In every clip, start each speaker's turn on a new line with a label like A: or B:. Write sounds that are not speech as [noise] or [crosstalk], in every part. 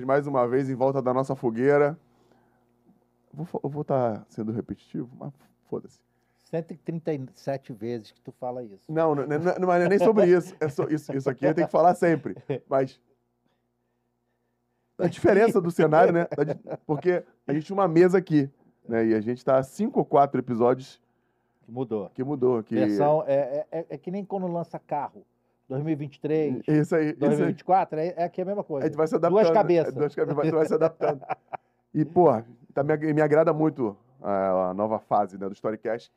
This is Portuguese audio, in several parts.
A: mais uma vez em volta da nossa fogueira. Eu vou estar sendo repetitivo, mas foda-se.
B: 137 vezes que tu fala isso.
A: Não, não, não, não é nem sobre isso. É isso. Isso aqui eu tenho que falar sempre. Mas a diferença do cenário, né? Porque a gente tinha uma mesa aqui, né? E a gente está cinco ou quatro episódios.
B: Que mudou.
A: Que mudou. Que...
B: Versão, é, é, é que nem quando lança carro. 2023.
A: Isso aí.
B: 2024, isso aí. é, é aqui a mesma coisa.
A: A gente vai se adaptando.
B: Duas cabeças.
A: duas cabeças, vai se adaptando. E, pô, tá, me, me agrada muito a, a, nova fase né, do Storycast.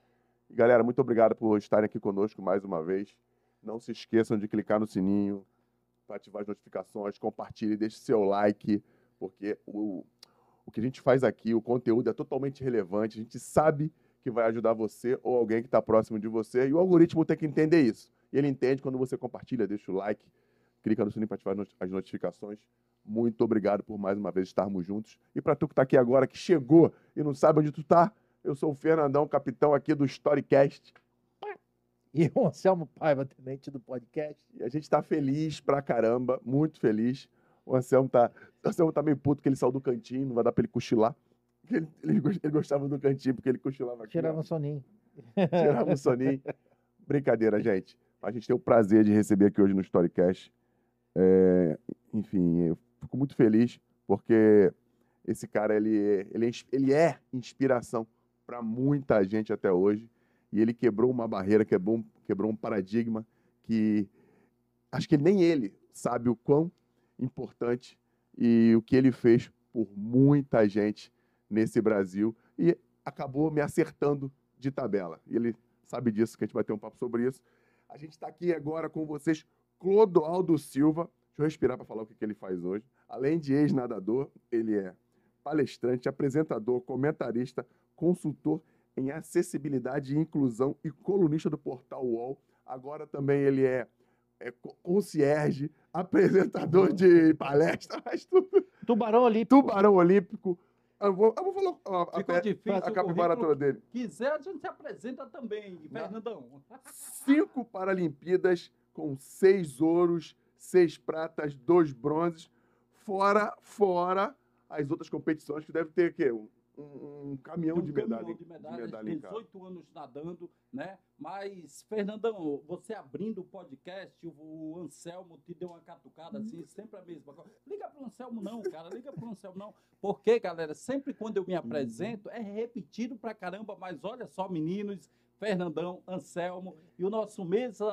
A: E, galera, muito obrigado por estarem aqui conosco mais uma vez. Não se esqueçam de clicar no sininho para ativar as notificações, compartilhe, deixe seu like, porque o, o que a gente faz aqui, o conteúdo é totalmente relevante. A gente sabe que vai ajudar você ou alguém que está próximo de você. E o algoritmo tem que entender isso. E ele entende quando você compartilha, deixa o like, clica no sininho para ativar as notificações. Muito obrigado por mais uma vez estarmos juntos. E para tu que está aqui agora, que chegou e não sabe onde tu está, eu sou o Fernandão, capitão aqui do Storycast.
B: E o Anselmo Paiva, tenente do podcast.
A: E a gente está feliz pra caramba, muito feliz. O Anselmo tá, o Anselmo tá meio puto que ele saiu do cantinho, não vai dar para ele cochilar. Ele, ele, ele, gostava do cantinho porque ele cochilava aqui.
B: Tirava um soninho.
A: Tirava um soninho. [laughs] Brincadeira, gente. A gente tem o prazer de receber aqui hoje no Storycast. É, enfim, eu fico muito feliz porque esse cara ele, ele, é, ele é inspiração para muita gente até hoje e ele quebrou uma barreira, quebrou, quebrou um paradigma que acho que nem ele sabe o quão importante e o que ele fez por muita gente nesse Brasil e acabou me acertando de tabela. Ele sabe disso, que a gente vai ter um papo sobre isso. A gente está aqui agora com vocês, Clodoaldo Silva. Deixa eu respirar para falar o que, que ele faz hoje. Além de ex-nadador, ele é palestrante, apresentador, comentarista, consultor em acessibilidade e inclusão e colunista do portal UOL. Agora também ele é, é concierge, [laughs] apresentador de palestra, faz tudo.
B: Tubarão Olímpico.
A: Tubarão Olímpico. Eu vou, eu vou falar
C: a, a, difícil,
A: a capivara toda dele.
C: Quiser, a gente se apresenta também, Fernandão.
A: Cinco Paralimpíadas com seis ouros, seis pratas, dois bronzes, fora, fora as outras competições que deve ter quê? Um, um, um caminhão, um de, caminhão medalha, de medalhas. De medalha
C: 18 anos nadando, né? Mas, Fernandão, você abrindo o podcast, o Anselmo te deu uma catucada assim, sempre a mesma coisa. Liga pro Anselmo, não, cara, liga pro Anselmo, não. Porque, galera, sempre quando eu me apresento, é repetido pra caramba, mas olha só, meninos Fernandão, Anselmo e o nosso mesa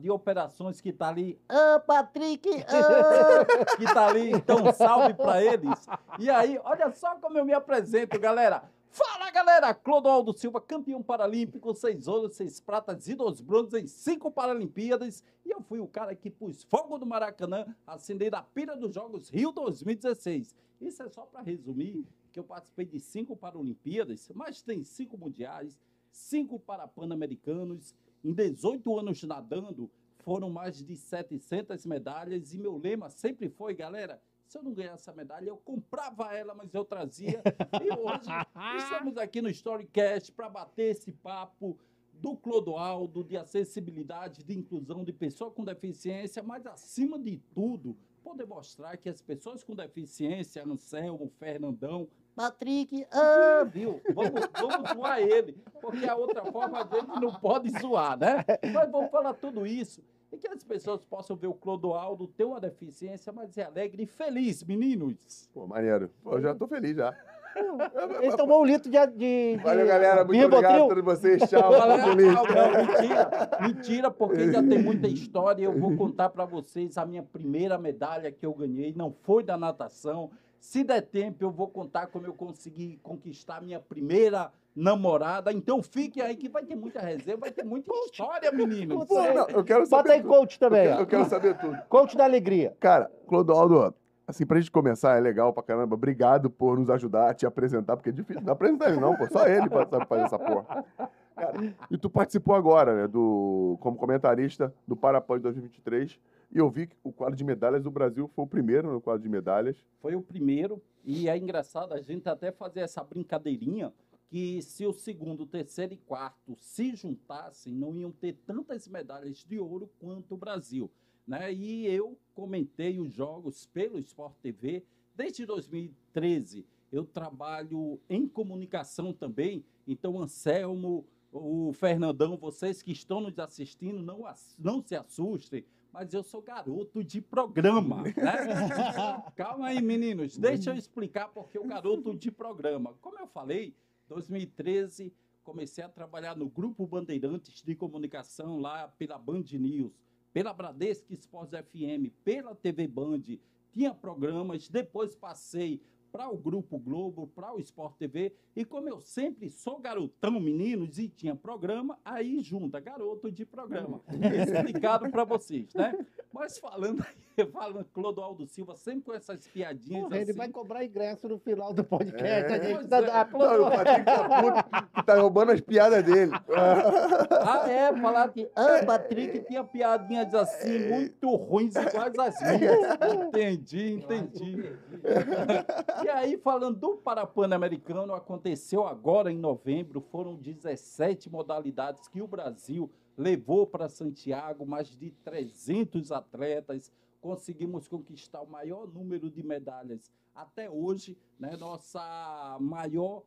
C: de operações que está ali.
B: Ah, oh, Patrick! Oh. [laughs]
C: que está ali, então salve para eles. E aí, olha só como eu me apresento, galera. Fala, galera! Clodoaldo Silva, campeão paralímpico, seis ouros, seis pratas e dois bronzes em cinco Paralimpíadas. E eu fui o cara que pus fogo no Maracanã, acendendo a pira dos Jogos Rio 2016. Isso é só para resumir que eu participei de cinco Paralimpíadas, mas tem cinco mundiais, cinco para pan-americanos, em 18 anos nadando, foram mais de 700 medalhas e meu lema sempre foi, galera, se eu não ganhasse essa medalha, eu comprava ela, mas eu trazia. E hoje [laughs] estamos aqui no Storycast para bater esse papo do Clodoaldo, de acessibilidade, de inclusão de pessoa com deficiência, mas acima de tudo, poder mostrar que as pessoas com deficiência, Anselmo, Fernandão,
B: Patrick, ah,
C: viu? Vamos, vamos zoar ele, porque a outra forma dele não pode zoar, né? Mas vamos falar tudo isso. E que as pessoas possam ver o Clodoaldo ter uma deficiência, mas é alegre e feliz, meninos.
A: Pô, maneiro. Pô, eu já tô feliz já.
B: Ele tomou um litro de. de
A: Valeu, galera. Muito obrigado a todos vocês. Tchau.
C: não, mentira. Mentira, porque já tem muita história. Eu vou contar para vocês a minha primeira medalha que eu ganhei. Não foi da natação se der tempo, eu vou contar como eu consegui conquistar minha primeira namorada. Então fique aí que vai ter muita reserva, vai ter muita história, menino.
A: Pô, não, eu quero saber
B: Bota aí coach também.
A: Eu quero, eu quero, saber tudo.
B: Coach da alegria.
A: Cara, Clodoaldo, assim, pra gente começar, é legal pra caramba. Obrigado por nos ajudar a te apresentar, porque é difícil não apresentar ele não, pô. Só ele sabe fazer essa porra. Cara, e tu participou agora, né, do, como comentarista do Parapós 2023. E eu vi que o quadro de medalhas do Brasil foi o primeiro no quadro de medalhas.
C: Foi o primeiro. E é engraçado a gente até fazer essa brincadeirinha que se o segundo, terceiro e quarto se juntassem, não iam ter tantas medalhas de ouro quanto o Brasil. Né? E eu comentei os jogos pelo Sport TV Desde 2013, eu trabalho em comunicação também. Então, Anselmo, o Fernandão, vocês que estão nos assistindo, não, não se assustem, mas eu sou garoto de programa, né? [laughs] Calma aí, meninos, deixa eu explicar porque o garoto de programa. Como eu falei, 2013 comecei a trabalhar no Grupo Bandeirantes de Comunicação lá pela Band News, pela Bradesco Sports FM, pela TV Band, tinha programas, depois passei para o Grupo Globo, para o Sport TV, e como eu sempre sou garotão, meninos, e tinha programa, aí junta garoto de programa. Explicado para vocês, né? Mas falando aí, [laughs] falando Clodoaldo Silva, sempre com essas piadinhas
B: Porra, ele
C: assim.
B: vai cobrar ingresso no final do podcast.
A: É.
B: a gente tá-
C: é,
B: ah,
A: Não, o Patrick tá puto que tá roubando as piadas dele. [laughs]
C: Ah, é, falar que ah, Patrick tinha piadinhas assim, muito ruins, iguais às minhas. [laughs] Entendi, entendi. E aí, falando do Parapan-Americano, aconteceu agora em novembro, foram 17 modalidades que o Brasil levou para Santiago, mais de 300 atletas, conseguimos conquistar o maior número de medalhas até hoje, né? Nossa maior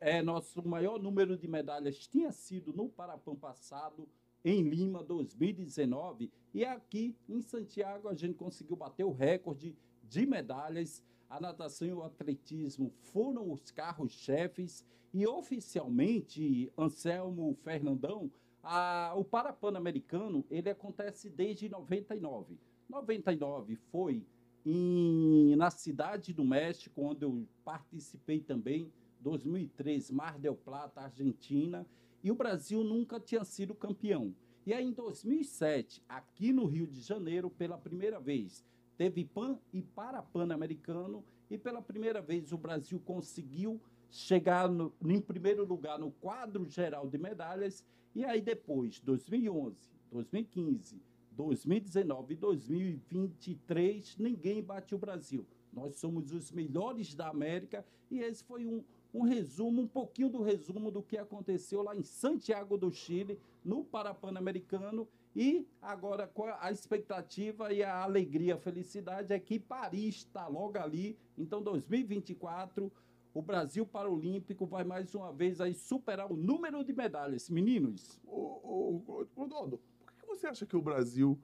C: é, nosso maior número de medalhas tinha sido no Parapan passado, em Lima, 2019, e aqui em Santiago a gente conseguiu bater o recorde de medalhas. A natação e o atletismo foram os carros-chefes e oficialmente, Anselmo Fernandão, a- o Parapan-Americano, ele acontece desde 99. 99 foi em- na cidade do México, onde eu participei também, 2003, Mar del Plata, Argentina, e o Brasil nunca tinha sido campeão. E aí, em 2007, aqui no Rio de Janeiro, pela primeira vez, teve Pan e Parapan-Americano, e pela primeira vez o Brasil conseguiu chegar no, em primeiro lugar no quadro geral de medalhas, e aí depois, 2011, 2015, 2019 e 2023, ninguém bate o Brasil. Nós somos os melhores da América e esse foi um, um resumo, um pouquinho do resumo do que aconteceu lá em Santiago do Chile, no Parapan-Americano. E agora a expectativa e a alegria, a felicidade é que Paris está logo ali. Então, 2024, o Brasil Paralímpico vai mais uma vez aí superar o número de medalhas. Meninos,
A: Ô, ô, Clodoaldo, por que você acha que o Brasil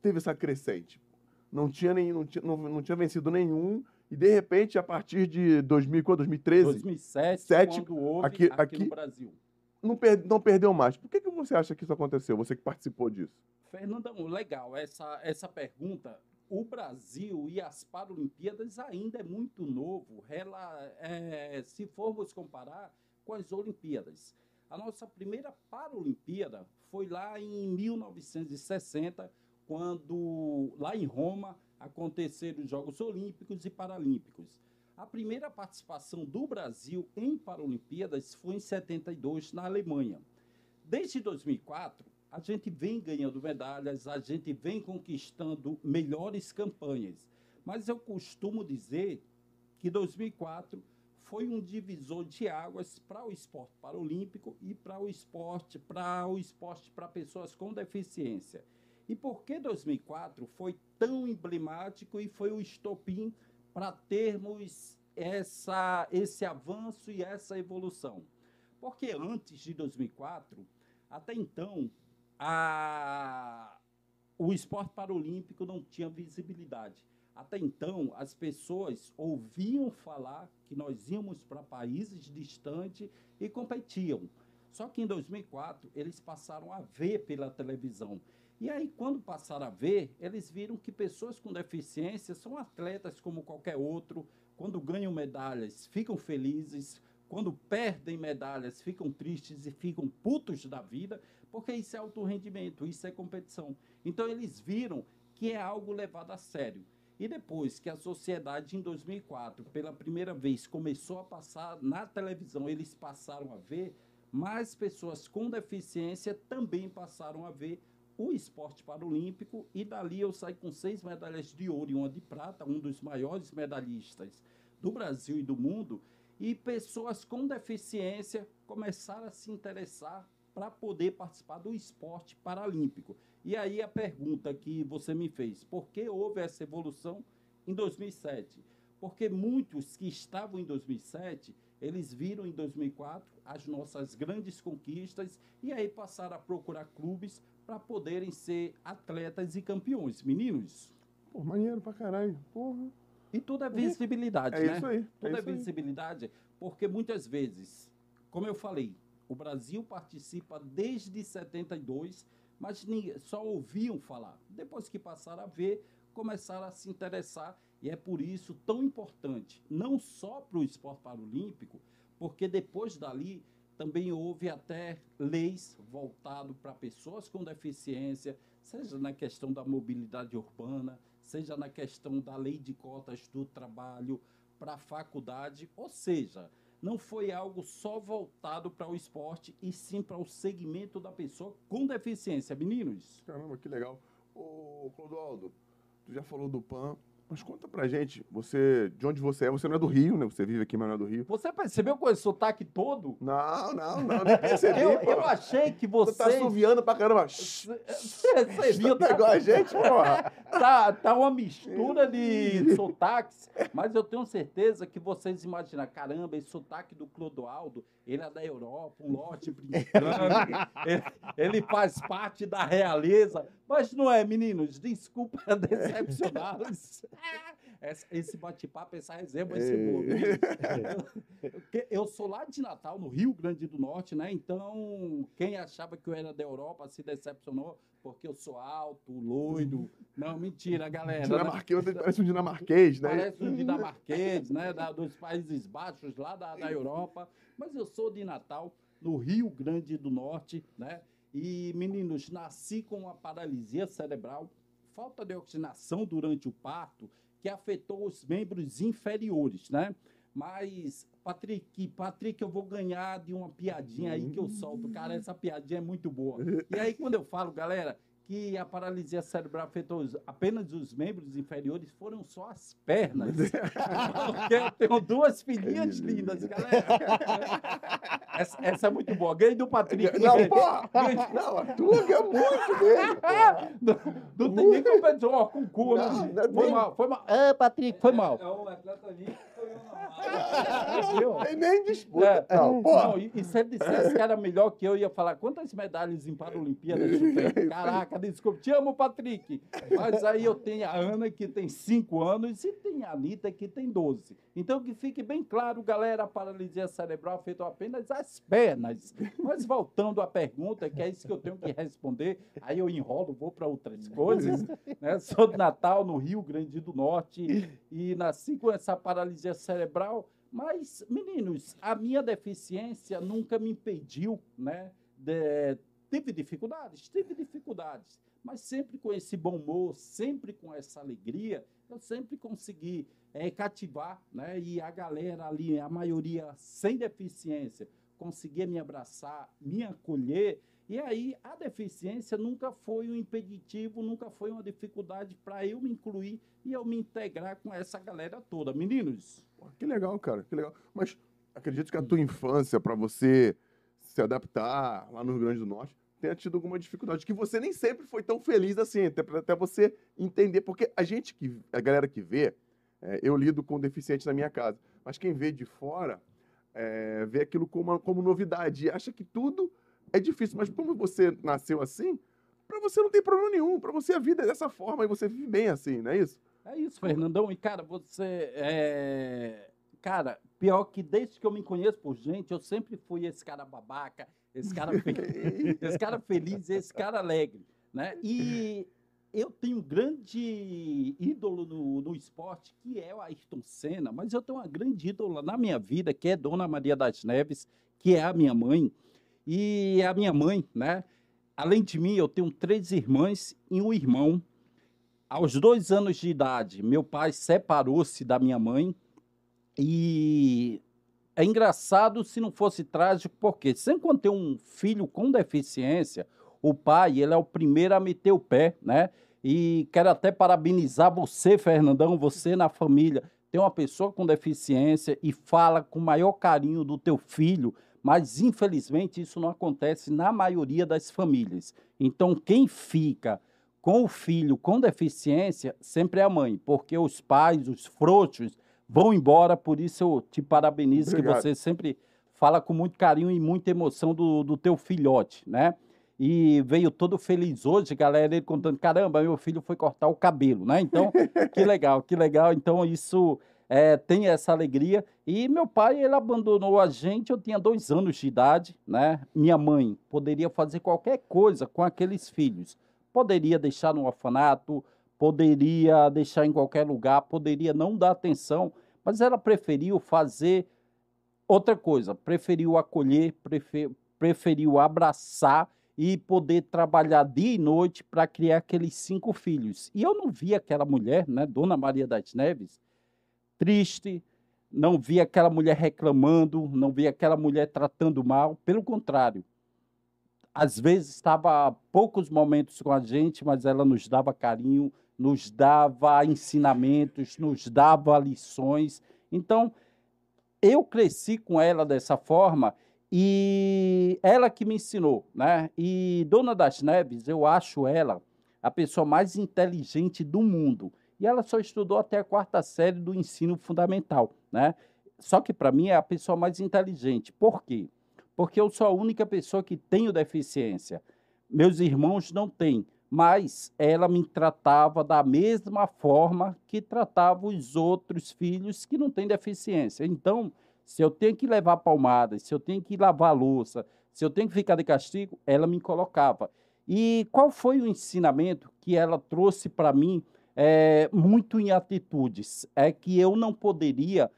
A: teve essa crescente? Não tinha, nem, não, tinha, não, não tinha vencido nenhum, e de repente, a partir de 2000, quando? 2013,
C: 2007,
A: Sete,
C: quando houve
A: aqui-
C: aqui,
A: aqui-
C: no Brasil.
A: Não, per- não perdeu mais. Por que, que você acha que isso aconteceu? Você que participou disso.
C: Fernandão, legal essa, essa pergunta. O Brasil e as Paralimpíadas ainda é muito novo, rela- é, se formos comparar com as Olimpíadas. A nossa primeira Paralimpíada foi lá em 1960, quando lá em Roma aconteceram os Jogos Olímpicos e Paralímpicos. A primeira participação do Brasil em Paralimpíadas foi em 72, na Alemanha. Desde 2004, a gente vem ganhando medalhas, a gente vem conquistando melhores campanhas. Mas eu costumo dizer que 2004 foi um divisor de águas para o esporte paralímpico e para o esporte para o esporte para pessoas com deficiência. E por que 2004 foi tão emblemático e foi o estopim para termos essa, esse avanço e essa evolução? Porque antes de 2004, até então, a- o esporte paralímpico não tinha visibilidade. Até então, as pessoas ouviam falar que nós íamos para países distantes e competiam. Só que em 2004, eles passaram a ver pela televisão. E aí, quando passaram a ver, eles viram que pessoas com deficiência são atletas como qualquer outro. Quando ganham medalhas, ficam felizes. Quando perdem medalhas, ficam tristes e ficam putos da vida, porque isso é alto rendimento, isso é competição. Então, eles viram que é algo levado a sério. E depois que a sociedade, em 2004, pela primeira vez, começou a passar na televisão, eles passaram a ver, mais pessoas com deficiência também passaram a ver o esporte paralímpico e dali eu saí com seis medalhas de ouro e uma de prata, um dos maiores medalhistas do Brasil e do mundo, e pessoas com deficiência começaram a se interessar para poder participar do esporte paralímpico. E aí a pergunta que você me fez, por que houve essa evolução em 2007? Porque muitos que estavam em 2007, eles viram em 2004 as nossas grandes conquistas e aí passaram a procurar clubes para poderem ser atletas e campeões. Meninos,
A: Pô, maneiro pra caralho. Porra.
C: e tudo é visibilidade,
A: É
C: né?
A: isso aí.
C: Tudo
A: É
C: é,
A: isso aí.
C: visibilidade, porque muitas vezes, como eu falei, o Brasil participa desde 72, mas só ouviam falar. Depois que passaram a ver, começaram a se interessar, e é por isso tão importante, não só para o esporte paralímpico, porque depois dali também houve até leis voltado para pessoas com deficiência, seja na questão da mobilidade urbana, seja na questão da lei de cotas do trabalho para a faculdade, ou seja, não foi algo só voltado para o esporte e sim para o segmento da pessoa com deficiência. Meninos,
A: Caramba, que legal. Ô, Clodoaldo, tu já falou do PAN, mas conta pra gente, você, de onde você é? Você não é do Rio, né? Você vive aqui, mas não é do Rio.
C: você percebeu com esse sotaque todo?
A: Não, não, não, nem percebi, [laughs]
C: Eu, eu achei que
A: Você tá
C: vocês...
A: assoviando pra caramba.
C: Você você viu,
A: Tá
C: tá,
A: igual a gente, porra. [laughs]
C: tá, tá uma mistura de [laughs] sotaques, mas eu tenho certeza que vocês imaginam, caramba, esse sotaque do Clodoaldo, ele é da Europa, um lote brincando, ele, ele faz parte da realeza, mas não é, meninos, desculpa decepcioná-los. [laughs] Esse- Esse bate-papo, essa reserva meninos. [laughs] [laughs] Porque Eu sou lá de Natal, no Rio Grande do Norte, né? Então, quem achava que eu era da Europa se decepcionou, porque eu sou alto, loiro. Não, mentira, galera. né?
A: Dinamarquês, você parece um dinamarquês, né?
C: Parece um dinamarquês, né? da- dos Países Baixos, lá da, da Europa. Mas eu sou de Natal, no Rio Grande do Norte, né? E, meninos, nasci com uma paralisia cerebral, falta de oxigenação durante o parto, que afetou os membros inferiores, né? Mas, Patrick, Patrick, eu vou ganhar de uma piadinha aí que eu solto. Cara, essa piadinha é muito boa. E aí, quando eu falo, galera, que a paralisia cerebral afetou os- apenas os membros inferiores, foram só as pernas. [laughs] Porque eu tenho duas filhinhas lindas, galera. Essa, essa é muito boa. Ganhei do Patrick.
A: Não, porra! Não, a tua é muito porra. [laughs]
C: Não, não tem nem competição, ó, com cu. né?
A: Não, não
C: Foi
A: tem.
C: mal, foi mal. Ah, Patrick, foi mal.
D: É o atleta olímpico e o normal.
A: Não tem nem disputa.
C: É.
A: Não, porra.
C: Não, e, e se ele dissesse que era melhor que eu, ia falar quantas medalhas em Paralimpíadas [laughs] tu tem? Caraca, desculpa. Te amo, Patrick. Mas aí eu tenho a Ana, que tem 5 anos, e tem a Anitta, que tem 12. Então, que fique bem claro, galera, a paralisia cerebral afetou apenas as pernas. Mas voltando à pergunta, que é isso que eu tenho que responder, aí eu enrolo, vou para outras coisas. Né? Sou de Natal, no Rio Grande do Norte, e nasci com essa paralisia cerebral. Mas, meninos, a minha deficiência nunca me impediu, né? de- Tive dificuldades, tive dificuldades, mas sempre com esse bom humor, sempre com essa alegria, eu sempre consegui eh, cativar, né? E a galera ali, a maioria sem deficiência, conseguia me abraçar, me acolher. E aí a deficiência nunca foi um impeditivo, nunca foi uma dificuldade para eu me incluir e eu me integrar com essa galera toda. Meninos,
A: Que legal, cara, que legal. Mas acredito que a tua infância, pra você se adaptar lá no Rio Grande do Norte, tenha tido alguma dificuldade. Que você nem sempre foi tão feliz assim, até, até você entender. Porque a gente que, a galera que vê, é, eu lido com deficientes na minha casa, mas quem vê de fora, é, vê aquilo como, como novidade e acha que tudo é difícil. Mas como você nasceu assim, pra você não tem problema nenhum. Pra você a vida é dessa forma e você vive bem assim, não é isso?
C: É isso, Fernandão. E, cara, você é. Cara, pior que desde que eu me conheço por gente, eu sempre fui esse cara babaca, esse cara feliz, [laughs] esse cara feliz, esse cara alegre, né? E eu tenho um grande ídolo no, no esporte, que é o Ayrton Senna, mas eu tenho uma grande ídola na minha vida, que é Dona Maria das Neves, que é a minha mãe. E a minha mãe, né? Além de mim, eu tenho três irmãs e um irmão. Aos dois anos de idade, meu pai separou-se da minha mãe e é engraçado se não fosse trágico, porque sempre quando tem um filho com deficiência, o pai ele é o primeiro a meter o pé, né? E quero até parabenizar você, Fernandão, você na família tem uma pessoa com deficiência e fala com o maior carinho do teu filho, mas infelizmente isso não acontece na maioria das famílias. Então quem fica com o filho com deficiência sempre é a mãe, porque os pais, os frouxos, vão embora, por isso eu te parabenizo
A: Obrigado.
C: que você sempre fala com muito carinho e muita emoção do, do teu filhote, né? E veio todo feliz hoje, galera, ele contando, caramba, meu filho foi cortar o cabelo, né? Então, que legal, que legal. Então, isso é, tem essa alegria. E meu pai, ele abandonou a gente, eu tinha dois anos de idade, né? Minha mãe poderia fazer qualquer coisa com aqueles filhos. Poderia deixar no orfanato, poderia deixar em qualquer lugar, poderia não dar atenção, mas ela preferiu fazer outra coisa, preferiu acolher, prefe- preferiu abraçar e poder trabalhar dia e noite para criar aqueles cinco filhos. E eu não vi aquela mulher, né, Dona Maria das Neves, triste, não vi aquela mulher reclamando, não vi aquela mulher tratando mal, pelo contrário. Às vezes estava poucos momentos com a gente, mas ela nos dava carinho, nos dava ensinamentos, nos dava lições. Então, eu cresci com ela dessa forma e ela que me ensinou, né? E Dona das Neves, eu acho ela a pessoa mais inteligente do mundo. E ela só estudou até a quarta série do ensino fundamental, né? Só que para mim é a pessoa mais inteligente. Por quê? Porque eu sou a única pessoa que tenho deficiência. Meus irmãos não têm, mas ela me tratava da mesma forma que tratava os outros filhos que não têm deficiência. Então, se eu tenho que levar palmadas, se eu tenho que lavar louça, se eu tenho que ficar de castigo, ela me colocava. E qual foi o ensinamento que ela trouxe para mim, é, muito em atitudes? É que eu não poderia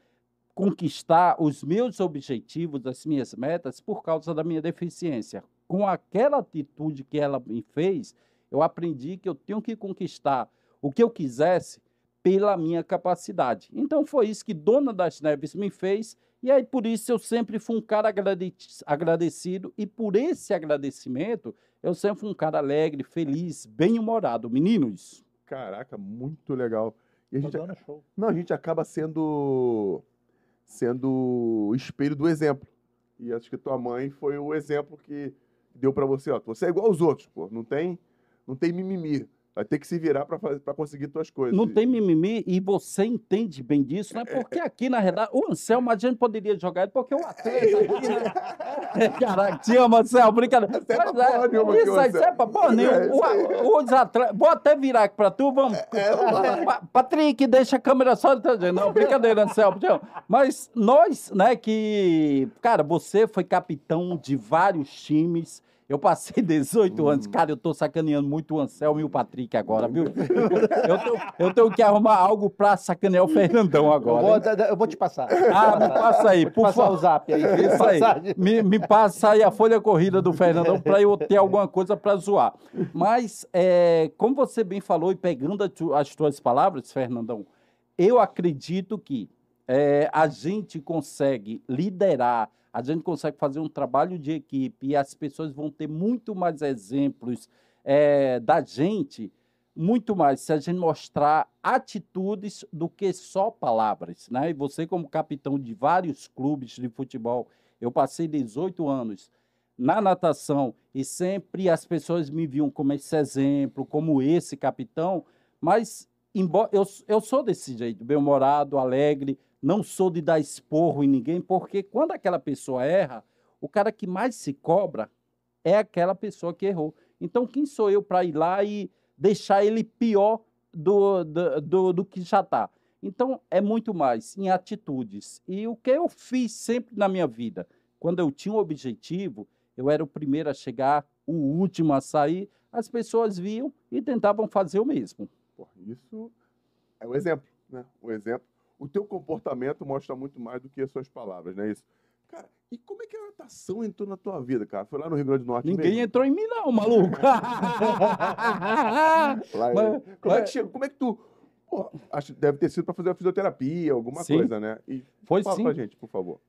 C: conquistar os meus objetivos, as minhas metas, por causa da minha deficiência. Com aquela atitude que ela me fez, eu aprendi que eu tenho que conquistar o que eu quisesse pela minha capacidade. Então foi isso que Dona das Neves me fez, e aí por isso eu sempre fui um cara agrade- agradecido, e por esse agradecimento eu sempre fui um cara alegre, feliz, bem-humorado. Meninos,
A: Caraca, muito legal. E a gente,
B: Dona show.
A: não, a gente acaba sendo sendo o espelho do exemplo. E acho que tua mãe foi o exemplo que deu pra você, ó. Você é igual aos outros, pô. Não tem, não tem mimimi. Vai ter que se virar pra conseguir tuas coisas.
C: não tem mimimi e você entende bem disso, né? Porque aqui, na realidade, o Anselmo, a gente poderia jogar ele porque o atleta [laughs] aqui, né? Caraca, te amo, Anselmo, brincadeira. Mas,
A: porra
C: é,
A: nenhuma
C: isso aí, serve pra porra nenhuma.
A: É,
C: Os atletas, vou até virar aqui pra tu, vamos. Pa- Patrick, deixa a câmera só de trazer. Não, brincadeira, Anselmo. Mas nós, né, que. Cara, você foi capitão de vários times. Eu passei [laughs] 18 anos.
A: Hum.
C: Cara, eu tô sacaneando muito o Anselmo e o Patrick agora, viu? [laughs] Eu tenho, eu tenho que arrumar algo pra sacanear o Fernandão
B: Eu
C: agora.
B: vou,
C: hein?
B: eu vou te passar.
C: Ah, me passa aí,
B: Vou
C: por
B: passar
C: favor.
B: o zap aí. [laughs]
C: Isso aí. Me, me passa aí a folha corrida do Fernandão para eu ter alguma coisa para zoar. Mas, é, como você bem falou, e pegando as tuas palavras, Fernandão, eu acredito que é, a gente consegue liderar, a gente consegue fazer um trabalho de equipe e as pessoas vão ter muito mais exemplos é, da gente, muito mais, se a gente mostrar atitudes do que só palavras. Né? E você, como capitão de vários clubes de futebol, eu passei 18 anos na natação e sempre as pessoas me viam como esse exemplo, como esse capitão, mas embora eu, eu sou desse jeito, bem-humorado, alegre, não sou de dar esporro em ninguém, porque quando aquela pessoa erra, o cara que mais se cobra é aquela pessoa que errou. Então, quem sou eu para ir lá e deixar ele pior do, do, do, do que já está? Então, é muito mais em atitudes. E o que eu fiz sempre na minha vida, quando eu tinha um objetivo, eu era o primeiro a chegar, o último a sair, as pessoas viam e tentavam fazer o mesmo.
A: Pô, isso é o exemplo, né? O exemplo. O teu comportamento mostra muito mais do que as suas palavras, não é isso? Cara, e como é que a natação entrou na tua vida, cara? Foi lá no Rio Grande do Norte
C: Ninguém
A: mesmo?
C: entrou em mim, não, maluco. [laughs]
A: Lá,
C: Mas-
A: como é que? Como é que tu... Pô, acho deve ter sido para fazer a fisioterapia, alguma
C: Sim.
A: coisa, né? E
C: Foi
A: fala
C: sim.
A: pra gente, por favor.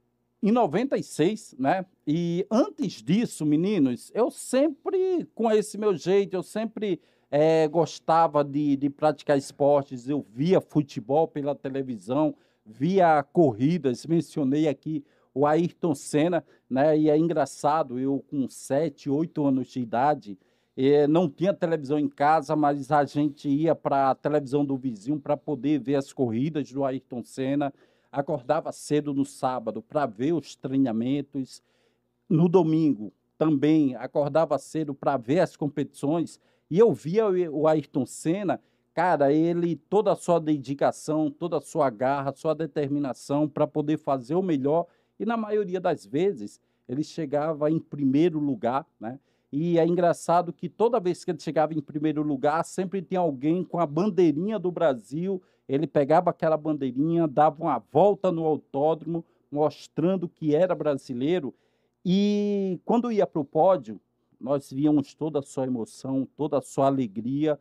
C: em 96, né? E antes disso, meninos, eu sempre, com esse meu jeito, eu sempre eh, gostava de, de praticar esportes. Eu via futebol pela televisão, via corridas. Mencionei aqui o Ayrton Senna, né? E é engraçado, eu com 7, 8 anos de idade, eh, não tinha televisão em casa, mas a gente ia para a televisão do vizinho para poder ver as corridas do Ayrton Senna. acordava cedo no sábado para ver os treinamentos. No domingo também acordava cedo para ver as competições e eu via o Ayrton Senna, cara, ele toda a sua dedicação, toda a sua garra, sua determinação para poder fazer o melhor e na maioria das vezes ele chegava em primeiro lugar, né? E é engraçado que toda vez que ele chegava em primeiro lugar, sempre tinha alguém com a bandeirinha do Brasil. Ele pegava aquela bandeirinha, dava uma volta no autódromo, mostrando que era brasileiro. E quando ia para o pódio, nós víamos toda a sua emoção, toda a sua alegria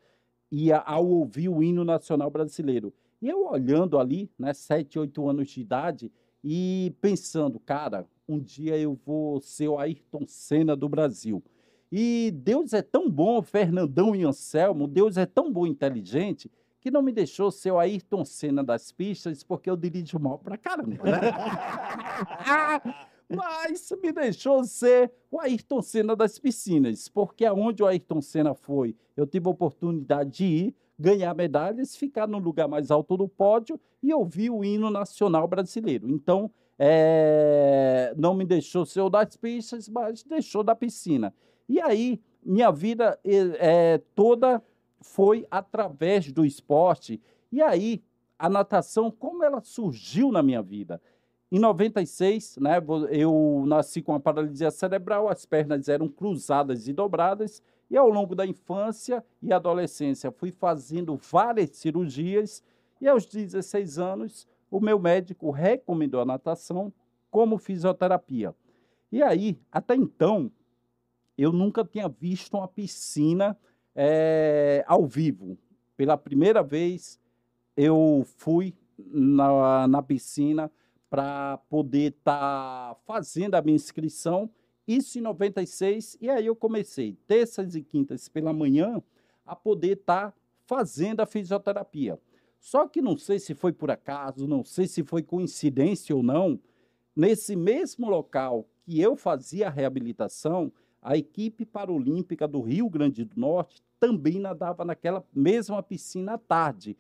C: e ao ouvir o hino nacional brasileiro. E eu olhando ali, né, sete, oito anos de idade, e pensando, cara, um dia eu vou ser o Ayrton Senna do Brasil. E Deus é tão bom, Fernandão e Anselmo, Deus é tão bom e inteligente, que não me deixou ser o Ayrton Senna das pistas, porque eu dirijo mal pra caramba, né? [laughs] [laughs] Mas me deixou ser o Ayrton Senna das piscinas, porque aonde o Ayrton Senna foi, eu tive a oportunidade de ir, ganhar medalhas, ficar no lugar mais alto do pódio e ouvir o hino nacional brasileiro. Então, eh, não me deixou ser o das pistas, mas deixou da piscina. E aí, minha vida eh, toda foi através do esporte. E aí, a natação, como ela surgiu na minha vida? Em 96, né, eu nasci com a paralisia cerebral, as pernas eram cruzadas e dobradas, e ao longo da infância e adolescência fui fazendo várias cirurgias, e aos 16 anos, o meu médico recomendou a natação como fisioterapia. E aí, até então, eu nunca tinha visto uma piscina eh, ao vivo. Pela primeira vez, eu fui na, na piscina para poder estar fazendo a minha inscrição, isso em 96, e aí eu comecei, terças e quintas pela manhã, a poder estar fazendo a fisioterapia. Só que não sei se foi por acaso, não sei se foi coincidência ou não, nesse mesmo local que eu fazia a reabilitação, a equipe paralímpica do Rio Grande do Norte também nadava naquela mesma piscina à tarde.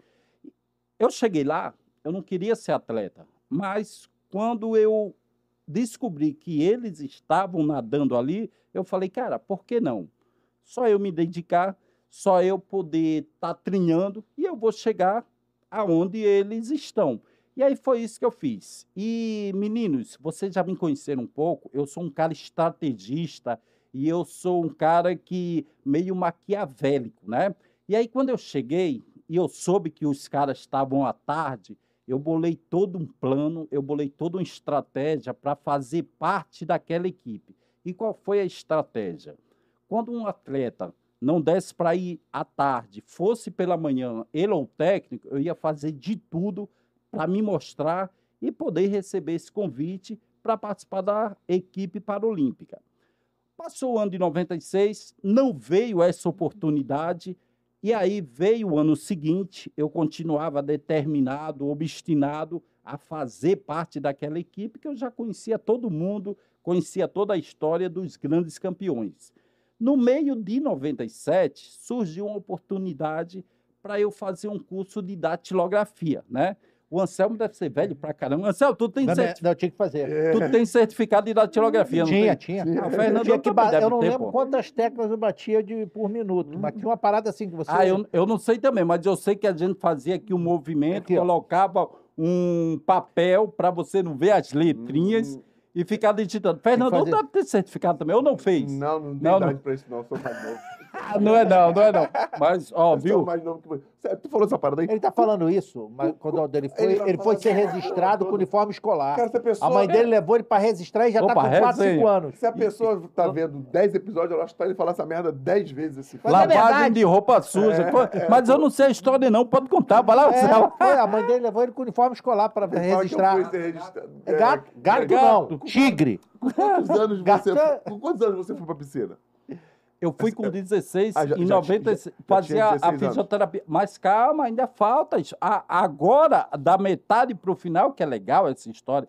C: Eu cheguei lá, eu não queria ser atleta, mas quando eu descobri que eles estavam nadando ali, eu falei, cara, por que não? Só eu me dedicar, só eu poder estar trinhando e eu vou chegar aonde eles estão. E aí foi isso que eu fiz. E, meninos, vocês já me conheceram um pouco, eu sou um cara estrategista e eu sou um cara que meio maquiavélico, né? E aí quando eu cheguei e eu soube que os caras estavam à tarde, eu bolei todo um plano, eu bolei toda uma estratégia para fazer parte daquela equipe. E qual foi a estratégia? Quando um atleta não desse para ir à tarde, fosse pela manhã, ele ou o técnico, eu ia fazer de tudo para me mostrar e poder receber esse convite para participar da equipe paralímpica. Passou o ano de 96, não veio essa oportunidade, e aí veio o ano seguinte, eu continuava determinado, obstinado a fazer parte daquela equipe que eu já conhecia todo mundo, conhecia toda a história dos grandes campeões. No meio de 97, surgiu uma oportunidade para eu fazer um curso de datilografia, né? O Anselmo deve ser velho pra caramba. Anselmo, tu tem,
B: Não,
C: certi-
B: não, eu tinha que fazer.
C: tu tem certificado de datilografia, não
B: Tinha,
C: tem?
B: tinha.
C: Ah, Fernando
B: tinha que ba- eu não
C: ter,
B: lembro
C: pô.
B: quantas teclas eu batia de, por minuto, mas tinha uma parada assim que você.
C: Ah, eu, eu não sei também, mas eu sei que a gente fazia aqui um movimento,
B: Aqui,
C: colocava um papel para você não ver as letrinhas e ficar digitando. Fernando,
B: fazer.
C: deve ter certificado também, ou não fez?
A: Não, não tem
C: Não,
A: idade
C: não.
A: pra isso, não. Eu sou mais novo. [laughs]
C: Não é não, não é não. Mas, ó, viu?
A: mais novo que Tu falou essa parada aí?
B: Ele tá falando isso, mas quando ele foi,
A: Ele
B: ele,
A: vai
B: foi ser registrado com uniforme escolar.
A: Cara, se a pessoa.
B: A mãe dele levou ele para registrar e já
C: Opa,
B: tá com 4,
C: resenha.
B: 5 anos.
A: Se a pessoa tá vendo 10 episódios, ela acha que tá ele falar essa merda 10 vezes. Assim.
B: Mas é
C: Lavagem
B: verdade.
C: de roupa suja.
A: É, é,
C: mas eu não sei a história não, pode contar, vai lá,
B: É, foi, a mãe dele levou ele com uniforme escolar
A: eu
B: registrar.
A: fui ser registrado.
B: É gato, gato
C: gato.
B: não, tigre.
A: Com quantos anos você
B: é-
A: Com quantos anos você foi pra piscina?
C: Eu fui com 16,
A: Ah, já-
C: em
A: já
C: 90,
A: tinha- já
C: fazia
A: tinha
C: a
A: 16 anos.
C: fisioterapia. Mas calma, ainda falta. isso. A- agora, da metade para o final, que é legal essa história,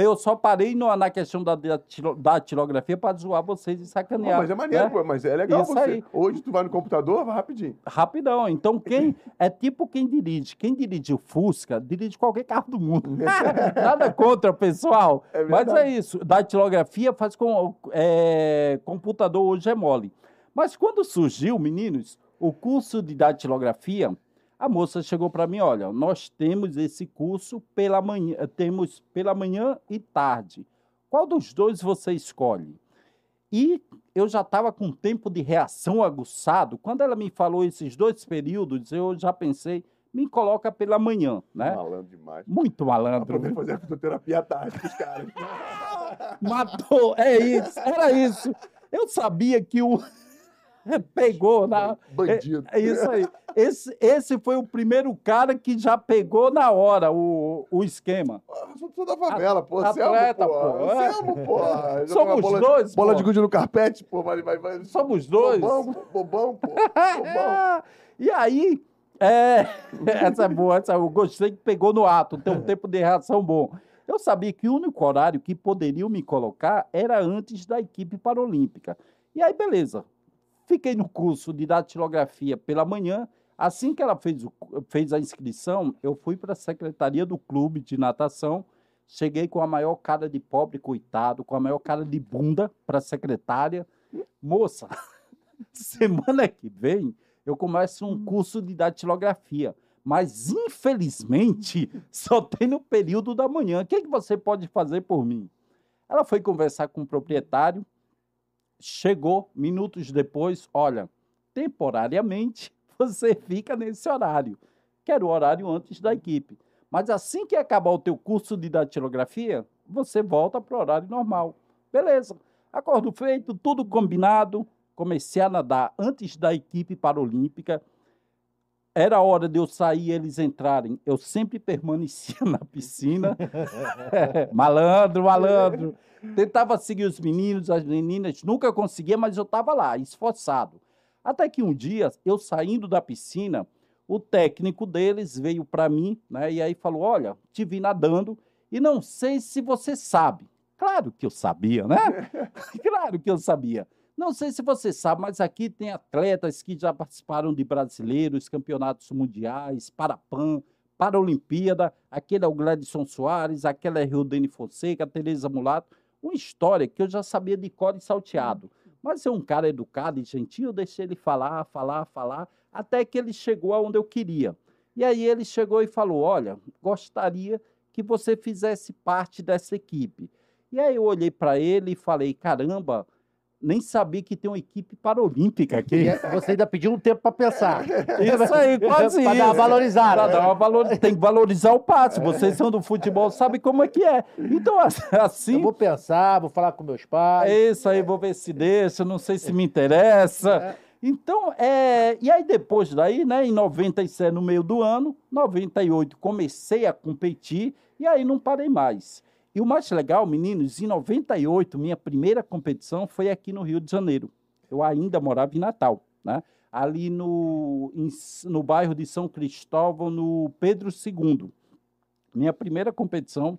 C: eu só parei no- na questão da datilo- datilografia para zoar vocês e sacanear.
A: mas é maneiro,
C: né?
A: pô, mas é legal
C: Isso
A: você.
C: aí.
A: Hoje tu vai no computador, vai rapidinho.
C: Rapidão. Então, quem é tipo quem dirige. Quem dirige o Fusca, dirige qualquer carro do mundo. [laughs] Nada contra, pessoal.
A: É
C: Mas é isso. Datilografia faz com. é, computador hoje é mole. Mas quando surgiu, meninos, o curso de datilografia, a moça chegou para mim: olha, nós temos esse curso pela manhã, temos pela manhã e tarde. Qual dos dois você escolhe? E eu já estava com tempo de reação aguçado. Quando ela me falou esses dois períodos, eu já pensei, me coloca pela manhã, né?
A: Malandro demais.
C: Muito
A: Pra
C: malandro.
A: poder fazer a fisioterapia à tarde os caras. [laughs]
C: Matou, é isso, era isso. Eu sabia que o [laughs] pegou na
A: Bandido.
C: é isso aí. Esse, esse foi o primeiro cara que já pegou na hora o, o esquema.
A: Eu sou- da favela, pô.
C: Atleta,
A: Selmo,
C: pô, é.
A: Selmo, pô. [laughs] Joga
C: Somos
A: bola,
C: dois,
A: Bola
C: pô.
A: de gude no carpete, pô. Vai, vai, vai.
C: Somos dois.
A: Bobão, bobão, pô. Bobão. [laughs]
C: e aí, é, essa é boa, essa eu gostei que pegou no ato, tem um tempo de reação bom. Eu sabia que o único horário que poderiam me colocar era antes da equipe paralímpica. E aí, beleza. Fiquei no curso de datilografia pela manhã. Assim que ela fez, o- fez a inscrição, eu fui para a secretaria do clube de natação. Cheguei com a maior cara de pobre coitado, com a maior cara de bunda para a secretária. Moça, [laughs] semana que vem eu começo um curso de datilografia. Mas, infelizmente, [laughs] só tem no período da manhã. O que, que você pode fazer por mim? Ela foi conversar com o proprietário, chegou minutos depois, olha, temporariamente [laughs] você fica nesse horário, que era o horário antes da equipe. Mas assim que acabar o teu curso de datilografia, você volta para o horário normal. Beleza. Acordo feito, tudo combinado. Comecei a nadar antes da equipe paralímpica. Era a hora de eu sair e eles entrarem. Eu sempre permanecia [laughs] na piscina. [laughs] malandro, malandro. Tentava seguir os meninos, as meninas, nunca conseguia, mas eu estava lá, esforçado. Até que um dia, eu saindo da piscina, o técnico deles veio para mim, né, e aí falou: Olha, te vi nadando e não sei se você sabe. Claro que eu sabia, né? [laughs] claro que eu sabia. Não sei se você sabe, mas aqui tem atletas que já participaram de brasileiros, campeonatos mundiais, Parapan, Paralimpíada. Aquele é o Gladson Soares, aquela é Rildene Fonseca, Tereza Mulato. Uma história que eu já sabia de cor e salteado. Mas é um cara educado e gentil, eu deixei ele falar, falar, falar, até que ele chegou aonde eu queria. E aí ele chegou e falou: Olha, gostaria que você fizesse parte dessa equipe. E aí eu olhei para ele e falei: Caramba, nem sabia que tem uma equipe paralímpica aqui.
B: É- você ainda pediu um tempo para pensar. [laughs]
C: Isso aí, quase
B: Pra dar uma valorizada.
C: Pra dar uma valor... Tem que valorizar o passe. Vocês são do futebol, sabem como é que é. Então, assim.
B: Eu vou pensar, vou falar com meus pais.
C: É isso aí, vou ver se deixa, não sei se me interessa. Então, é, e aí depois daí, né, em 97, no meio do ano, 98, comecei a competir e aí não parei mais. E o mais legal, meninos, em 98, minha primeira competição foi aqui no Rio de Janeiro. Eu ainda morava em Natal, né? ali no, em no bairro de São Cristóvão, no Pedro II. Minha primeira competição,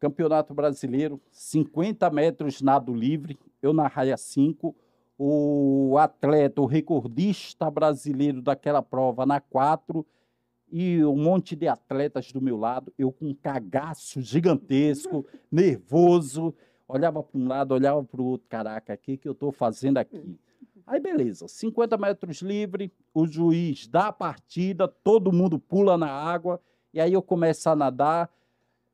C: Campeonato Brasileiro, 50 metros nado livre, eu na raia 5, o atleta, o recordista brasileiro daquela prova na 4, e um monte de atletas do meu lado, eu com um cagaço gigantesco, [laughs] nervoso, olhava para um lado, olhava para o outro, caraca, o que, que eu estou fazendo aqui? Aí beleza, 50 metros livre, o juiz dá a partida, todo mundo pula na água, e aí eu começo a nadar,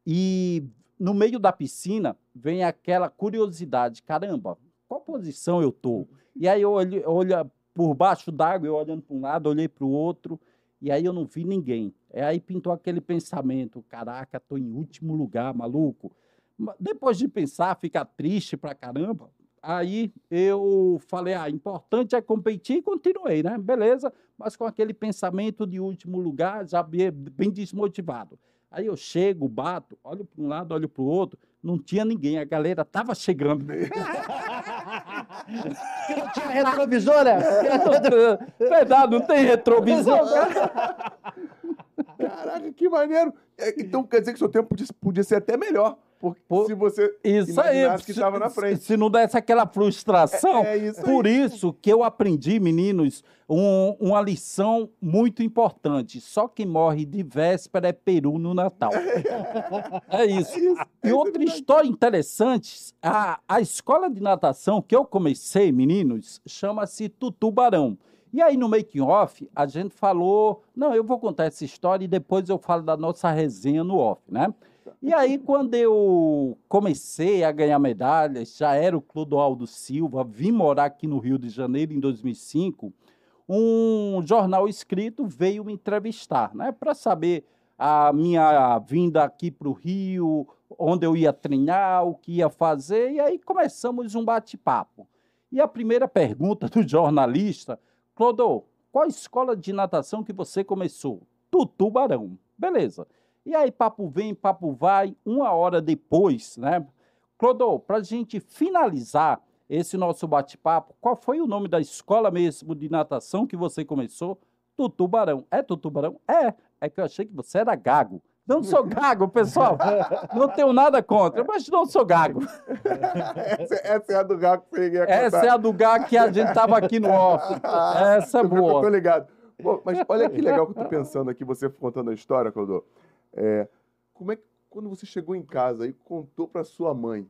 C: e no meio da piscina vem aquela curiosidade, caramba, qual posição eu tô? E aí eu olho, olho por baixo d'água, eu olhando para um lado, olhei para o outro, e aí eu não vi ninguém. E aí pintou aquele pensamento, caraca, tô em último lugar, maluco. Ma- Depois de pensar, ficar triste pra caramba, aí eu falei, ah, importante é competir e continuei, né? Beleza, mas com aquele pensamento de último lugar, já bem desmotivado. Aí eu chego, bato, olho para um lado, olho para o outro, não tinha ninguém, a galera estava chegando.
B: Que [laughs] não tinha retrovisor, né? [laughs]
C: Verdade, não tem retrovisor.
A: Caraca, que maneiro. É, Então quer dizer que seu tempo podia, podia ser até melhor. Porque
C: Pô,
A: se você
C: Isso aí.
A: que estava na frente.
C: Se não desse aquela frustração.
A: É- é isso aí.
C: Por isso que eu aprendi, meninos, um- uma lição muito importante. Só quem morre de véspera é peru no Natal. [laughs] É isso.
A: isso,
C: E
A: isso é
C: outra
A: verdade.
C: história interessante, a, a escola de natação que eu comecei, meninos, chama-se Tutubarão. E aí no making off a gente falou, não, eu vou contar essa história e depois eu falo da nossa resenha no off, né? E aí quando eu comecei a ganhar medalhas, já era o Clodoaldo Silva, vim morar aqui no Rio de Janeiro em 2005, um jornal escrito veio me entrevistar, né, para saber a minha vinda aqui para o Rio, onde eu ia treinar, o que ia fazer, e aí começamos um bate-papo. E a primeira pergunta do jornalista, Clodô, qual escola de natação que você começou? Tutubarão. Beleza. E aí, papo vem, papo vai, uma hora depois, né? Clodô, para a gente finalizar esse nosso bate-papo, qual foi o nome da escola mesmo de natação que você começou? Tutubarão. É Tutubarão? É. É que eu achei que você era gago. Não sou [laughs] gago, pessoal. Não tenho nada contra, mas não sou gago.
A: essa, essa é a do Gago que você ia contar.
C: Essa é a do gago que a gente tava aqui no off. Essa é
A: Eu tô- Eu tô
C: boa.
A: ligado. Pô, mas olha que legal que eu tô pensando aqui, você contando a história, Clodô. É, como é que, quando você chegou em casa e contou pra sua mãe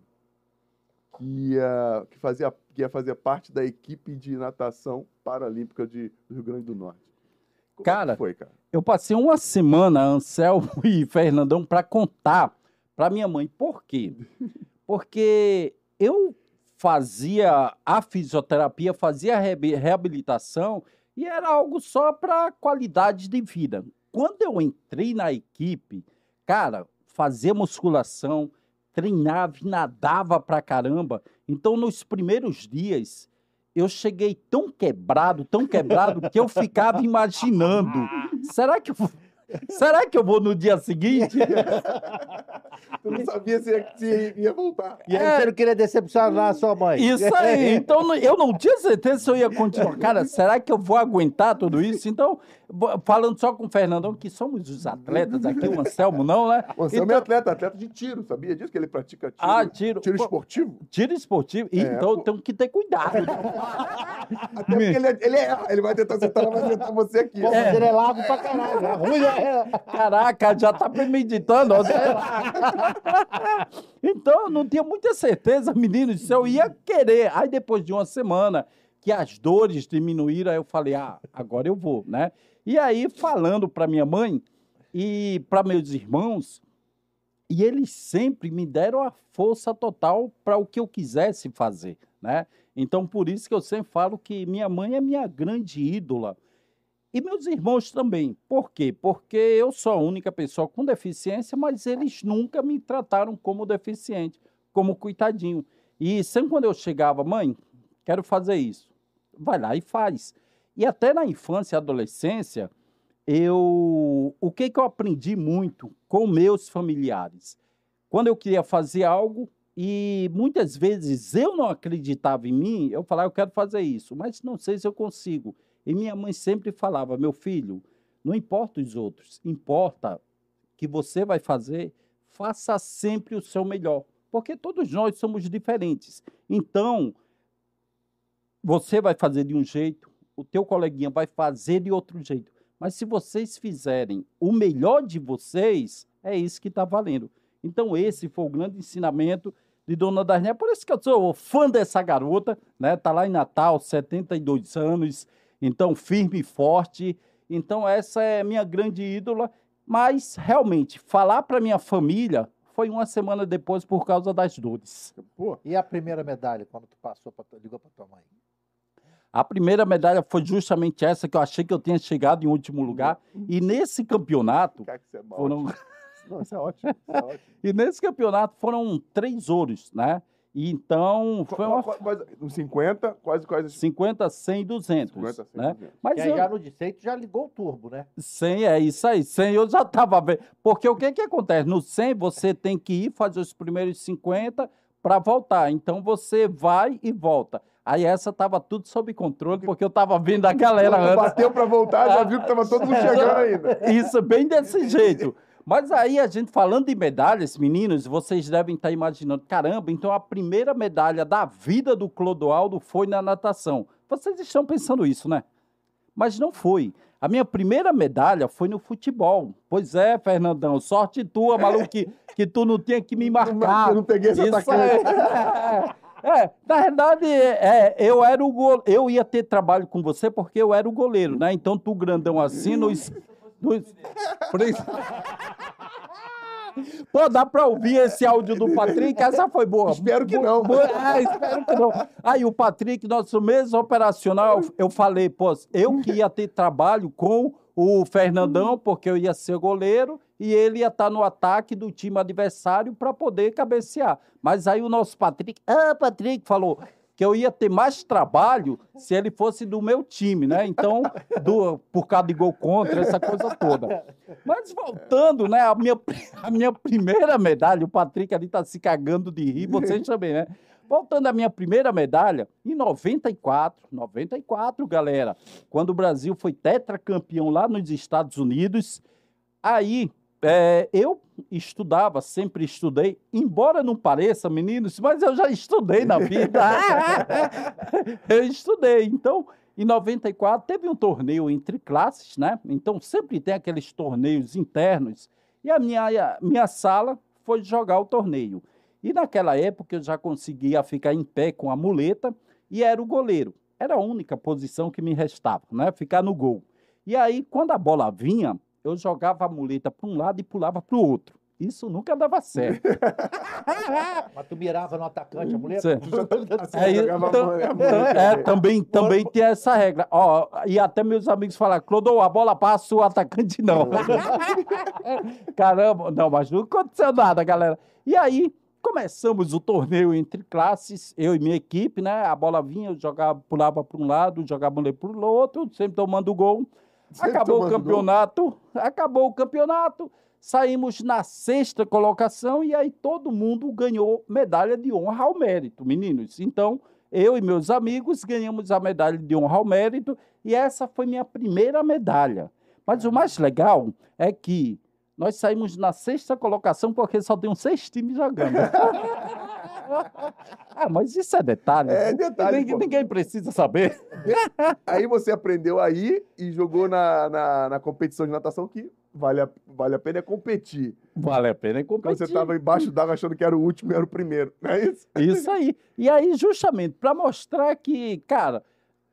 A: que ia, que fazia, que ia fazer parte da equipe de natação paralímpica de, do Rio Grande do Norte? Como é
C: Cara,
A: foi, cara?
C: Eu passei uma semana, Anselmo [laughs] e Fernandão, para contar para minha mãe. Por quê? [laughs] Porque eu fazia a fisioterapia, fazia a reabilitação e era algo só para qualidade de vida. Quando eu entrei na equipe, cara, fazia musculação, treinava e nadava pra caramba. Então, nos primeiros dias, eu cheguei tão quebrado, tão quebrado, que eu ficava imaginando: [laughs] será que eu, será que eu vou no dia seguinte? [laughs]
A: Tu não sabia se ia, se ia voltar.
B: E aí
C: É.
B: você não queria decepcionar a sua mãe.
C: Isso aí. Então, eu não tinha certeza se eu ia continuar. Cara, será que eu vou aguentar tudo isso? Então, falando só com o Fernandão, que somos os atletas aqui, o Anselmo não, né?
A: Você é
C: Então-
A: meu atleta, atleta de tiro, sabia disso? Que ele pratica tiro,
C: Ah, tiro.
A: tiro esportivo?
C: Tiro esportivo.
A: É,
C: então, eu
A: pô.
C: tenho que ter cuidado. [laughs]
A: Até porque ele, é- ele, é- ele vai tentar acertar, mas vai acertar você aqui.
B: Pô, mas ele é largo pra caralho. É ruim, né? [laughs]
C: Caraca, já tá premeditando. [laughs] então, eu não tinha muita certeza, menino, se eu ia querer. Aí, depois de uma semana que as dores diminuíram, eu falei, ah, agora eu vou, né? E aí, falando para minha mãe e para meus irmãos, e eles sempre me deram a força total para o que eu quisesse fazer, né? Então, por isso que eu sempre falo que minha mãe é minha grande ídola. E meus irmãos também. Por quê? Porque eu sou a única pessoa com deficiência, mas eles nunca me trataram como deficiente, como coitadinho. E sempre quando eu chegava, mãe, quero fazer isso. Vai lá e faz. E até na infância e adolescência, eu o que que eu aprendi muito com meus familiares? Quando eu queria fazer algo e muitas vezes eu não acreditava em mim, eu falava, eu quero fazer isso, mas não sei se eu consigo. E minha mãe sempre falava: meu filho, não importa os outros, importa que você vai fazer, faça sempre o seu melhor, porque todos nós somos diferentes. Então, você vai fazer de um jeito, o teu coleguinha vai fazer de outro jeito. Mas se vocês fizerem o melhor de vocês, é isso que está valendo. Então, esse foi o grande ensinamento de Dona Darné. Por isso que eu sou fã dessa garota, né? Tá lá em Natal, 72 anos, então firme e forte. Então, essa é minha grande ídola. Mas, realmente, falar para minha família foi uma semana depois por causa das dores.
A: Pô,
B: E a primeira medalha, quando tu passou, pra, ligou pra tua mãe?
C: A primeira medalha foi justamente essa que eu achei que eu tinha chegado em último lugar. E nesse campeonato
A: você é
C: foram
A: Não, isso é ótimo. Isso é [laughs] ótimo.
C: e nesse campeonato foram três ouros, né? E então foi uma
A: Qu- quase- Uns 50, quase, quase
C: 50, 100 e 200,
A: 50, 100,
C: né?
A: 200.
C: Mas
B: E aí
C: eu,
B: já no de 100 tu já ligou o turbo, né?
C: 100 é isso aí, 100 eu já estava vendo. Porque o que que acontece? No 100 você tem que ir fazer os primeiros 50 para voltar. Então você vai e volta. Aí essa tava tudo sob controle, porque eu tava vendo a galera antes.
A: Bateu pra voltar, já viu que tava todo mundo [laughs] chegando ainda.
C: Isso, bem desse jeito. Mas aí a gente falando de medalhas, meninos, vocês devem estar imaginando, caramba, então a primeira medalha da vida do Clodoaldo foi na natação. Vocês estão pensando isso, né? Mas não foi. A minha primeira medalha foi no futebol. Pois é, Fernandão, sorte tua, maluco, que, [laughs] que tu não tinha que me marcar.
A: Eu não peguei esse
C: Isso
A: atacante.
C: é, [laughs] é, na verdade, é, eu era o go... eu ia ter trabalho com você porque eu era o goleiro, né? Então tu grandão assim nos, Pô, dá pra ouvir esse áudio do Patrick? Essa foi boa.
A: Espero que não.
C: É, espero que não. Aí o Patrick, nosso mesmo operacional, eu- eu falei, pô, eu que ia ter trabalho com o Fernandão, porque eu ia ser goleiro, e ele ia estar no ataque do time adversário para poder cabecear. Mas aí o nosso Patrick, ah, Patrick falou que eu ia ter mais trabalho se ele fosse do meu time, né? Então, do, por causa de gol contra, essa coisa toda. Mas voltando, né? A minha, a minha primeira medalha, o Patrick ali tá se cagando de rir, vocês também, né? Voltando à minha primeira medalha, em 94, 94, galera, quando o Brasil foi tetracampeão lá nos Estados Unidos, aí é, eu estudava, sempre estudei, embora não pareça, meninos, mas eu já estudei na vida. [laughs] eu estudei. Então, em 94, teve um torneio entre classes, né? Então, sempre tem aqueles torneios internos. E a minha, a minha sala foi jogar o torneio. E naquela época eu já conseguia ficar em pé com a muleta e era o goleiro. Era a única posição que me restava, né? Ficar no gol. E aí, quando a bola vinha, eu jogava a muleta para um lado e pulava para o outro. Isso nunca dava certo. [laughs]
B: Mas tu mirava no atacante, a mulher.
C: Certo.
A: Assim,
C: É,
A: a a
C: tam-
A: mão-
C: é, também, também tem essa regra. Ó, e até meus amigos falaram, Clodô, a bola passa, o atacante não. [laughs] Caramba, não, mas não aconteceu nada, galera. E aí, começamos o torneio entre classes, eu e minha equipe, né? A bola vinha, eu jogava, pulava para um lado, jogava para o outro, sempre tomando gol. Acabou o
A: tomando gol.
C: campeonato, acabou o campeonato, saímos na sexta colocação e aí todo mundo ganhou medalha de honra ao mérito, meninos. Então, eu e meus amigos ganhamos a medalha de honra ao mérito e essa foi minha primeira medalha. Mas o mais legal é que nós saímos na sexta colocação porque só tem seis times jogando. [laughs] [laughs] ah, mas isso é detalhe.
A: É detalhe,
C: Ninguém, ninguém precisa saber. [laughs]
A: Aí você aprendeu aí e jogou na, na, na competição de natação que vale a, vale a pena é competir.
C: Vale a pena
A: Quando
C: competir.
A: você estava embaixo d'água achando que era o último e era o primeiro. Não é isso?
C: Isso aí. E aí, justamente, para mostrar que, cara,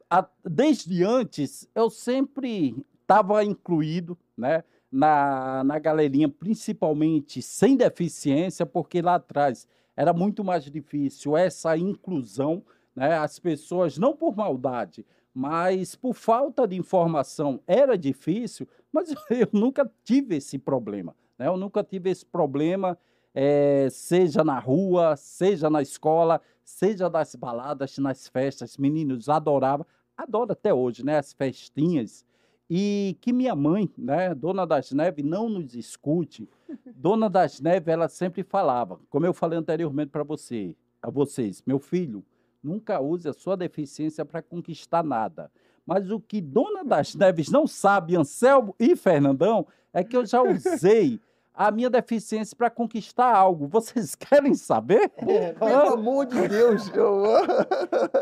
C: a- desde antes eu sempre estava incluído, né? Na, na galerinha, principalmente sem deficiência, porque lá atrás era muito mais difícil essa inclusão, né? As pessoas, não por maldade, mas por falta de informação, era difícil, mas [laughs] eu nunca tive esse problema, né? Eu nunca tive esse problema eh, seja na rua, seja na escola, seja nas baladas, nas festas, meninos adoravam, adoro até hoje, né, as festinhas, e que minha mãe, né, Dona das Neves, não nos escute, [laughs] Dona das Neves, ela sempre falava, como eu falei anteriormente para você, a vocês, meu filho, nunca use a sua deficiência para conquistar nada. Mas o que Dona das [laughs] Neves não sabe, Anselmo e Fernandão, é que eu já usei a minha deficiência para conquistar algo. Vocês [laughs] querem saber?
B: É,
A: Pelo amor de Deus. Eu...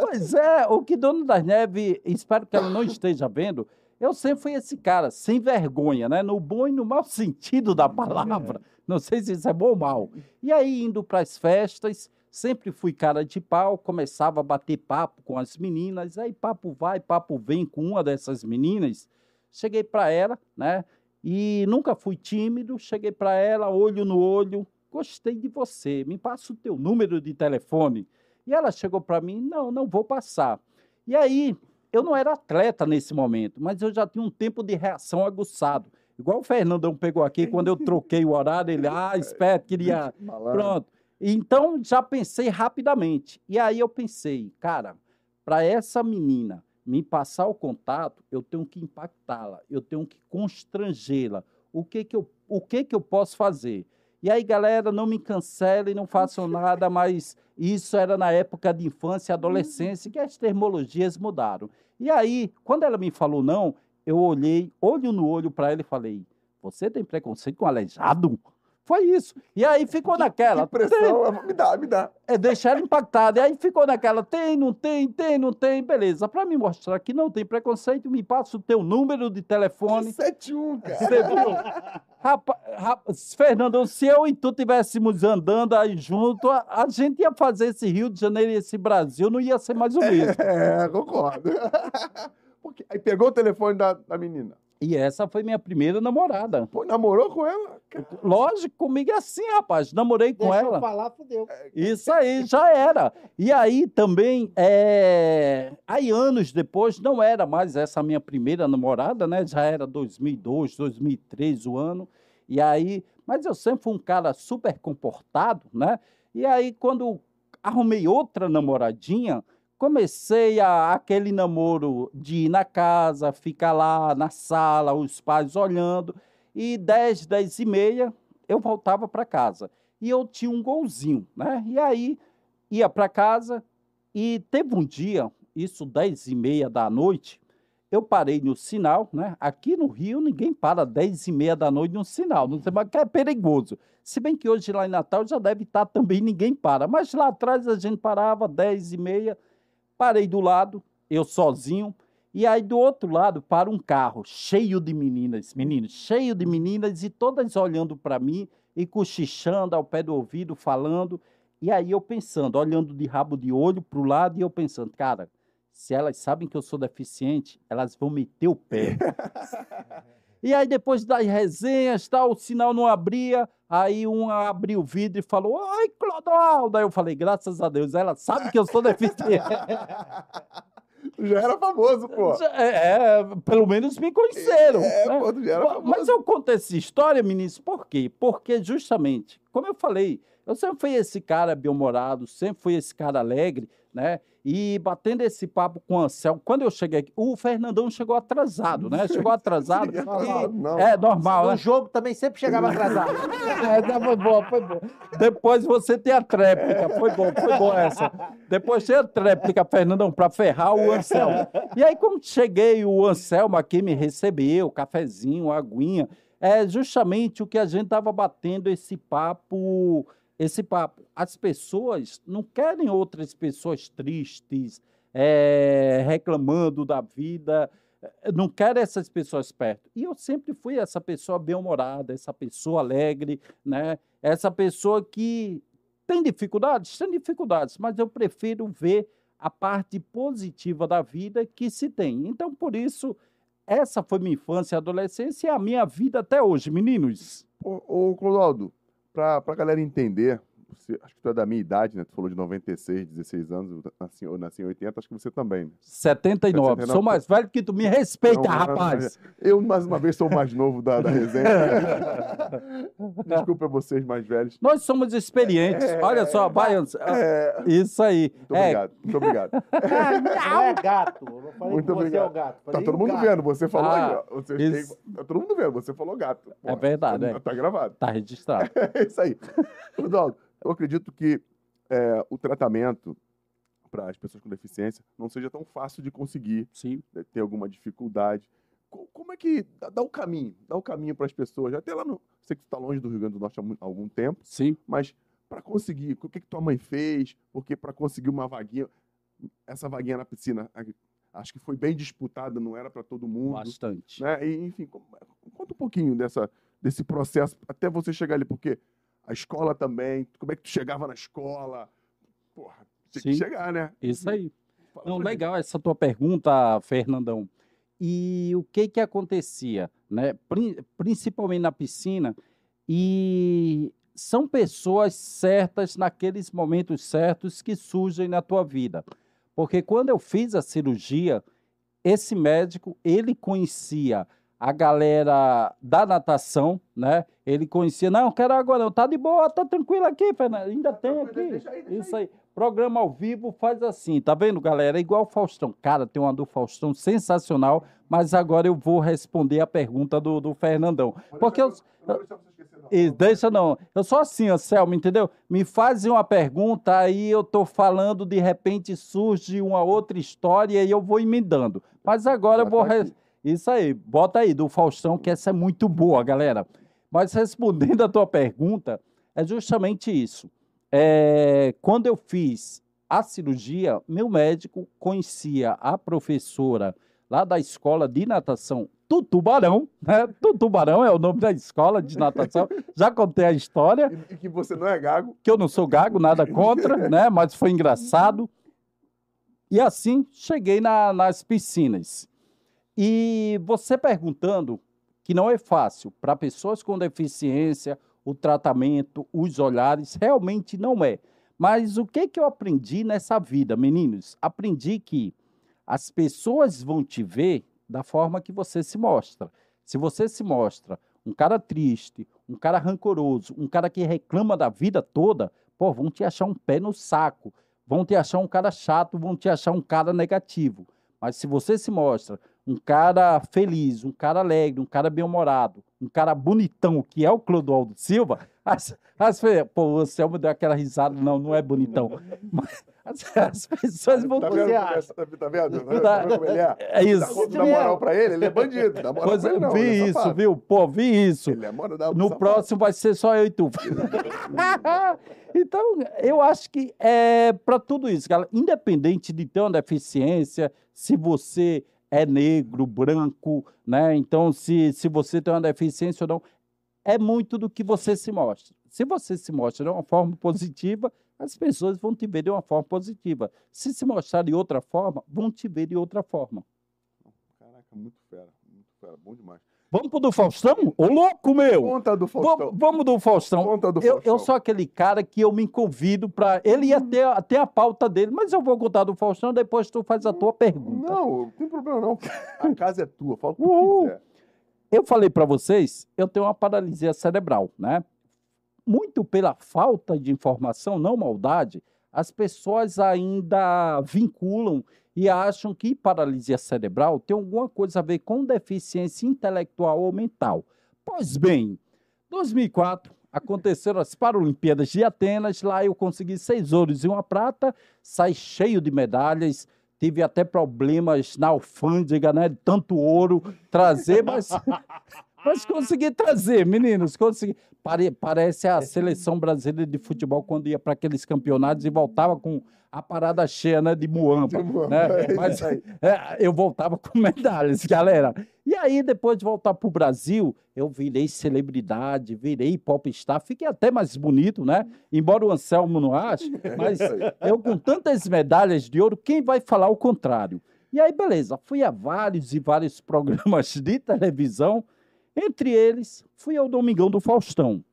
C: Pois é, o que Dona das Neves, espero que ela não esteja vendo, eu sempre fui esse cara, sem vergonha, né? No bom e no mau [laughs] sentido da palavra. Não sei se isso é bom ou mal. E aí, indo para as festas, sempre fui cara de pau, começava a bater papo com as meninas, aí papo vai, papo vem com uma dessas meninas. Cheguei para ela, né? E nunca fui tímido, cheguei para ela, olho no olho, gostei de você, me passa o teu número de telefone. E ela chegou para mim, não, não vou passar. E aí, eu não era atleta nesse momento, mas eu já tinha um tempo de reação aguçado. Igual o Fernandão pegou aqui, quando eu troquei o horário, ele, ah, esperto, queria. [laughs] Pronto. Então já pensei rapidamente. E aí eu pensei, cara, para essa menina me passar o contato, eu tenho que impactá-la, eu tenho que constrangê-la. O que que eu, o que que eu posso fazer? E aí, galera, não me cancelem, não façam [laughs] nada, mas isso era na época de infância e adolescência, que as termologias mudaram. E aí, quando ela me falou não, eu olhei olho no olho para ela e falei: Você tem preconceito com aleijado? Foi isso. E aí ficou naquela.
A: Que pressão, me dá, me dá.
C: É deixar ela impactada. E aí ficou naquela, tem, não tem, tem, não tem, beleza. Para me mostrar que não tem preconceito, me passa o teu número de telefone.
A: 71, cara.
C: Você viu? Rapaz, rapaz, Fernando, se eu e tu tivéssemos andando aí junto, a, a gente ia fazer esse Rio de Janeiro e esse Brasil, não ia ser mais o mesmo. [laughs]
A: É, concordo. [laughs] Porque- aí pegou o telefone da, da menina.
C: E essa foi minha primeira namorada.
A: Pô, namorou com ela? Cara,
C: Lógico, comigo é assim, rapaz. Namorei com
B: Deixa eu
C: ela.
B: falar, fudeu.
C: Isso aí, já era. E aí também, é... aí anos depois, não era mais essa minha primeira namorada, né? Já era 2002, 2003 o ano. E aí, mas eu sempre fui um cara super comportado, né? E aí, quando arrumei outra namoradinha, comecei a, aquele namoro de ir na casa, ficar lá na sala, os pais olhando. E 10, 10 e meia, eu voltava para casa e eu tinha um golzinho, né? E aí ia para casa e teve um dia, isso 10 e meia da noite, eu parei no sinal, né? Aqui no Rio ninguém para 10 e meia da noite no sinal, não sei mais é perigoso. Se bem que hoje lá em Natal já deve estar também ninguém para, mas lá atrás a gente parava 10 e meia, parei do lado, eu sozinho, e aí do outro lado para um carro cheio de meninas, meninos, cheio de meninas e todas olhando para mim e cochichando ao pé do ouvido, falando. E aí eu pensando, olhando de rabo de olho para o lado e eu pensando, cara, se elas sabem que eu sou deficiente, elas vão meter o pé. [laughs] e aí depois das resenhas, tal, o sinal não abria, aí uma abriu o vidro e falou, oi, Clodoaldo. Aí eu falei, graças a Deus, ela sabe que eu sou deficiente. [laughs]
A: Já era famoso, pô.
C: É, é, pelo menos me conheceram.
A: É,
C: né?
A: pô, já era
C: Mas-
A: famoso.
C: Mas eu conto essa história, ministro, por quê? Porque justamente, como eu falei, eu sempre fui esse cara bem-humorado, sempre fui esse cara alegre, né? E batendo esse papo com o Anselmo, quando eu cheguei aqui, o Fernandão chegou atrasado, né? Chegou atrasado. [laughs] E-. É normal,
B: No
C: né?
B: jogo também sempre chegava atrasado. [laughs]
C: É, foi bom, foi bom. Depois você tem a tréplica, foi bom, foi bom essa. Depois tem a tréplica, Fernandão, para ferrar o Anselmo. E aí, como cheguei, o Anselmo aqui me recebeu, cafezinho, aguinha. É justamente o que a gente estava batendo esse papo, esse papo. As pessoas não querem outras pessoas tristes, é, reclamando da vida, eh, não quero essas pessoas perto. E eu sempre fui essa pessoa bem-humorada, essa pessoa alegre, né? essa pessoa que tem dificuldades, tem dificuldades, mas eu prefiro ver a parte positiva da vida que se tem. Então, por isso, essa foi minha infância e adolescência e a minha vida até hoje, meninos.
A: Ô, ô pra, pra galera entender, acho que tu é da minha idade, né? Tu falou de 96, 16 anos, eu nasci, eu nasci em 80, acho que você também. né?
C: 79.
A: 79.
C: Sou mais velho que tu. Me respeita,
A: Não,
C: rapaz. [laughs]
A: Eu, mais uma vez, sou o mais novo da, da resenha. [laughs] Desculpa vocês mais velhos.
C: Nós somos experientes.
A: É,
C: Olha só, vai, Anselmo.
A: É,
C: Isso aí.
A: muito
C: É,
A: obrigado, muito obrigado.
B: Não é gato. Eu não falei
A: Muito
B: que você é
A: obrigado.
B: o gato.
A: Tá
B: Falei
A: todo
B: o
A: mundo
B: gato.
A: vendo, você falou
C: Ah,
A: aí, ó. Você
C: isso.
A: tem- tá todo mundo vendo, você falou gato.
C: É verdade,
A: Tá,
C: é.
A: tá gravado.
C: Tá registrado. [laughs]
A: É isso aí. Clodoaldo, eu acredito que é, o tratamento para as pessoas com deficiência não seja tão fácil de conseguir,
C: Sim.
A: né, ter alguma dificuldade. Co- Como é que dá, o caminho? Dá o caminho para as pessoas. Até lá no. Sei que tu está longe do Rio Grande do Norte há há algum tempo,
C: Sim.
A: mas para conseguir, o que, que tua mãe fez? Porque para conseguir uma vaguinha, essa vaguinha na piscina, acho que foi bem disputada, não era para todo mundo.
C: Bastante.
A: né? E, enfim, conta um pouquinho dessa, desse processo até você chegar ali, porque a escola também, como é que tu chegava na escola? Porra, tem que
C: Sim.
A: chegar, né?
C: Isso aí.
A: Fala
C: Não,
A: pra gente.
C: legal essa tua pergunta, Fernandão. E o que que acontecia, né? Prin- Principalmente na piscina. E são pessoas certas naqueles momentos certos que surgem na tua vida. Porque quando eu fiz a cirurgia, esse médico, ele conhecia a galera da natação, né? Ele conhecia, não, quero água não, tá de boa, tá tranquilo aqui, Fernando, ainda tem aqui.
A: deixa aí, deixa
C: Isso aí. Programa ao vivo faz assim, tá vendo, galera? É igual o Faustão. Cara, tem uma do Faustão sensacional, mas agora eu vou responder a pergunta do, do Fernandão. Porque eu,
A: esquecer, não.
C: E deixa não. Eu sou assim, Anselmo, entendeu? Me fazem uma pergunta, aí eu tô falando, de repente surge uma outra história e eu vou emendando. Mas agora
A: Já
C: eu vou.
A: tá.
C: Isso aí, bota aí, do Faustão, que essa é muito boa, galera. Mas respondendo a tua pergunta, é justamente isso. É, quando eu fiz a cirurgia, meu médico conhecia a professora lá da escola de natação Tutubarão, né? Tutubarão é o nome da escola de natação. Já contei a história,
A: E, que você não é gago.
C: que eu não sou gago, nada contra, [laughs] né? Mas foi engraçado. E assim cheguei na- nas piscinas. E você perguntando que não é fácil para pessoas com deficiência, o tratamento, os olhares, realmente não é. Mas o que, que eu aprendi nessa vida, meninos? Aprendi que as pessoas vão te ver da forma que você se mostra. Se você se mostra um cara triste, um cara rancoroso, um cara que reclama da vida toda, pô, vão te achar um pé no saco, vão te achar um cara chato, vão te achar um cara negativo. Mas se você se mostra um cara feliz, um cara alegre, um cara bem-humorado, um cara bonitão, que é o Clodoaldo Silva, as, as, pô, o Anselmo deu aquela risada, não, não é bonitão. [laughs] Mas as, as pessoas vão...
A: Tá vendo,
B: acha?
A: tá, tá vendo?
C: Tá-
A: vendo como ele é?
C: É isso.
A: Dá, dá moral pra ele, ele é bandido. Dá moral
C: Pois,
A: pra ele, não.
C: vi
A: ele é
C: isso, viu? Pô, vi isso.
A: Ele é mano, dá
C: No próximo vai ser só eu e tu. [laughs] então, eu acho que é para tudo isso, galera. Independente de ter uma deficiência, se você é negro, branco, né? Então, se, se você tem uma deficiência ou não, é muito do que você se mostra. Se você se mostra de uma forma positiva, as pessoas vão te ver de uma forma positiva. Se se mostrar de outra forma, vão te ver de outra forma.
A: Caraca, muito fera. Muito fera. Bom demais.
C: Vamos pro do Faustão? Ô, louco, meu!
A: Conta do
C: Vamos,
A: Faustão.
C: vamos do Faustão.
A: Conta do
C: Eu,
A: Faustão.
C: eu sou aquele cara que eu me convido para. Ele ia ter até a pauta dele, mas eu vou contar do Faustão, depois tu faz a tua pergunta.
A: Não, não tem problema não. A casa é tua, fala o que
C: Uhul.
A: quiser.
C: Eu falei para vocês, eu tenho uma paralisia cerebral, né? Muito pela falta de informação, não maldade, as pessoas ainda vinculam e acham que paralisia cerebral tem alguma coisa a ver com deficiência intelectual ou mental. Pois bem, 2004 aconteceram as Paralimpíadas de Atenas, lá eu consegui seis ouros e uma prata, saí cheio de medalhas, tive até problemas na alfândega, né? de Tanto ouro trazer, mas, [laughs] mas consegui trazer, meninos, consegui. Pare- parece a seleção brasileira de futebol quando ia para aqueles campeonatos e voltava com a parada cheia né, de muamba.
A: De muamba,
C: né?
A: é
C: Mas é, eu voltava com medalhas, galera. E aí, depois de voltar para o Brasil, eu virei celebridade, virei popstar, fiquei até mais bonito, né? Embora o Anselmo não ache, mas eu com tantas medalhas de ouro, quem vai falar o contrário? E aí, beleza, fui a vários e vários programas de televisão, entre eles, fui ao Domingão do Faustão.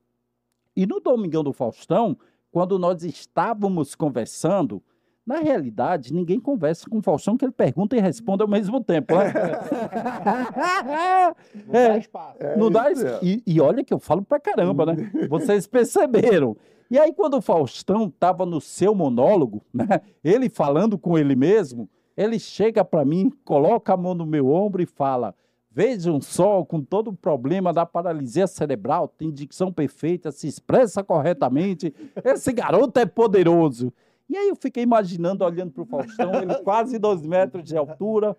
C: E no Domingão do Faustão, quando nós estávamos conversando, na realidade, ninguém conversa com o Faustão, que ele pergunta e responde ao mesmo tempo. Né? [laughs]
B: Não
C: É.
B: dá espaço.
A: É
C: Não dá
A: é.
C: e, e olha que eu falo pra caramba, né? Vocês perceberam. E aí, quando o Faustão estava no seu monólogo, né? Ele falando com ele mesmo, ele chega para mim, coloca a mão no meu ombro e fala: Vejam só, com todo o problema da paralisia cerebral, tem dicção perfeita, se expressa corretamente. Esse garoto é poderoso. E aí eu fiquei imaginando, olhando para o Faustão, ele quase dois metros de altura.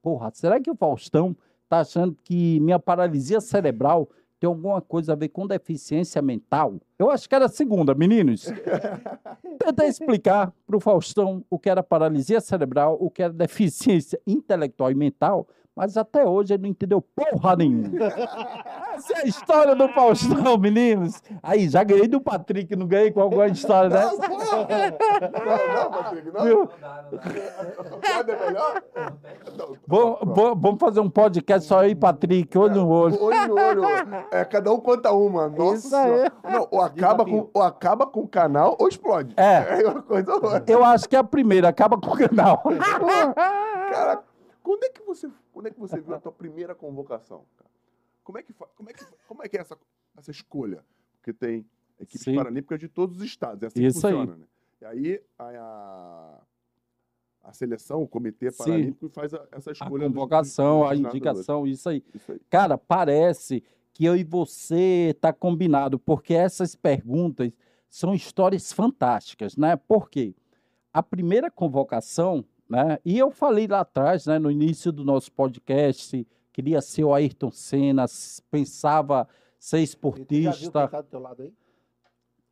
C: Porra, será que o Faustão tá achando que minha paralisia cerebral tem alguma coisa a ver com deficiência mental? Eu acho que era a segunda, meninos. Tentei explicar para o Faustão o que era paralisia cerebral, o que era deficiência intelectual e mental, mas até hoje ele não entendeu porra nenhuma. [laughs] Essa é a história do Faustão, meninos. Aí, já ganhei do Patrick, não ganhei com alguma história dessa?
A: não, [laughs] não, Patrick, não.
C: Viu?
D: Não dá, não dá.
A: É melhor?
D: Não tem.
A: Não,
C: Vamos, fazer um podcast só aí, Patrick, olho no olho.
A: Olho no olho. É, cada um conta uma. Nossa
C: Isso aí.
A: Senhora. Não, ou acaba, com, ou acaba com o canal ou explode.
C: É. [laughs]
A: É uma coisa outra.
C: Eu acho que é a primeira, acaba com o canal.
A: Cara, quando é que você, quando é que você viu a [laughs] tua primeira convocação? cara? Como é que, como é que, como é, que é essa, essa escolha? Porque tem equipes
C: Sim.
A: paralímpicas de todos os estados. É assim
C: Isso
A: que
C: aí.
A: funciona, né? E aí a, a, a seleção, o comitê
C: Sim.
A: paralímpico faz a- essa
C: A
A: escolha. dos-
C: convocação,
A: dos
C: a
A: nadadores.
C: indicação, isso aí.
A: Isso aí.
C: Cara, parece que eu e você tá combinado, porque essas perguntas são histórias fantásticas, né? Por quê? A primeira convocação, né? E eu falei lá atrás, né, no início do nosso podcast, queria ser o Ayrton Senna, pensava ser
B: tu já viu quem
C: esportista.
B: tá do teu lado aí?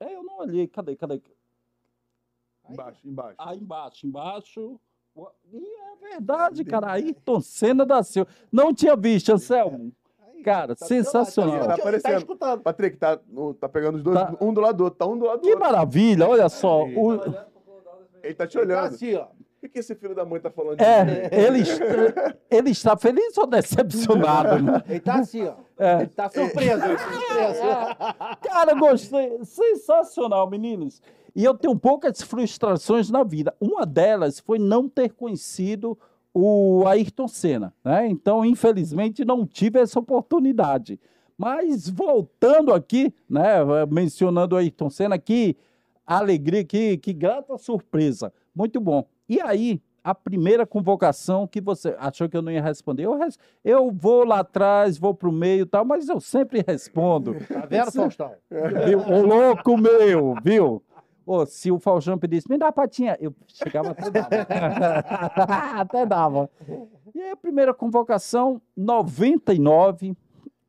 C: É, eu não olhei, cadê, cadê?
A: Embaixo, embaixo.
C: Aí embaixo, embaixo. E é verdade, cara. Ayrton Senna da Silva. Não tinha visto, Anselmo.
B: Aí,
C: Cara,
B: tá
C: sensacional.
B: Tá,
A: Tá
B: tá
A: aparecendo.
B: escutando.
A: Patrick, tá, tá pegando os dois,
C: Tá.
A: um do lado do outro, tá um do lado do
C: Que
A: outro.
C: maravilha, olha só. O-
A: Ele tá te
B: Ele tá
A: olhando.
B: assim, ó.
A: O que, que esse filho da mãe tá falando de mim?
C: é, ele, está, ele está feliz ou decepcionado? né?
B: Ele tá assim, ó.
C: É.
B: Ele tá surpreso. ele tá surpreso.
C: Cara, gostei. Sensacional, meninos. E eu tenho poucas frustrações na vida. Uma delas foi não ter conhecido o Ayrton Senna, né? Então, infelizmente, não tive essa oportunidade. Mas voltando aqui, né, mencionando o Ayrton Senna, que alegria, que, que grata surpresa. Muito bom. E aí, a primeira convocação que você achou que eu não ia responder, eu, res- eu vou lá atrás, vou para o meio e tal, mas eu sempre respondo. [laughs]
B: Tá vendo, Faustão?
C: Viu? Ô louco meu, viu? Ô, se o Faustão pedisse, me dá a patinha, eu chegava até dava. [laughs] até dava. E aí a primeira convocação, 99,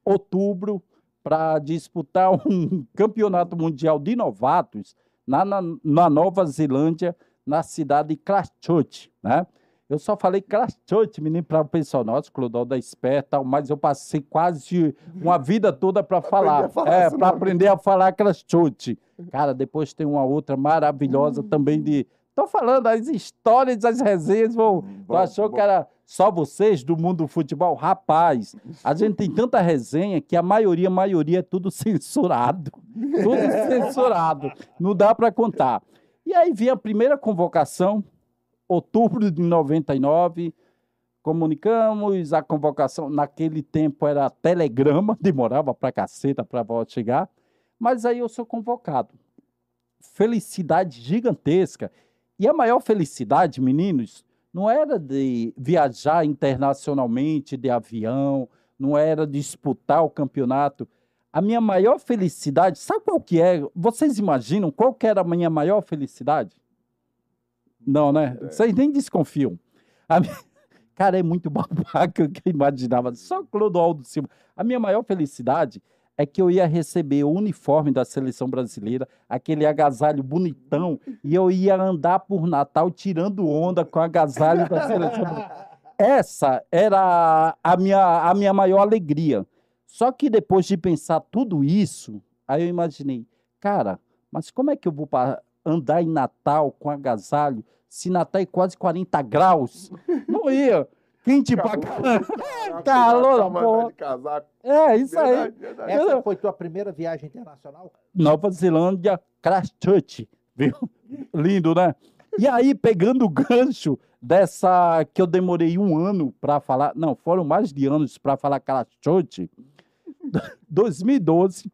C: outubro, para disputar um [laughs] campeonato mundial de novatos na, na, na Nova Zelândia, na cidade de Christchurch, né? Eu só falei Christchurch, menino, para o pessoal, nossa, Clodal da Esperta, tal, mas eu passei quase uma vida toda para falar. é, para aprender a falar Christchurch. Cara, depois tem uma outra maravilhosa também de... Tô falando, as histórias, as resenhas vão... Tu
A: Bom,
C: achou
A: bom.
C: que era só vocês do mundo do futebol? Rapaz, a gente tem tanta resenha que a maioria, a maioria é tudo [laughs] censurado. Tudo [laughs] censurado. Não dá para contar. E aí vem a primeira convocação, outubro de 99. Comunicamos a convocação. Naquele tempo era telegrama, [laughs] demorava pra caceta para a volta chegar. Mas aí eu sou convocado. Felicidade gigantesca. E a maior felicidade, meninos, não era de viajar internacionalmente de avião, não era disputar o campeonato. A minha maior felicidade, sabe qual que é? Vocês imaginam qual que era a minha maior felicidade? Não, né? Vocês nem desconfiam. Minha- [laughs] Cara, é muito babaca que eu imaginava. Só Clodoaldo Silva. A minha maior felicidade é que eu ia receber o uniforme da seleção brasileira, aquele agasalho bonitão, e eu ia andar por Natal tirando onda com o agasalho da seleção brasileira. [laughs] Essa era a minha, a minha maior alegria. Só que depois de pensar tudo isso, aí eu imaginei, cara, mas como é que eu vou andar em Natal com agasalho se Natal é quase 40 graus? [laughs] Não ia. Quente pra caramba. [laughs] Calor, [laughs]
A: Tá.
C: É, isso aí.
A: Verdade, verdade.
B: Essa foi tua primeira viagem internacional?
C: Nova Zelândia, Christchurch, viu? Lindo, né? E aí, pegando o gancho dessa que eu demorei um ano para falar, não, foram mais de anos para falar Christchurch, 2012,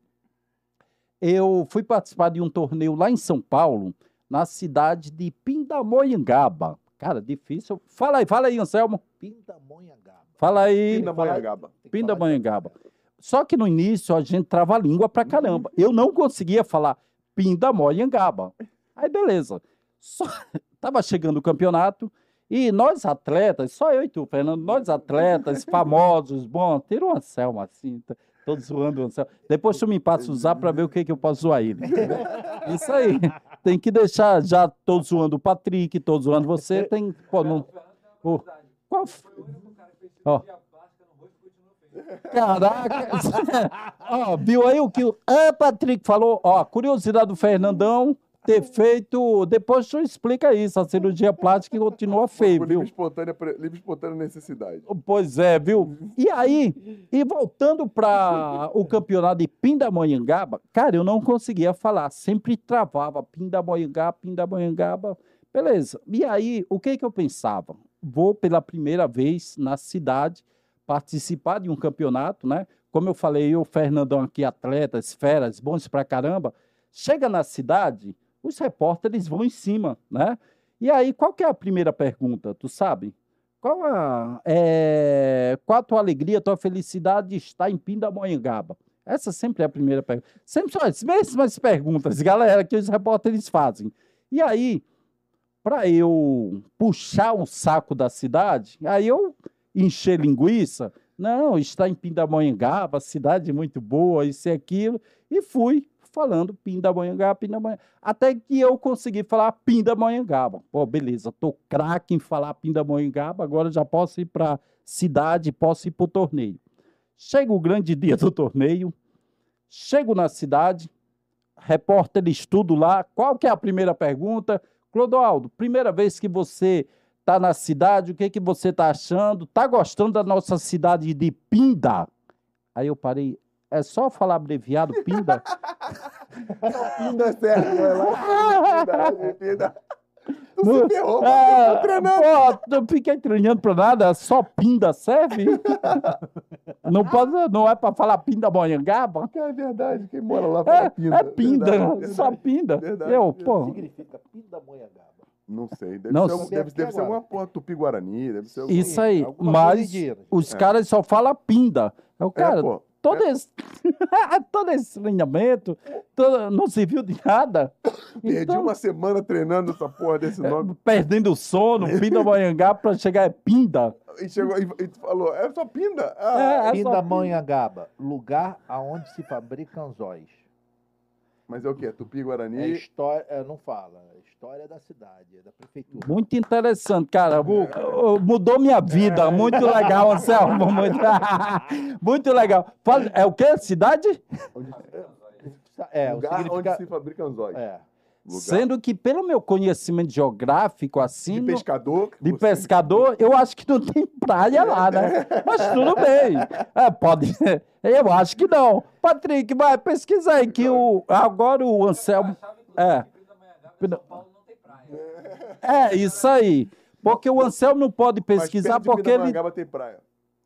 C: eu fui participar de um torneio lá em São Paulo, na cidade de Pindamonhangaba. Cara, difícil. Fala aí, fala aí, Anselmo.
B: Pindamonhangaba.
C: Fala aí.
A: Pindamonhangaba.
C: Pindamonhangaba. Só que no início a gente trava a língua pra caramba. Eu não conseguia falar Pindamonhangaba. Aí beleza. Só... [laughs] Tava chegando o campeonato e nós atletas, só eu e tu, Fernando, nós atletas [laughs] famosos, bom, tira o Anselmo assim, tá- tô zoando o Anselmo. Depois tu me passa usar pra ver o que, que eu posso zoar ele. Isso aí. Tem que deixar, já tô zoando o Patrick, tô zoando você, tem... Pô, não... Pô, qual... Ó. Caraca! [laughs] Ó, viu aí o que o ah, Patrick falou? Ó, curiosidade do Fernandão ter feito. Depois tu explica isso. A cirurgia plástica continua [laughs]
A: Por
C: viu?
A: livre espontânea, livre espontânea necessidade.
C: Pois é, viu? E aí, e voltando para o campeonato de Pindamonhangaba, cara, eu não conseguia falar, sempre travava Pindamonhangaba, Pindamonhangaba, beleza. E aí, o que que eu pensava? Vou pela primeira vez na cidade participar de um campeonato, né? Como eu falei, eu, Fernandão aqui, atletas, feras, bons pra caramba. Chega na cidade, os repórteres vão em cima, né? E aí, qual que é a primeira pergunta, tu sabe? Qual a, é, qual a tua alegria, tua felicidade de estar em Pindamonhangaba? Essa sempre é a primeira pergunta. Sempre são as mesmas perguntas, [laughs] galera, que os repórteres fazem. E aí, para eu puxar um saco da cidade, aí eu encher linguiça. Não, está em Pindamonhangaba, cidade muito boa, isso e aquilo. E fui falando Pindamonhangaba, Pindamonhangaba. Até que eu consegui falar Pindamonhangaba. Pô, beleza, tô craque em falar Pindamonhangaba, agora já posso ir para cidade, posso ir para torneio. Chega o grande dia do torneio, chego na cidade, repórter estudo lá. Qual que é a primeira pergunta? Clodoaldo, primeira vez que você está na cidade, o que, que você está achando? Está gostando da nossa cidade de Pinda? Aí eu parei, é só falar abreviado Pinda?
A: Pinda é certo, vai lá. Pinda, Pinda. Tu
C: No-
A: se ferrou,
C: É,
A: treinando.
C: pô, não fiquei treinando para nada, só Pinda serve? não, pode, não é para falar Pinda Monhangaba?
A: É verdade, quem mora lá fala
C: É,
A: Pinda.
C: é Pinda,
A: Verdade,
C: só. Pinda.
A: verdade,
C: eu, pô,
B: Significa Pindamonhangaba.
A: Não sei, deve
C: Não
A: ser,
C: sei.
A: deve, deve ser alguma porra tupi-guarani, deve ser algum...
C: isso aí,
B: Alguma
C: mas os
A: É.
C: caras só falam Pinda. É o cara,
A: é, pô.
C: Todo, esse, [laughs] todo esse treinamento, todo- não se viu de nada.
A: Perdi
C: Então,
A: uma semana treinando essa porra desse nome.
C: perdendo o sono, [laughs] Pinda Monhangaba para chegar é Pinda.
A: E chegou e, e falou, é só pinda?
C: É,
A: Ah,
C: é.
B: Pindamonhangaba, lugar aonde se fabricam anzóis.
A: Mas é o quê?
B: É
A: Tupi-guarani?
B: história, é, não fala, é história da cidade, é da prefeitura.
C: Muito interessante, cara. Mu- Mudou minha vida. Muito legal, Anselmo. [laughs] Muito, [laughs] muito legal. Fala- É o quê? Cidade?
B: É, o
A: lugar onde se fabricam anzóis.
B: É.
A: Lugar
C: Sendo que, pelo meu conhecimento geográfico, assim,
A: de pescador.
C: de
A: você-
C: pescador, eu acho que não tem praia lá, né? [laughs] Mas tudo bem. É, pode. [laughs] Eu acho que não. Patrick, vai, pesquisa aí que o, agora o Anselmo. É.
D: São Paulo não tem praia.
C: É, isso aí. Porque o Anselmo não pode
A: Mas
C: pesquisar porque ele.
A: Tem praia.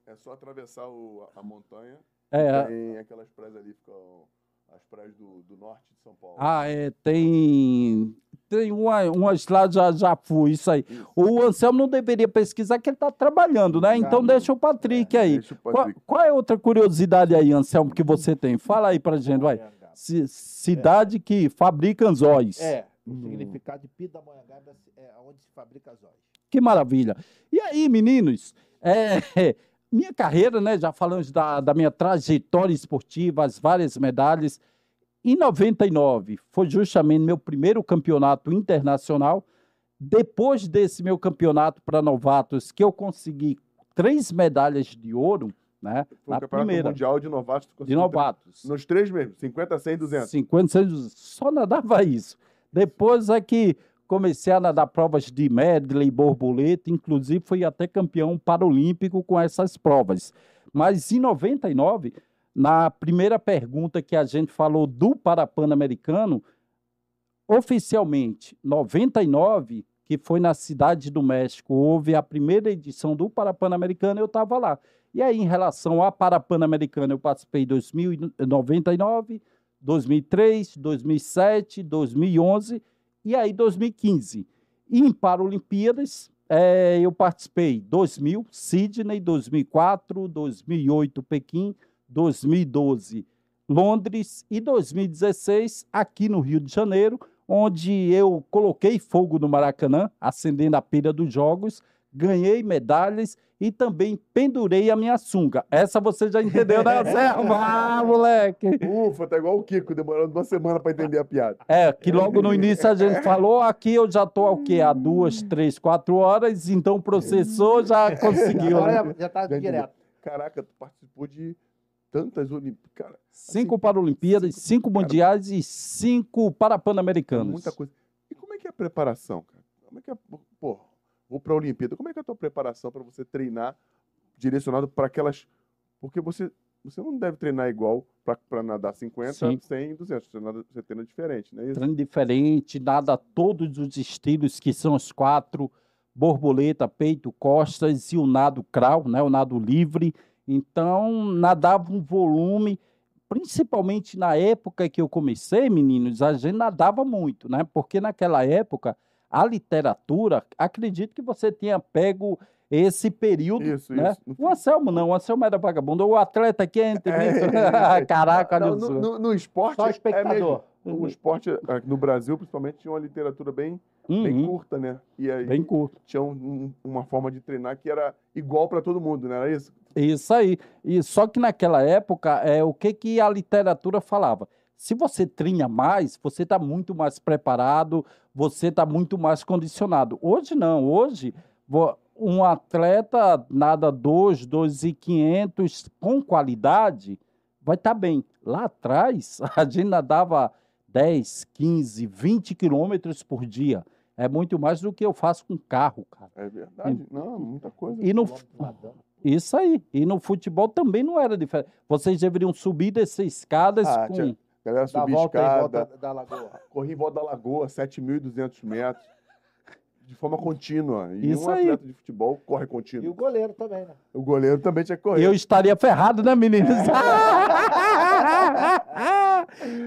A: É só atravessar o- a montanha.
C: É,
A: Tem aquelas praias ali, ficam as praias do, do norte de São Paulo.
C: Ah, é, tem. Tem uma, umas lá, já, já fui, isso aí.
A: Isso.
C: O Anselmo não deveria pesquisar, que ele está trabalhando, né? Então
B: Tá.
C: deixa o Patrick aí.
A: Deixa o
C: Qual,
A: Patrick.
C: qual é outra curiosidade aí, Anselmo, que você tem? Fala aí pra gente, vai. Ci- cidade que fabrica anzóis.
B: É, o
A: Hum.
B: significado de Pindamonhangaba é onde se fabrica anzóis.
C: Que maravilha. E aí, meninos, é, [laughs] minha carreira, né? Já falamos da, da minha trajetória esportiva, as várias medalhas. Em 99, foi justamente meu primeiro campeonato internacional. Depois desse meu campeonato para novatos, que eu consegui três medalhas de ouro, né?
A: Foi o
C: Na
A: campeonato
C: primeira,
A: mundial de novatos.
C: de novatos.
A: tre- Nos três mesmo, 50, 100, 200.
C: 50, 100, só nadava isso. Depois é que comecei a nadar provas de medley, borboleta, inclusive fui até campeão paralímpico com essas provas. Mas em 99, na primeira pergunta que a gente falou do Parapan-Americano, oficialmente, 99, que foi na cidade do México, houve a primeira edição do Parapan-Americano, eu estava lá. E aí, em relação à Parapan-Americana, eu participei em 2099, 2003, 2007, 2011 e aí 2015. E em Paralimpíadas, eh, eu participei 2000, Sydney, 2004, 2008, Pequim, 2012, Londres e 2016 aqui no Rio de Janeiro, onde eu coloquei fogo no Maracanã, acendendo a pilha dos jogos, ganhei medalhas e também pendurei a minha sunga. Essa você já entendeu, né, [laughs] Anselmo? Ah, moleque!
A: Ufa, tá igual o Kiko, demorando uma semana pra entender a piada.
C: É, que logo no início a gente [laughs] falou, aqui eu já estou o quê? Há duas, três, quatro horas, então o processor já [laughs] conseguiu.
B: Agora
C: né?
B: já, já tá direto.
A: Caraca, tu participou de tantas Olimpíadas. Cara,
C: Cinco Paralimpíadas, cinco
A: cara,
C: mundiais e cinco Parapan-Americanos.
A: muita coisa. E como é que é a preparação, cara? Como é que é, pô, vou pra Olimpíada. Como é que é a tua preparação para você treinar direcionado para aquelas porque você você não deve treinar igual para nadar 50,
C: Sim.
A: 100, 200. Você, nada, você treina diferente, não é isso?
C: Treino diferente, nada todos os estilos que são os quatro, borboleta, peito, costas e o nado crawl, né, o nado livre. Então, nadava um volume, principalmente na época que eu comecei, meninos, a gente nadava muito, né? Porque naquela época a literatura, acredito que você tenha pego esse período,
A: Isso,
C: né?
A: isso.
C: O Anselmo não, o Anselmo era vagabundo. O atleta aqui é entre
A: É. [laughs]
C: Caraca,
A: Não, no, no- no esporte.
B: Só
A: é
B: espectador.
A: mesmo. o esporte, eh, no Brasil, principalmente, tinha uma literatura bem, bem
C: Uhum,
A: curta, né? E aí
C: bem curto.
A: tinha um- um- uma forma de treinar que era igual para todo mundo, não era isso?
C: Isso aí. E só que naquela época, é, o que, que a literatura falava? Se você treina mais, você está muito mais preparado, você está muito mais condicionado. Hoje não. Hoje, um atleta nada 2, 2,500 com qualidade, vai estar bem. Lá atrás, [laughs] a gente nadava 10, 15, 20 quilômetros por dia. É muito mais do que eu faço com carro, cara.
A: É verdade. Não, muita coisa.
C: E no, isso aí. E no futebol também não era diferente. Vocês deveriam subir e descer escadas
A: Ah,
C: com.
A: Galera subia
B: volta em
A: escada,
B: volta da lagoa.
A: corria em volta da lagoa, 7.200 metros, de forma contínua. E
C: Isso
A: um
C: aí.
A: atleta de futebol corre
B: E
A: contínuo.
B: o goleiro também, né?
A: O goleiro também tinha que correr.
C: Eu estaria ferrado, né, meninos? [laughs]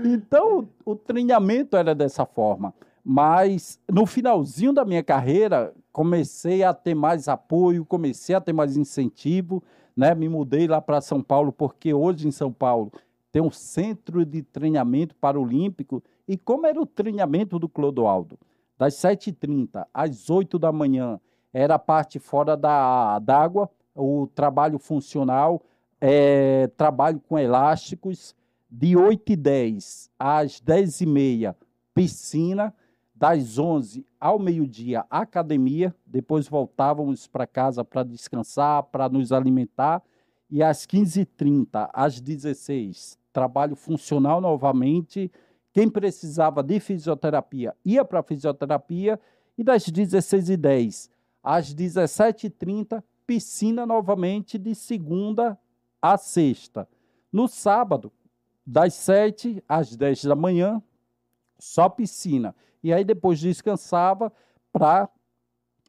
C: então, o treinamento era dessa forma. Mas no finalzinho da minha carreira, comecei a ter mais apoio, comecei a ter mais incentivo, né? Me mudei lá para São Paulo, porque hoje em São Paulo tem um centro de treinamento paralímpico. E como era o treinamento do Clodoaldo? Das 7h30 às 8 da manhã era a parte fora da d'água, o trabalho funcional, é, trabalho com elásticos, de 8 e 10 às 10 e meia, piscina, das 11 ao meio-dia, academia, depois voltávamos para casa para descansar, para nos alimentar, e às 15h30 às 16 trabalho funcional novamente, quem precisava de fisioterapia ia para fisioterapia, e das 16h10 às 17h30, piscina novamente de segunda a sexta. No sábado, das 7 às 10 da manhã, só piscina. E aí depois descansava para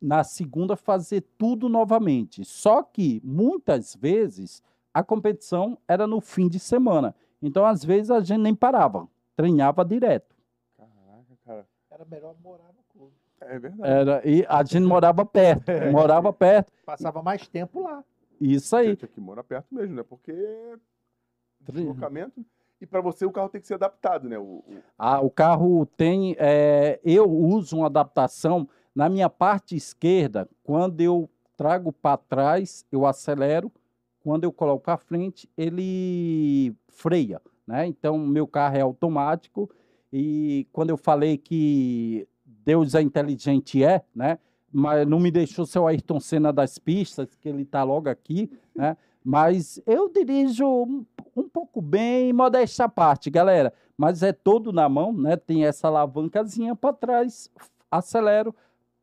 C: na segunda fazer tudo novamente. Só que muitas vezes a competição era no fim de semana. Então às vezes a gente nem parava, treinava direto.
A: Caraca, cara.
B: Era melhor morar no clube.
A: É verdade.
C: Era e a gente morava perto, [laughs] morava perto.
B: Passava mais tempo lá.
C: Isso aí.
A: Tinha que morar perto mesmo, né? Porque deslocamento. E para você o carro tem que ser adaptado, né? O, o-
C: Ah, o carro tem. é, eu uso uma adaptação na minha parte esquerda. Quando eu trago para trás, eu acelero. Quando eu coloco à frente, ele freia. Né? Então, meu carro é automático. E quando eu falei que Deus é inteligente, é, né? Mas não me deixou ser o Ayrton Senna das pistas, que ele está logo aqui, né? Mas eu dirijo um, pouco bem, modéstia à parte, galera mas é todo na mão, né? Tem essa alavancazinha para trás, acelero,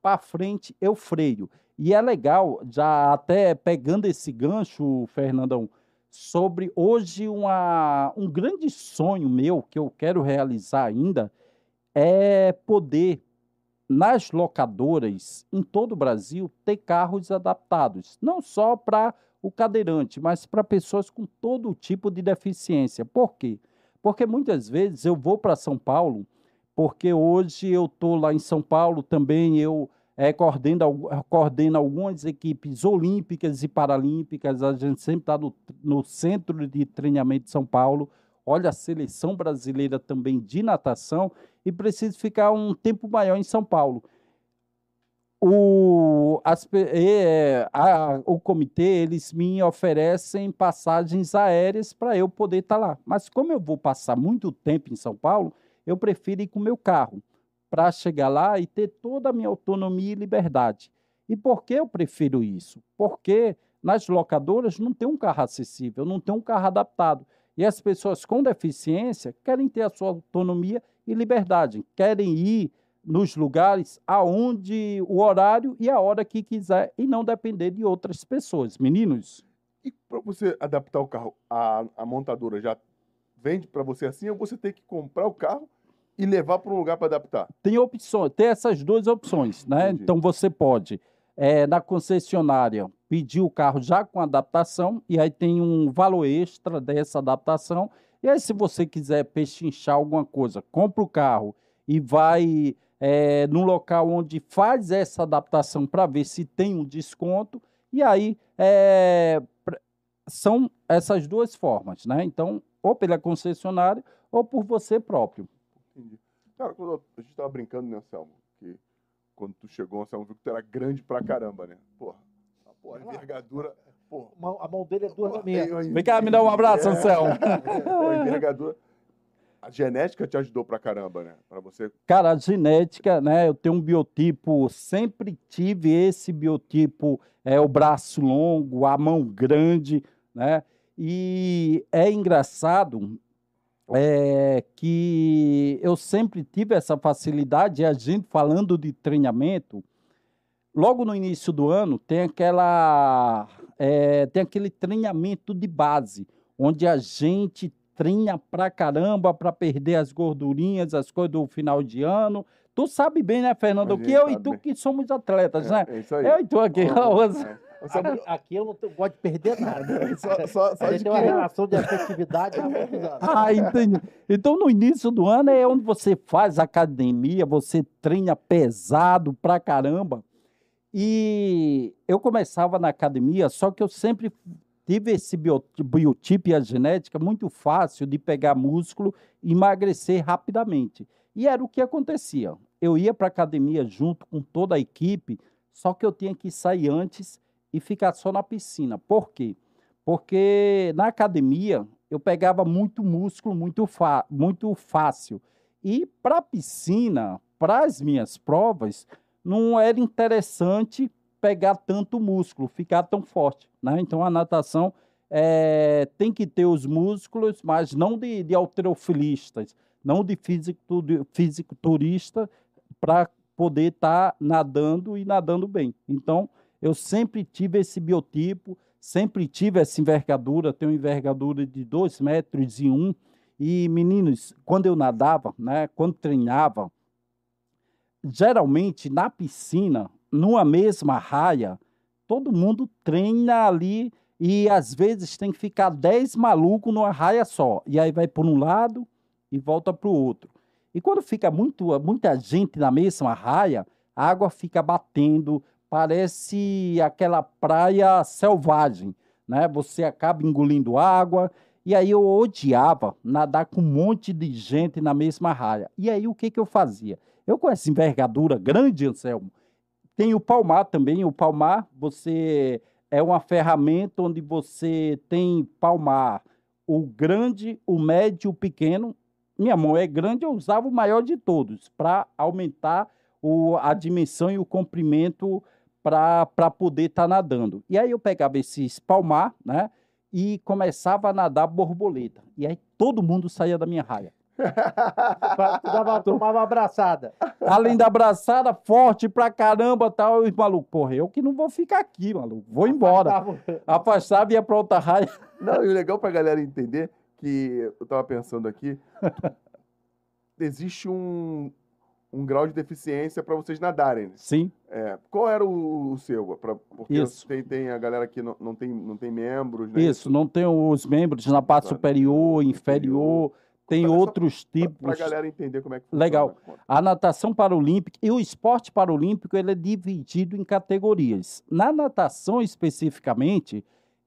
C: para frente eu freio. E é legal, já até pegando esse gancho, Fernandão, sobre hoje uma, um grande sonho meu que eu quero realizar ainda é poder nas locadoras em todo o Brasil ter carros adaptados, não só para o cadeirante, mas para pessoas com todo tipo de deficiência. Por quê? Porque muitas vezes eu vou para São Paulo, porque hoje eu estou lá em São Paulo também, eu é, coordeno, al- coordeno algumas equipes olímpicas e paralímpicas, a gente sempre está no, no centro de treinamento de São Paulo, olha a seleção brasileira também de natação, e preciso ficar um tempo maior em São Paulo. O, as pe- é, a- o comitê, eles me oferecem passagens aéreas para eu poder estar lá. Mas como eu vou passar muito tempo em São Paulo, eu prefiro ir com o meu carro para chegar lá e ter toda a minha autonomia e liberdade. E por que eu prefiro isso? Porque nas locadoras não tem um carro acessível, não tem um carro adaptado. E as pessoas com deficiência querem ter a sua autonomia e liberdade, querem ir nos lugares aonde o horário e a hora que quiser e não depender de outras pessoas. Meninos,
A: E para você adaptar o carro, a, a montadora já vende para você assim ou você tem que comprar o carro e levar para um lugar para adaptar?
C: tem opções, tem essas duas opções, né?
A: Entendi.
C: Então você pode eh, na concessionária pedir o carro já com adaptação e aí tem um valor extra dessa adaptação. E aí se você quiser pechinchar alguma coisa, compra o carro e vai num local onde faz essa adaptação para ver se tem um desconto E aí, é, são essas duas formas, né? Então, ou pela concessionária ou por você próprio.
A: Entendi. Cara, quando a gente tava brincando, né, Anselmo? Que quando tu chegou, Anselmo viu que tu era grande pra caramba, né? Porra, a porra, a envergadura. Porra,
B: A mão dele é duas da minha.
A: eu- eu-
C: Vem cá, me dá um abraço,
A: É.
C: Anselmo.
A: Pô, [laughs] a envergadura. A genética te ajudou pra caramba, né? Pra você.
C: Cara, a genética, né? Eu tenho um biotipo, sempre tive esse biotipo, é o braço longo, a mão grande, né? E é engraçado é, que eu sempre tive essa facilidade, a gente falando de treinamento, logo no início do ano tem aquela é, tem aquele treinamento de base, onde a gente treina pra caramba para perder as gordurinhas, as coisas do final de ano. Tu sabe bem, né, Fernando? Que eu e tu
A: bem.
C: que somos atletas, né?
A: É, é isso aí.
C: Eu e tu aqui.
A: É. Anselmo,
B: Aqui, eu não gosto de perder nada. [laughs]
A: só, só, só de
B: gente tem uma relação de afetividade há [laughs] muitos anos.
C: Ah, entendi. Então, no início do ano é onde você faz academia, você treina pesado pra caramba. E eu começava na academia, só que eu sempre tive esse bio- biotipo e a genética muito fácil de pegar músculo e emagrecer rapidamente. E era o que acontecia. Eu ia para a academia junto com toda a equipe, só que eu tinha que sair antes e ficar só na piscina. Por quê? Porque na academia eu pegava muito músculo muito, muito fácil. E para piscina, para as minhas provas, não era interessante pegar tanto músculo, ficar tão forte. Né? Então a natação eh, tem que ter os músculos, mas não de, de alterofilistas, não de físico, fisiculturista, para poder estar nadando e nadando bem. Então, eu sempre tive esse biotipo, sempre tive essa envergadura, tenho envergadura de 2 metros e um. E, meninos, quando eu nadava, né, quando treinava, geralmente na piscina, numa mesma raia, todo mundo treina ali e às vezes tem que ficar 10 malucos numa raia só. E aí vai por um lado e volta para o outro. E quando fica muito, muita gente na mesma raia, a água fica batendo, parece aquela praia selvagem, né? Você acaba engolindo água. E aí eu odiava nadar com um monte de gente na mesma raia. E aí o que, que eu fazia? Eu com essa envergadura grande, Anselmo, tem o palmar também. O palmar, você é uma ferramenta onde você tem palmar, o grande, o médio, o pequeno. Minha mão é grande, eu usava o maior de todos para aumentar o, a dimensão e o comprimento para poder estar nadando. E aí eu pegava esses palmar, né? E começava a nadar borboleta. E aí todo mundo saía da minha raia.
B: Dava- [laughs] tomava uma abraçada.
C: Além da abraçada, forte pra caramba, tal, e os malucos, porra, eu que não vou ficar aqui, maluco, vou embora.
B: Tava-
C: Afastava e ia pra outra raia.
A: Não, e o legal pra galera entender que eu tava pensando aqui, [laughs] existe um, um grau de deficiência pra vocês nadarem.
C: Sim,
A: É, qual era o, o seu? Pra, porque
C: Isso.
A: Tem, tem a galera que não, não, tem, não tem membros, né?
C: isso, não tem os membros na parte superior, inferior, tem outros tipos.
A: pra galera entender como é que funciona.
C: Legal. A natação paralímpica e o esporte paralímpico ele é dividido em categorias. Na natação especificamente,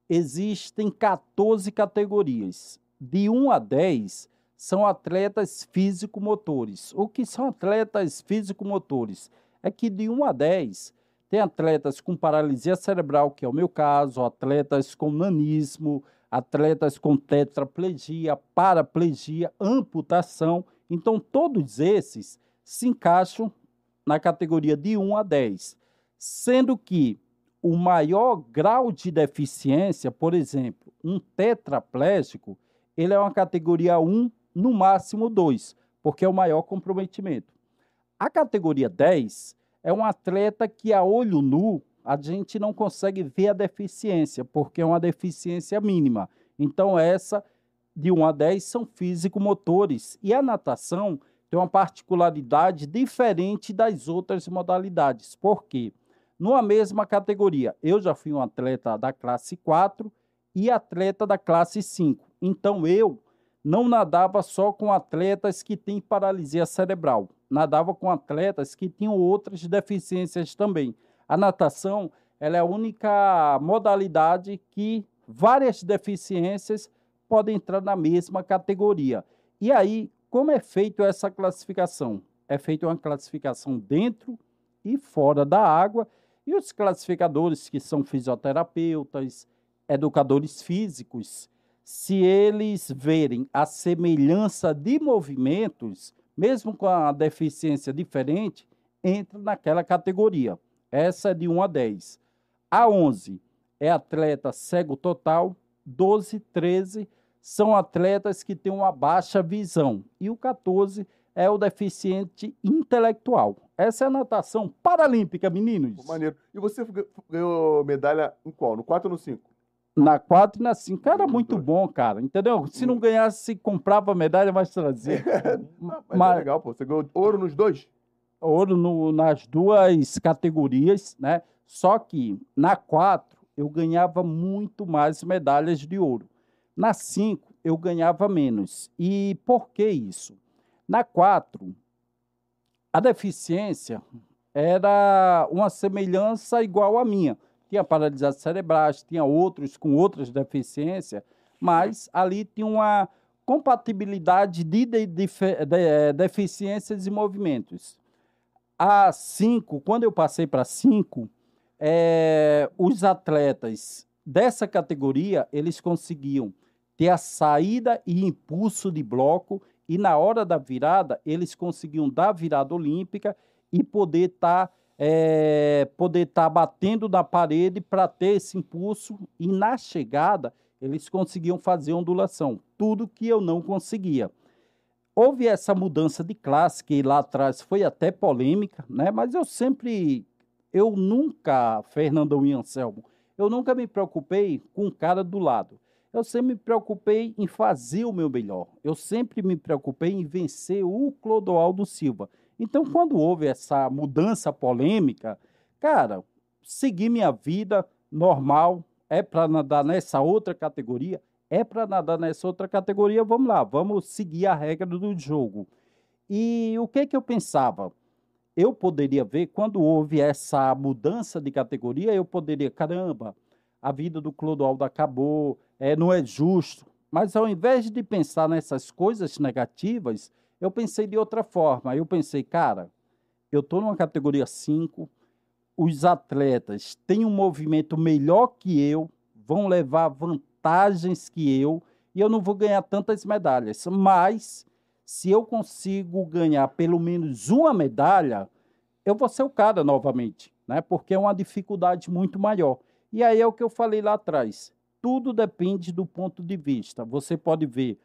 C: existem 14 categorias. De 1 a 10 são atletas físico-motores. O que são atletas físico-motores? É que de 1 a 10 tem atletas com paralisia cerebral, que é o meu caso, atletas com nanismo, atletas com tetraplegia, paraplegia, amputação. Então, todos esses se encaixam na categoria de 1 a 10, sendo que o maior grau de deficiência, por exemplo, um tetraplégico, ele é uma categoria 1, no máximo 2, porque é o maior comprometimento. A categoria 10 é um atleta que a olho nu a gente não consegue ver a deficiência, porque é uma deficiência mínima. Então, essa de 1 a 10 são físico-motores. E a natação tem uma particularidade diferente das outras modalidades. Por quê? Numa mesma categoria, eu já fui um atleta da classe 4 e atleta da classe 5. Então, eu não nadava só com atletas que têm paralisia cerebral, nadava com atletas que tinham outras deficiências também. A natação ela é a única modalidade que várias deficiências podem entrar na mesma categoria. E aí, como é feita essa classificação? É feita uma classificação dentro e fora da água, e os classificadores, que são fisioterapeutas, educadores físicos, se eles verem a semelhança de movimentos, mesmo com a deficiência diferente, entra naquela categoria. Essa é de 1 a 10. A 11 é atleta cego total, 12, 13 são atletas que têm uma baixa visão e o 14 é o deficiente intelectual. Essa é a natação paralímpica, meninos.
A: Maneiro. E você ga- ganhou medalha em qual? No 4 ou no 5?
C: Na 4 e na 5. Era
A: Muito
C: bom, cara. Entendeu? Se não ganhasse, comprava medalha, mas trazia. [laughs]
A: Mas, é
C: Mas-
A: legal, pô. Você ganhou ouro nos dois?
C: ouro no- nas duas categorias, né? Só que na 4 eu ganhava muito mais medalhas de ouro. Na 5 eu ganhava menos. E por que isso? Na 4, a deficiência era uma semelhança igual à minha. Tinha paralisia cerebral, tinha outros com outras deficiências, mas ali tinha uma compatibilidade de, de- dife- de- eh, deficiências e movimentos. A 5, quando eu passei para 5, os atletas dessa categoria, eles conseguiam ter a saída e impulso de bloco e na hora da virada, eles conseguiam dar a virada olímpica e poder estar poder estar batendo na parede para ter esse impulso e na chegada eles conseguiam fazer ondulação, tudo que eu não conseguia houve essa mudança de classe que lá atrás foi até polêmica, né? Mas eu sempre, eu nunca, Fernandão e Anselmo, eu nunca me preocupei com o cara do lado. Eu sempre me preocupei em fazer o meu melhor. Eu sempre me preocupei em vencer o Clodoaldo Silva. Então, quando houve essa mudança polêmica, cara, segui minha vida normal, é para nadar nessa outra categoria, é para nadar nessa outra categoria, vamos lá, vamos seguir a regra do jogo. E o que que eu pensava? Eu poderia ver, quando houve essa mudança de categoria, eu poderia, caramba, a vida do Clodoaldo acabou, é, não é justo. Mas ao invés de pensar nessas coisas negativas, eu pensei de outra forma. Eu pensei, cara, eu estou numa categoria 5, os atletas têm um movimento melhor que eu, vão levar vantagens que eu, e eu não vou ganhar tantas medalhas. Mas, se eu consigo ganhar pelo menos uma medalha, eu vou ser o cara novamente, né? porque é uma dificuldade muito maior. E aí é o que eu falei lá atrás. Tudo depende do ponto de vista. Você pode ver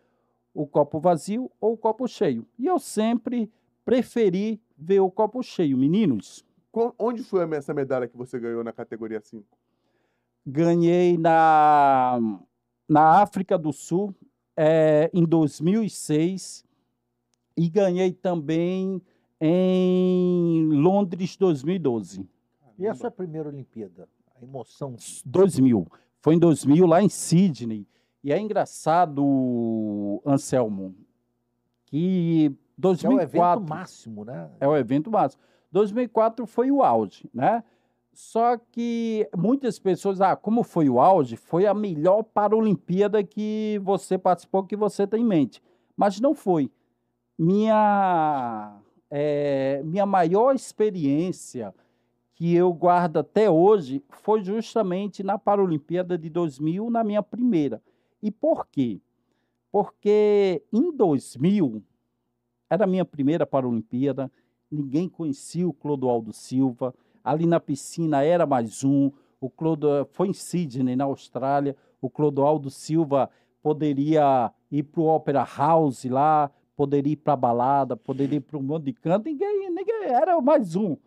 C: o copo vazio ou o copo cheio. E eu sempre preferi ver o copo cheio. Meninos,
A: Onde foi essa medalha que você ganhou na categoria 5?
C: ganhei na, na África do Sul eh, em 2006 e ganhei também em Londres 2012.
B: E a sua primeira Olimpíada? A emoção.
C: 2000. Foi em 2000 lá em Sydney. E é engraçado, Anselmo, que
B: Que é o evento
C: 2004
B: máximo, né?
C: é o evento máximo. 2004 foi o auge, né? Só que muitas pessoas, ah, como foi o auge? Foi a melhor Paralimpíada que você participou, que você tem em mente. Mas não foi. Minha, eh, minha maior experiência que eu guardo até hoje foi justamente na Paralimpíada de 2000, na minha primeira. E por quê? Porque em 2000 era a minha primeira Paralimpíada, ninguém conhecia o Clodoaldo Silva, ali na piscina era mais um, o Clodo, foi em Sydney, na Austrália, o Clodoaldo Silva poderia ir para o Opera House lá, poderia ir para a balada, poderia ir para um monte de canto, ninguém, ninguém, era mais um.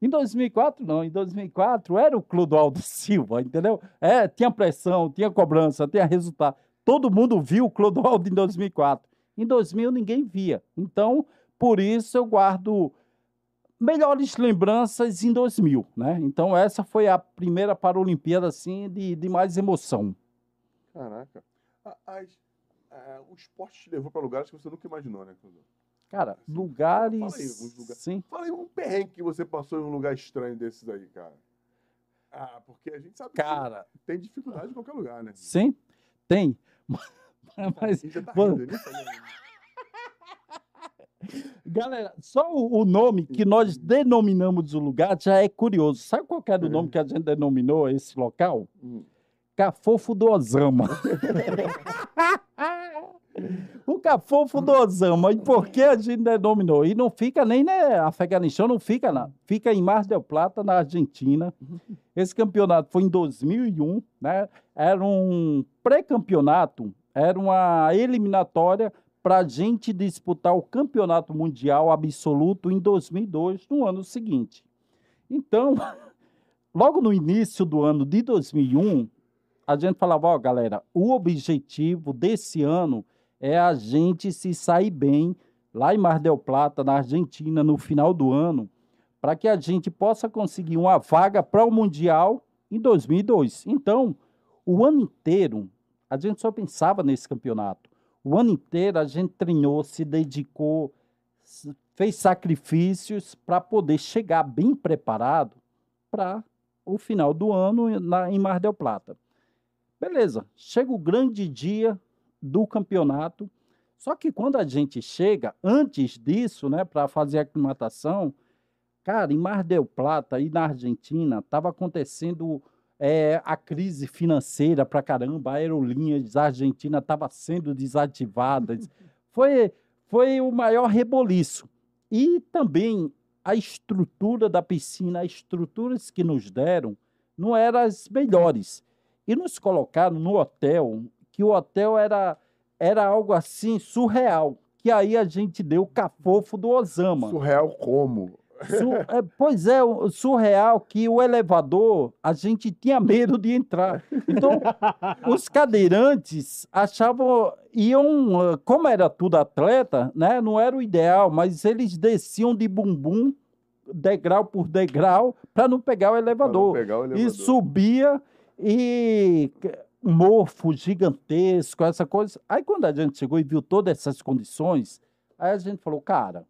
C: Em 2004, não. Em 2004, era o Clodoaldo [laughs] Silva, entendeu? É, tinha pressão, tinha cobrança, tinha resultado. Todo mundo viu o Clodoaldo em 2004. Em 2000, ninguém via. Então, por isso, eu guardo melhores lembranças em 2000, né? Então, essa foi a primeira Paralimpíada, assim, de, de mais emoção.
A: Caraca. A- as- a- o esporte te levou para lugares que você nunca imaginou, né, Cláudio?
C: Cara, lugares...
A: Fala aí, lugares.
C: Sim.
A: Fala aí um perrengue que você passou em um lugar estranho desses aí, cara. Ah, porque a gente sabe
C: Cara,
A: que tem dificuldade em qualquer lugar, né?
C: sim, tem. [laughs] Mas,
A: gente já tá rindo, né? [laughs]
C: galera, só o, o nome que nós denominamos o lugar já é curioso. Sabe qual era o nome que a gente denominou esse local?
A: Hum.
C: Cafofo do Osama. [laughs] o Cafofo do Osama. E por que a gente denominou? E não fica nem né, Afeganistão, não fica lá. Fica em Mar del Plata, na Argentina. Esse campeonato foi em 2001, né? Era um pré-campeonato, era uma eliminatória para a gente disputar o campeonato mundial absoluto em 2002, no ano seguinte. Então, [laughs] logo no início do ano de 2001, a gente falava, ó, galera, o objetivo desse ano é a gente se sair bem lá em Mar del Plata, na Argentina, no final do ano, para que a gente possa conseguir uma vaga para o Mundial em 2002. Então, o ano inteiro, a gente só pensava nesse campeonato. O ano inteiro a gente treinou, se dedicou, fez sacrifícios para poder chegar bem preparado para o final do ano na, em Mar del Plata. Beleza, chega o grande dia do campeonato. Só que quando a gente chega, antes disso, né, para fazer a aclimatação, cara, em Mar del Plata e na Argentina, estava acontecendo é, a crise financeira para caramba, a aerolíneas argentina estava sendo desativadas. [laughs] foi, foi o maior reboliço. E também a estrutura da piscina, as estruturas que nos deram, não eram as melhores. E nos colocaram no hotel, que o hotel era, era algo assim surreal. Que aí a gente deu o cafofo do Osama.
A: Surreal como?
C: Su- [laughs] é, pois é, surreal que o elevador a gente tinha medo de entrar. Então, [laughs] os cadeirantes achavam, iam, como era tudo atleta, né? Não era o ideal, mas eles desciam de bumbum, degrau por degrau, para não pegar o elevador.
A: pegar o
C: E subia e morfo gigantesco, essa coisa. Aí quando a gente chegou e viu todas essas condições, aí a gente falou, cara,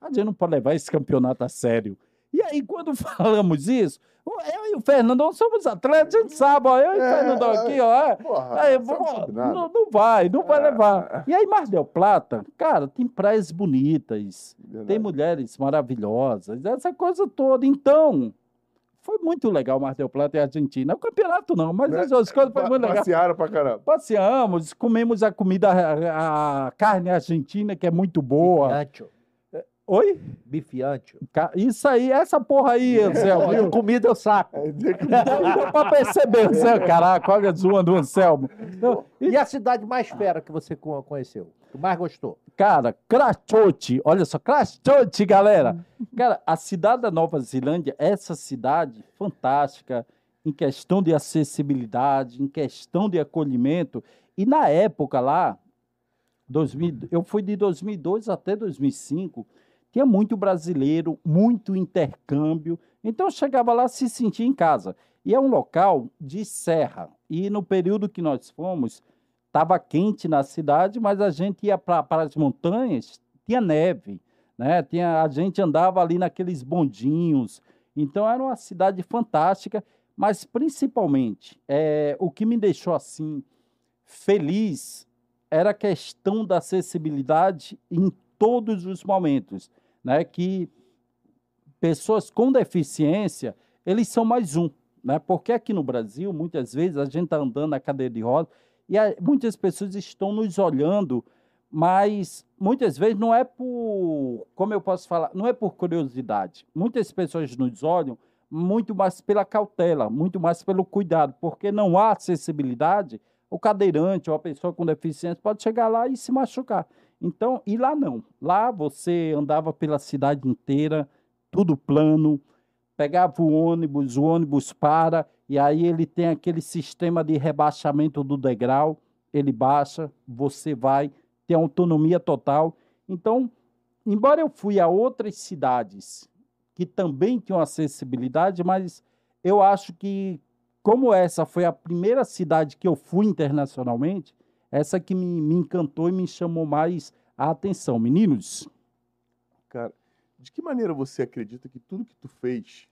C: a gente não pode levar esse campeonato a sério. E aí, quando [laughs] falamos isso, eu e o Fernandão somos atletas, a gente sabe, ó, eu e o
A: É,
C: Fernandão aqui, ó. é,
A: Porra,
C: Aí,
A: não
C: não, não vai, não vai
A: É.
C: levar. E aí, Mar del Plata, cara, tem praias bonitas,
A: Verdade.
C: tem mulheres maravilhosas, essa coisa toda. Então, foi muito legal Mar del Plata e Argentina. O campeonato não, mas
A: Né?
C: as outras coisas foi
A: Pa-
C: muito legal.
A: Passearam pra caramba.
C: Passeamos, comemos a comida, a, a carne argentina, que é muito boa.
B: Bife ancho.
C: Oi?
B: Bife ancho.
C: Isso aí, essa porra aí, Anselmo.
B: De comida eu saco.
A: É
C: deu [laughs] pra perceber, Anselmo. Caraca, olha zoando o Anselmo. Não,
B: E a cidade mais fera que você co- conheceu? Que mais gostou?
C: Cara, Crachote, olha só, Crachote, galera. Cara, a cidade da Nova Zelândia, essa cidade fantástica em questão de acessibilidade, em questão de acolhimento. E na época lá, 2000, eu fui de 2002 até 2005, tinha muito brasileiro, muito intercâmbio. Então eu chegava lá se sentia em casa. E é um local de serra. E no período que nós fomos, estava quente na cidade, mas a gente ia para as montanhas, tinha neve, né? Tinha, a gente andava ali naqueles bondinhos. Então era uma cidade fantástica, mas principalmente é, o que me deixou assim feliz era a questão da acessibilidade em todos os momentos, né? Que pessoas com deficiência eles são mais um, né? Porque aqui no Brasil muitas vezes a gente está andando na cadeira de roda e muitas pessoas estão nos olhando, mas muitas vezes não é por, como eu posso falar, não é por curiosidade. Muitas pessoas nos olham muito mais pela cautela, muito mais pelo cuidado, porque não há acessibilidade. O cadeirante ou a pessoa com deficiência pode chegar lá e se machucar. Então, e lá não. Lá você andava pela cidade inteira, tudo plano, pegava o ônibus, o ônibus para, e aí ele tem aquele sistema de rebaixamento do degrau, ele baixa, você vai, tem autonomia total. Então, embora eu fui a outras cidades que também tinham acessibilidade, mas eu acho que, como essa foi a primeira cidade que eu fui internacionalmente, essa que me, me encantou e me chamou mais a atenção. Meninos,
A: Cara, de que maneira você acredita que tudo que tu fez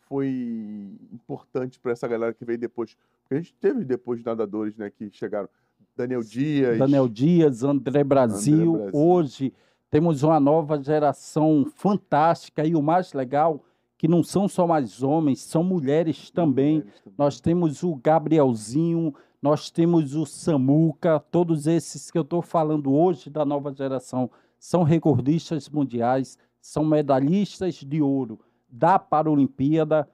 A: foi importante para essa galera que veio depois? Porque a gente teve depois nadadores, né, que chegaram. Daniel Dias.
C: Daniel Dias, André Brasil.
A: André Brasil.
C: Hoje temos uma nova geração fantástica e o mais legal que não são só mais homens, são mulheres também.
A: mulheres também.
C: Nós temos o Gabrielzinho, nós temos o Samuca, todos esses que eu estou falando hoje da nova geração são recordistas mundiais, são medalhistas de ouro da Paralimpíada.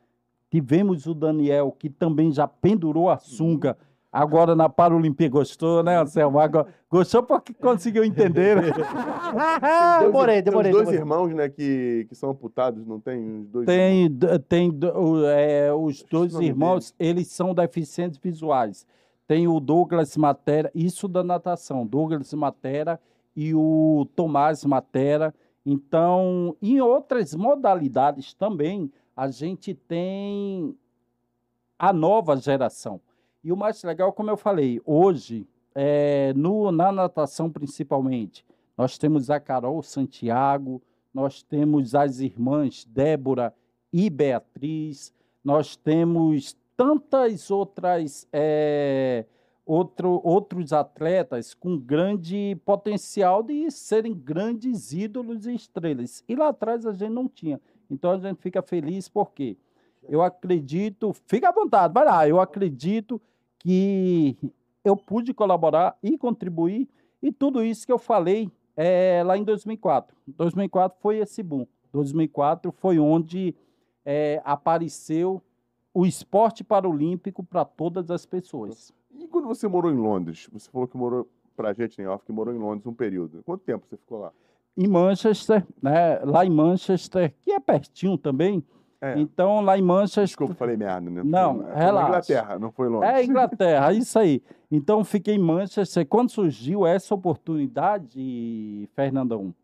C: Tivemos o Daniel, que também já pendurou a sunga agora na Paralimpíada. Gostou, né, Anselmo? Agora, gostou porque conseguiu entender. né?
A: Tem dois-
B: demorei,
A: tem
B: demorei,
A: Os dois
B: demorei.
A: irmãos, né, que, que são amputados, não tem? Os dois
C: Tem, tem é, os dois irmãos, eles são deficientes visuais. Tem o Douglas Matera, isso da natação, Douglas Matera e o Tomás Matera. Então, em outras modalidades também, a gente tem a nova geração. E o mais legal, como eu falei, hoje, é, no, na natação principalmente, nós temos a Carol Santiago, nós temos as irmãs Débora e Beatriz, nós temos tantas outras é, outro, outros atletas com grande potencial de serem grandes ídolos e estrelas. E lá atrás a gente não tinha. Então a gente fica feliz porque eu acredito, fica à vontade, vai lá, eu acredito que eu pude colaborar e contribuir e tudo isso que eu falei é, lá em 2004. 2004 foi esse boom. 2004 foi onde é, apareceu o esporte paralímpico para todas as pessoas.
A: E quando você morou em Londres? Você falou que morou, pra gente em off, que morou em Londres um período. Quanto tempo você ficou lá?
C: Em Manchester, né, lá em Manchester, que é pertinho também,
A: É,
C: então lá em Manchester
A: desculpa, falei merda, né?
C: Não,
A: Foi na- foi
C: relaxa.
A: Inglaterra, não foi Londres.
C: É Inglaterra, [laughs] isso aí. Então fiquei em Manchester. Quando surgiu essa oportunidade, Fernandão,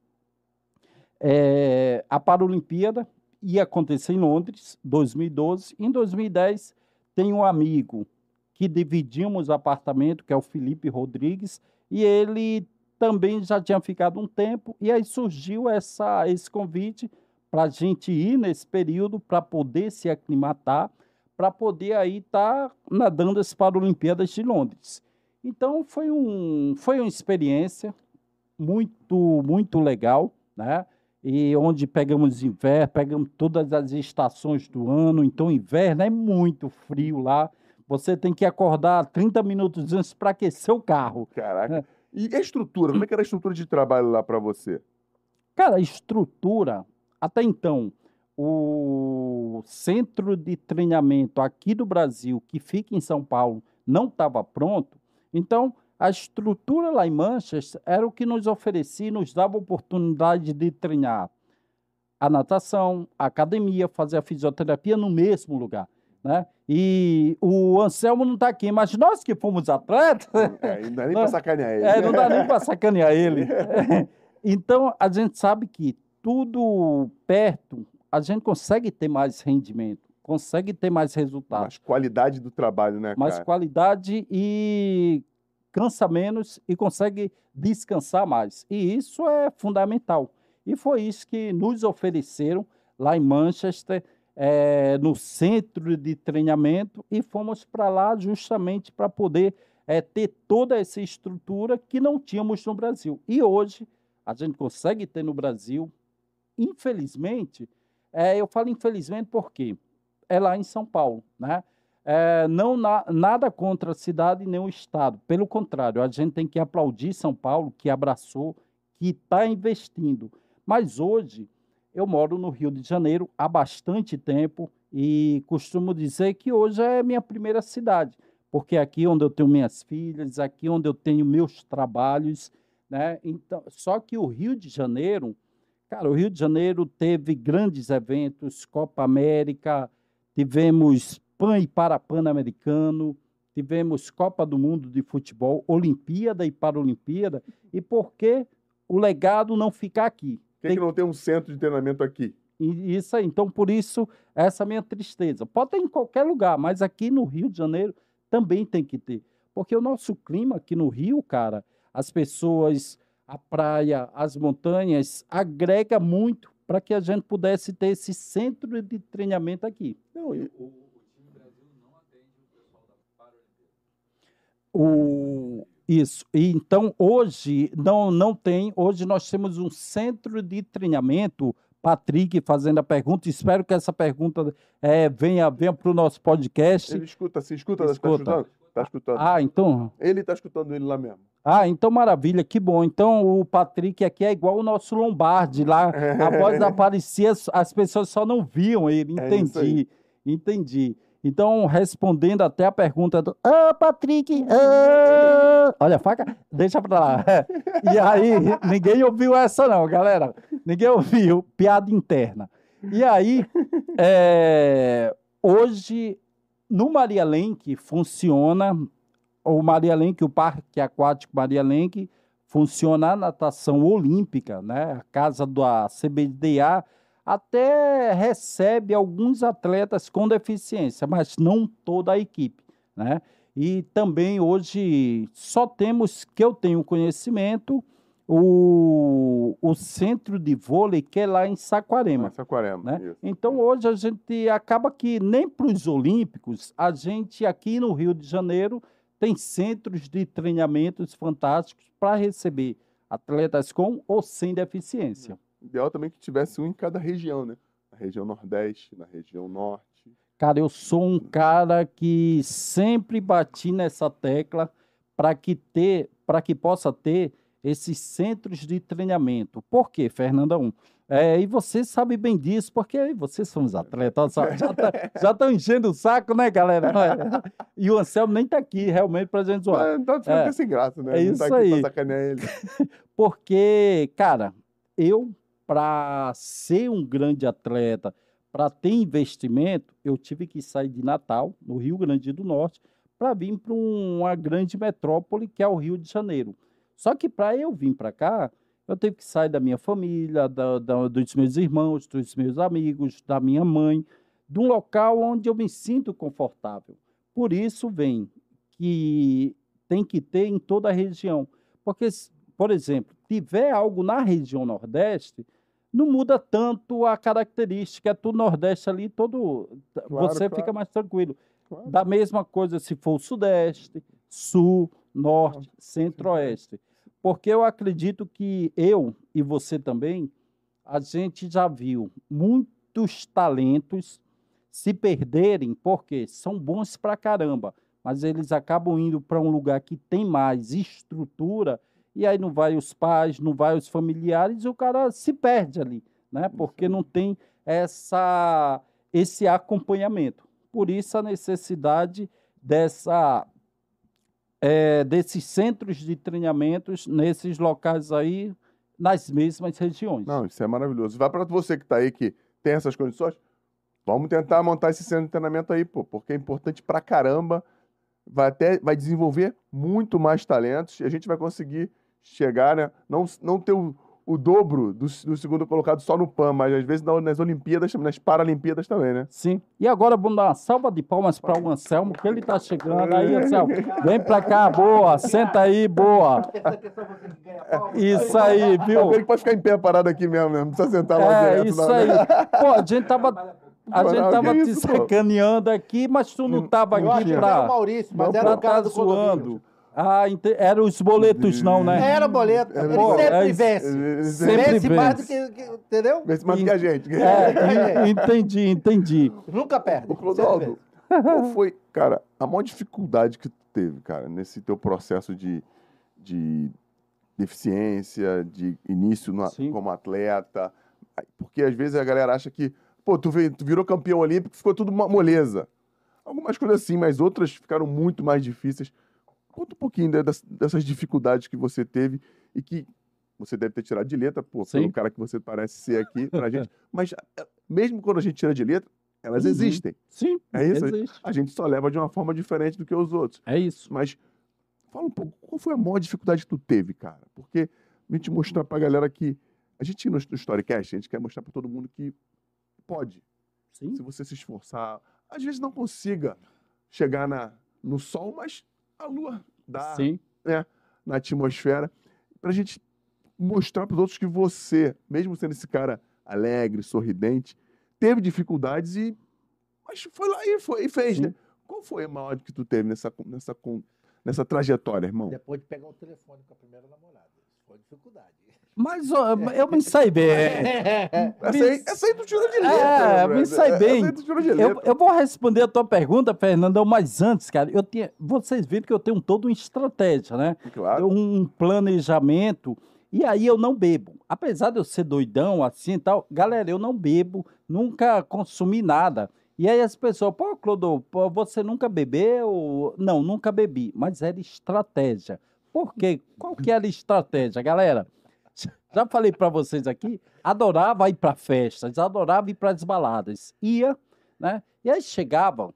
C: é, a Paralimpíada ia acontecer em Londres, 2012. Em 2010, tem um amigo que dividimos apartamento, que é o Felipe Rodrigues, e ele também já tinha ficado um tempo, e aí surgiu essa, esse convite para a gente ir nesse período para poder se aclimatar, para poder aí estar nadando as Paralimpíadas de Londres. Então foi, um, foi uma experiência muito, muito legal, né? E onde pegamos inverno, pegamos todas as estações do ano, então inverno é muito frio lá. Você tem que acordar 30 minutos antes para aquecer o carro.
A: Caraca. E a estrutura? Como é que era a estrutura de trabalho lá pra você?
C: Cara, a estrutura, até então, o centro de treinamento aqui do Brasil, que fica em São Paulo, não estava pronto. Então, a estrutura lá em Manchester era o que nos oferecia, e nos dava oportunidade de treinar a natação, a academia, fazer a fisioterapia no mesmo lugar. Né? E o Anselmo não está aqui, mas nós que fomos atletas,
A: É, não dá nem pra [laughs] sacanear ele.
C: é, não dá nem para sacanear ele. [laughs] Então, a gente sabe que tudo perto, a gente consegue ter mais rendimento, consegue ter mais resultado,
A: Mas qualidade do trabalho, né,
C: mais
A: cara?
C: qualidade e cansa menos e consegue descansar mais. E isso é fundamental. E foi isso que nos ofereceram lá em Manchester, eh, no centro de treinamento, e fomos para lá justamente para poder eh, ter toda essa estrutura que não tínhamos no Brasil. E hoje a gente consegue ter no Brasil. Infelizmente, eh, eu falo infelizmente porque é lá em São Paulo, né? É, não na- nada contra a cidade nem o estado. Pelo contrário, a gente tem que aplaudir São Paulo, que abraçou, que está investindo. Mas hoje, eu moro no Rio de Janeiro há bastante tempo e costumo dizer que hoje é minha primeira cidade, porque é aqui onde eu tenho minhas filhas, aqui onde eu tenho meus trabalhos, né? Então, só que o Rio de Janeiro, cara, o Rio de Janeiro teve grandes eventos, Copa América, tivemos Pan e Parapan-Americano, tivemos Copa do Mundo de Futebol, Olimpíada e Paralimpíada, e por que o legado não ficar aqui?
A: Por que, que não tem um centro de treinamento aqui?
C: E isso aí, então por isso essa minha tristeza. Pode ter em qualquer lugar, mas aqui no Rio de Janeiro também tem que ter. Porque o nosso clima aqui no Rio, cara, as pessoas, a praia, as montanhas, agrega muito para que a gente pudesse ter esse centro de treinamento aqui.
A: Não, e-
D: O, o time Brasil não atende o pessoal da Paralimpíada.
C: O, isso. E então hoje não, não tem. Hoje nós temos um centro de treinamento. Patrick fazendo a pergunta. Espero que essa pergunta eh, venha, venha para o nosso podcast.
A: ele escuta, se escuta, tá
C: Escuta.
A: escutando? Tá escutando.
C: Ah, então.
A: Ele tá escutando ele lá mesmo.
C: Ah, então maravilha, que bom. Então o Patrick aqui é igual o nosso Lombardi lá. [laughs] A voz aparecia, as pessoas só não viam ele.
A: É.
C: Entendi, entendi. Então, respondendo até a pergunta do Ah, Patrick! ah!" Olha, a faca, deixa pra lá. [laughs] E aí, ninguém ouviu essa, não, galera. Ninguém ouviu. Piada interna. E aí, é, hoje, no Maria Lenk funciona o Maria Lenk, o Parque Aquático Maria Lenk, funciona a natação olímpica, né? A casa da CBDA até recebe alguns atletas com deficiência, mas não toda a equipe, né? E também hoje só temos, que eu tenho conhecimento, o, o centro de vôlei que é lá em Saquarema.
A: Saquarema.
C: Né? Então hoje a gente acaba que nem para os Olímpicos, a gente aqui no Rio de Janeiro tem centros de treinamentos fantásticos para receber atletas com ou sem deficiência.
A: Ideal também que tivesse um em cada região, né? Na região Nordeste, na região Norte.
C: Cara, eu sou um cara que sempre bati nessa tecla para que ter, para que possa ter esses centros de treinamento. Por quê, Fernandão? É, e você sabe bem disso, porque vocês são os atletas, já tá- já estão enchendo o saco, né, galera? E o Anselmo nem está aqui realmente para a gente zoar.
A: Mas tá ficando
C: É.
A: sem graça, né?
C: É
A: Não tá
C: isso
A: aqui
C: aí. [laughs] Porque, cara, eu, para ser um grande atleta, para ter investimento, eu tive que sair de Natal, no Rio Grande do Norte, para vir para uma grande metrópole que é o Rio de Janeiro. Só que para eu vir para cá, eu tive que sair da minha família, da- da- dos meus irmãos, dos meus amigos, da minha mãe, de um local onde eu me sinto confortável. Por isso vem que tem que ter em toda a região. Porque, por exemplo, tiver algo na região Nordeste, não muda tanto a característica, é tudo Nordeste ali, todo.
A: Claro,
C: você
A: claro.
C: fica mais tranquilo.
A: Claro.
C: Da mesma coisa se for o Sudeste, Sul, Norte, Centro-Oeste. Porque eu acredito que eu e você também, a gente já viu muitos talentos se perderem, porque são bons pra caramba, mas eles acabam indo para um lugar que tem mais estrutura, e aí não vai os pais, não vai os familiares, e o cara se perde ali, né? Porque não tem essa, esse acompanhamento. Por isso a necessidade dessa é, desses centros de treinamentos nesses locais aí, nas mesmas regiões.
A: Não, isso é maravilhoso. Vai para você que tá aí, que tem essas condições, vamos tentar montar esse centro de treinamento aí, pô, porque é importante pra caramba. Vai até vai desenvolver muito mais talentos e a gente vai conseguir chegar, né? Não, não ter o, o dobro do, do segundo colocado só no PAN, mas às vezes na- nas Olimpíadas, nas Paralimpíadas também, né?
C: Sim. E agora vamos dar uma salva de palmas para o Anselmo, que ele está chegando aí, Anselmo. Vem para cá, boa. Senta aí, boa. Isso aí, viu?
A: Ele pode ficar em pé parado aqui mesmo, né? Não precisa sentar lá
C: É,
A: direto.
C: isso
A: não,
C: aí.
A: né?
C: Pô, a gente tava, a gente tava te sacaneando aqui, mas tu não tava
B: Eu acho
C: aqui
B: que era o
C: pra,
B: Maurício, mas
A: Não,
B: era
C: pra
B: o cara
C: tá
B: do condomínio.
C: zoando. Ah, ente... eram os boletos não, né?
B: Era boleto. Ele
C: Pô,
B: sempre
C: é-
B: vence.
C: Sempre
B: vence mais do
C: vence.
B: que, que- Entendeu?
A: Se mais do que a gente.
C: É, [laughs] en- entendi, entendi.
B: Nunca perde. Sempre
A: Clodoaldo,
B: vence.
A: qual foi, cara, a maior dificuldade que tu teve, cara, nesse teu processo de, de deficiência, de início no-
C: Sim.
A: como atleta? Porque às vezes a galera acha que, pô, tu, veio- tu virou campeão olímpico, ficou tudo uma moleza. Algumas coisas assim, mas outras ficaram muito mais difíceis. Conta um pouquinho né, dessas dificuldades que você teve e que você deve ter tirado de letra, pô,
C: Sim.
A: pelo cara que você parece ser aqui [laughs] pra gente. Mas eh, mesmo quando a gente tira de letra, elas
C: Uhum.
A: existem.
C: Sim,
A: É isso?
C: existe.
A: A gente só leva de uma forma diferente do que os outros.
C: É isso.
A: Mas fala um pouco, qual foi a maior dificuldade que tu teve, cara? Porque a gente mostrar pra galera que. A gente no, Storycast, a gente quer mostrar pra todo mundo que pode.
C: Sim,
A: Se você se esforçar, às vezes não consiga chegar na, no sol, mas a lua dá
C: sim.
A: na atmosfera, pra gente mostrar pros outros que você, mesmo sendo esse cara alegre, sorridente. Teve dificuldades e. Mas foi lá e, foi, e fez,
B: Sim.
A: né? Qual foi a maior que tu teve nessa, nessa, nessa trajetória, irmão?
B: Depois de pegar o telefone com a primeira namorada. Foi dificuldade.
C: Mas ó, eu me sei bem.
A: Essa aí, essa aí tu tirou de letra.
C: É, me
A: Essa
C: bem. Eu, vou responder a tua pergunta, Fernandão, mas antes, cara, eu tinha, vocês viram que eu tenho toda uma estratégia, né?
A: Claro.
C: um planejamento. E aí eu não bebo. Apesar de eu ser doidão assim e tal, galera, eu não bebo, nunca consumi nada. E aí as pessoas, pô, Clodo, pô, você nunca bebeu? Não, nunca bebi, mas era estratégia. Por quê? Qual que era a estratégia, galera? [laughs] Já falei para vocês aqui, adorava ir para festas, adorava ir para as baladas. Ia, né? E aí chegava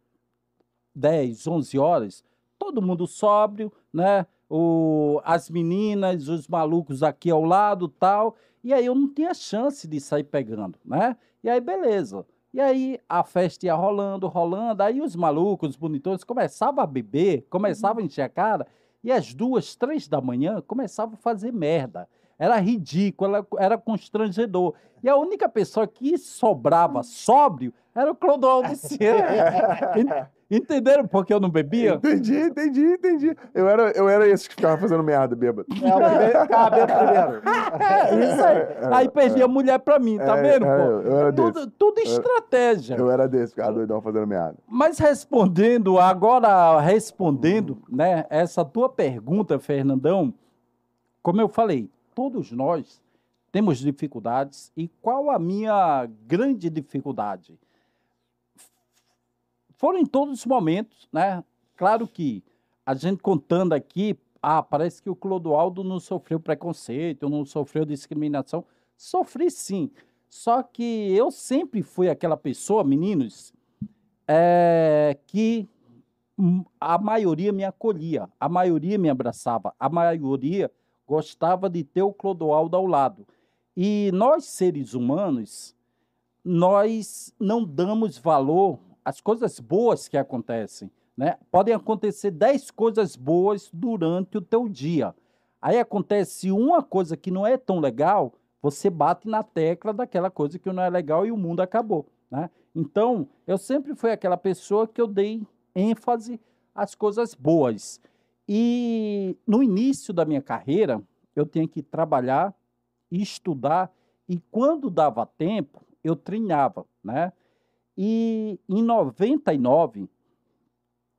C: 10, 11 horas, todo mundo sóbrio, né? O, as meninas, os malucos aqui ao lado tal. E aí eu não tinha chance de sair pegando, né? E aí, beleza. E aí a festa ia rolando, rolando. Aí os malucos, os bonitões, começavam a beber, começavam a encher a cara. E às duas, três da manhã, começavam a fazer merda. Era ridículo, era, era constrangedor. E a única pessoa que sobrava sóbrio era o Clodoaldo Ciano. [laughs] Entenderam por que eu não bebia?
A: Entendi, entendi, entendi. Eu era, eu era esse que ficava fazendo merda, bêbado.
B: É, o primeiro, cabelo primeiro.
C: É, isso aí. Aí perdi a mulher pra mim, tá
A: É,
C: vendo,
A: é,
C: pô?
A: eu- eu era desse.
C: Tudo, tudo estratégia.
A: Eu era desse, ficava doidão fazendo merda.
C: Mas respondendo, agora respondendo, né, essa tua pergunta, Fernandão, como eu falei, todos nós temos dificuldades. E qual a minha grande dificuldade? Foram em todos os momentos, né? Claro que a gente contando aqui, ah, parece que o Clodoaldo não sofreu preconceito, não sofreu discriminação. Sofri sim. Só que eu sempre fui aquela pessoa, meninos, é, que a maioria me acolhia, a maioria me abraçava, a maioria gostava de ter o Clodoaldo ao lado. E nós, seres humanos, nós não damos valor às coisas boas que acontecem. Né? Podem acontecer 10 coisas boas durante o teu dia. Aí acontece uma coisa que não é tão legal, você bate na tecla daquela coisa que não é legal e o mundo acabou. Né? Então, eu sempre fui aquela pessoa que eu dei ênfase às coisas boas. E no início da minha carreira, eu tinha que trabalhar, estudar, e quando dava tempo, eu treinava, né? E em 99,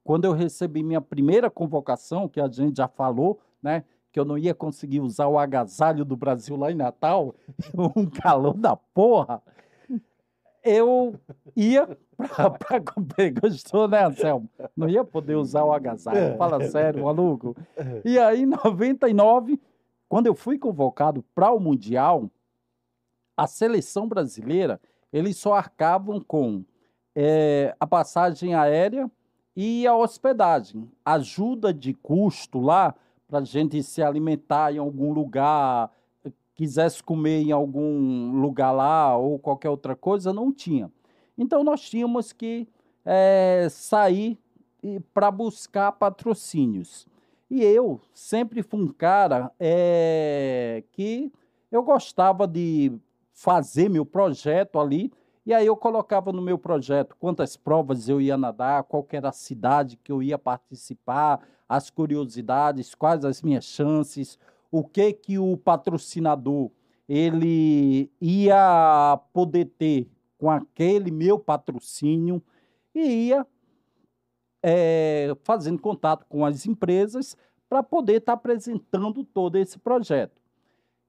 C: quando eu recebi minha primeira convocação, que a gente já falou, né? Que eu não ia conseguir usar o agasalho do Brasil lá em Natal, [laughs] um calor da porra. Eu ia para. Gostou, [laughs] né, Anselmo? Não ia poder usar o agasalho. Fala sério, maluco. E aí, em 99, quando eu fui convocado para o Mundial, a seleção brasileira, eles só arcavam com eh, a passagem aérea e a hospedagem. Ajuda de custo lá para a gente se alimentar em algum lugar, quisesse comer em algum lugar lá ou qualquer outra coisa, não tinha. Então nós tínhamos que eh, sair para buscar patrocínios. E eu sempre fui um cara eh, que eu gostava de fazer meu projeto ali, e aí eu colocava no meu projeto quantas provas eu ia nadar, qual era a cidade que eu ia participar, as curiosidades, quais as minhas chances, o que que o patrocinador ele ia poder ter com aquele meu patrocínio e ia eh, fazendo contato com as empresas para poder estar apresentando todo esse projeto.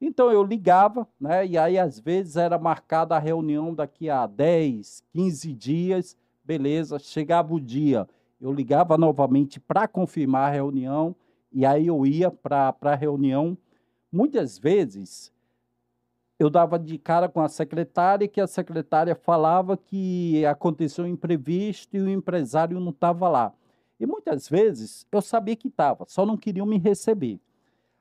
C: Então eu ligava, né? E aí às vezes era marcada a reunião daqui a 10, 15 dias, beleza, chegava o dia, eu ligava novamente para confirmar a reunião e aí eu ia para a reunião. Muitas vezes eu dava de cara com a secretária que a secretária falava que aconteceu um imprevisto e o empresário não estava lá. E muitas vezes eu sabia que estava, só não queriam me receber.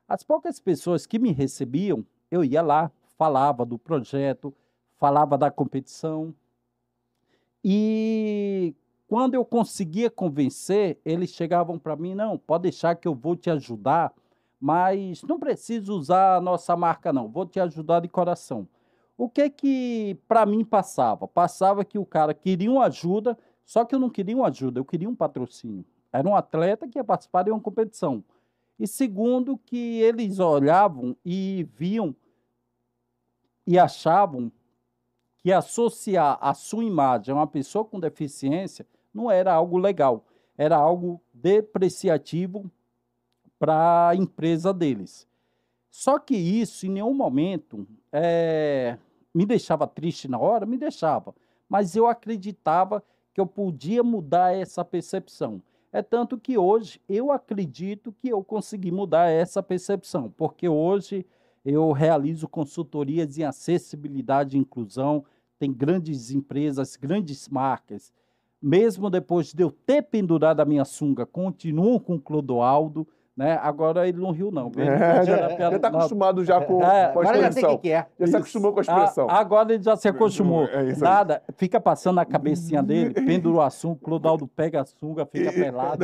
C: As poucas pessoas que me recebiam, eu ia lá, falava do projeto, falava da competição. E quando eu conseguia convencer, eles chegavam para mim: não, pode deixar que eu vou te ajudar, mas não precisa usar a nossa marca, não, vou te ajudar de coração. O que que para mim passava? Passava que o cara queria uma ajuda, só que eu não queria uma ajuda, eu queria um patrocínio. Era um atleta que ia participar de uma competição. E segundo, que eles olhavam e viam e achavam que associar a sua imagem a uma pessoa com deficiência não era algo legal, era algo depreciativo para a empresa deles. Só que isso, em nenhum momento, eh, me deixava triste na hora, me deixava, mas eu acreditava que eu podia mudar essa percepção. É tanto que hoje eu acredito que eu consegui mudar essa percepção, porque hoje eu realizo consultorias em acessibilidade e inclusão, tem grandes empresas, grandes marcas. Mesmo depois de eu ter pendurado a minha sunga, continuo com Clodoaldo, né? Agora ele não riu, não. Ele
A: É, já, tá
C: na-
A: acostumado já com,
C: É,
A: com a
B: Agora já o
A: expressão.
B: que, que é.
A: Já se acostumou com a expressão.
C: A- agora ele já se acostumou.
A: É aí.
C: Nada, fica passando na cabecinha dele, [laughs] pendura a sunga, Clodoaldo pega a sunga, fica pelado,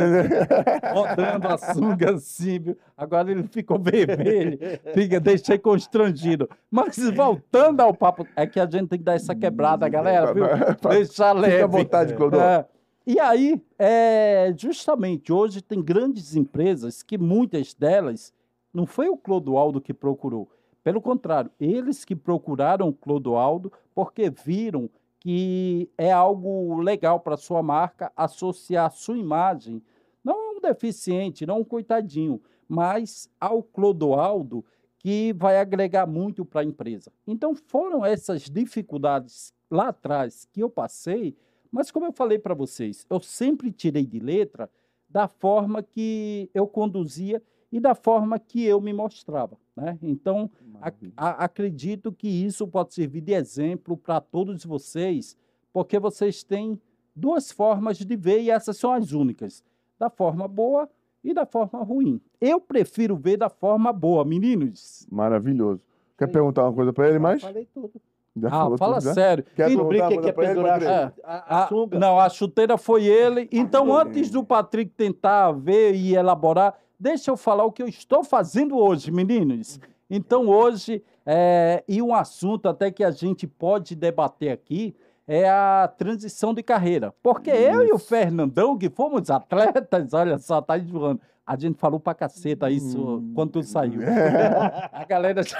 C: rodando a sunga assim? Agora ele ficou vermelho, fica, deixei constrangido. Mas voltando ao papo, é que a gente tem que dar essa quebrada, galera, viu? Deixar leve.
A: Fica à vontade, Clodoaldo.
C: É. E aí, é, justamente hoje tem grandes empresas que muitas delas não foi o Clodoaldo que procurou. Pelo contrário, eles que procuraram o Clodoaldo porque viram que é algo legal para sua marca associar sua imagem, não um deficiente, não um coitadinho, mas ao Clodoaldo que vai agregar muito para a empresa. Então foram essas dificuldades lá atrás que eu passei, mas como eu falei para vocês, eu sempre tirei de letra da forma que eu conduzia e da forma que eu me mostrava. Né? Então, ac- acredito que isso pode servir de exemplo para todos vocês, porque vocês têm duas formas de ver e essas são as únicas: da forma boa e da forma ruim. Eu prefiro ver da forma boa, meninos.
A: Maravilhoso. Quer perguntar uma coisa pra ele, mais?
B: Falei tudo.
A: Já
C: Ah,
A: falou
C: fala
A: tudo, já?
C: sério.
A: Quer
C: E-
A: perguntar
B: brinca
A: uma
B: que é
A: ele,
B: a, a
C: Ah,
B: sunga.
C: não, a chuteira foi ele. Então, antes do Patrick tentar ver e elaborar, deixa eu falar o que eu estou fazendo hoje, meninos. Então, hoje, é, e um assunto até que a gente pode debater aqui, é a transição de carreira. Porque eu e o
A: Isso.
C: Fernandão, que fomos atletas, [laughs] olha só, tá enjoando. A gente falou pra caceta isso
A: Hum.
C: quando tu saiu. [laughs]
A: É.
C: A galera já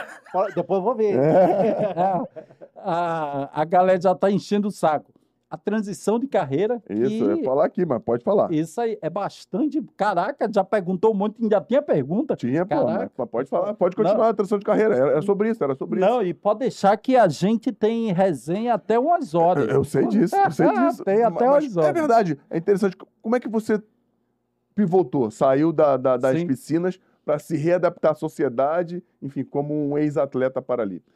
B: Depois eu vou ver.
C: a, a, a galera já está enchendo o saco. A transição de carreira.
A: Isso, eu ia falar aqui, mas pode falar.
C: isso aí é bastante. Caraca, já perguntou um monte, ainda tinha pergunta.
A: Tinha,
C: Caraca.
A: pode falar, pode continuar a transição de carreira. Era, sobre isso, era sobre
C: Não, e pode deixar que a gente tem resenha até umas
A: isso.
C: horas.
A: Eu, eu sei disso, eu sei disso. [laughs]
C: tem até
A: mas,
C: umas
A: É
C: horas.
A: verdade, é interessante. Como é que você pivotou, saiu da- da- das
C: Sim.
A: piscinas para se readaptar à sociedade, enfim, como um ex-atleta paralímpico?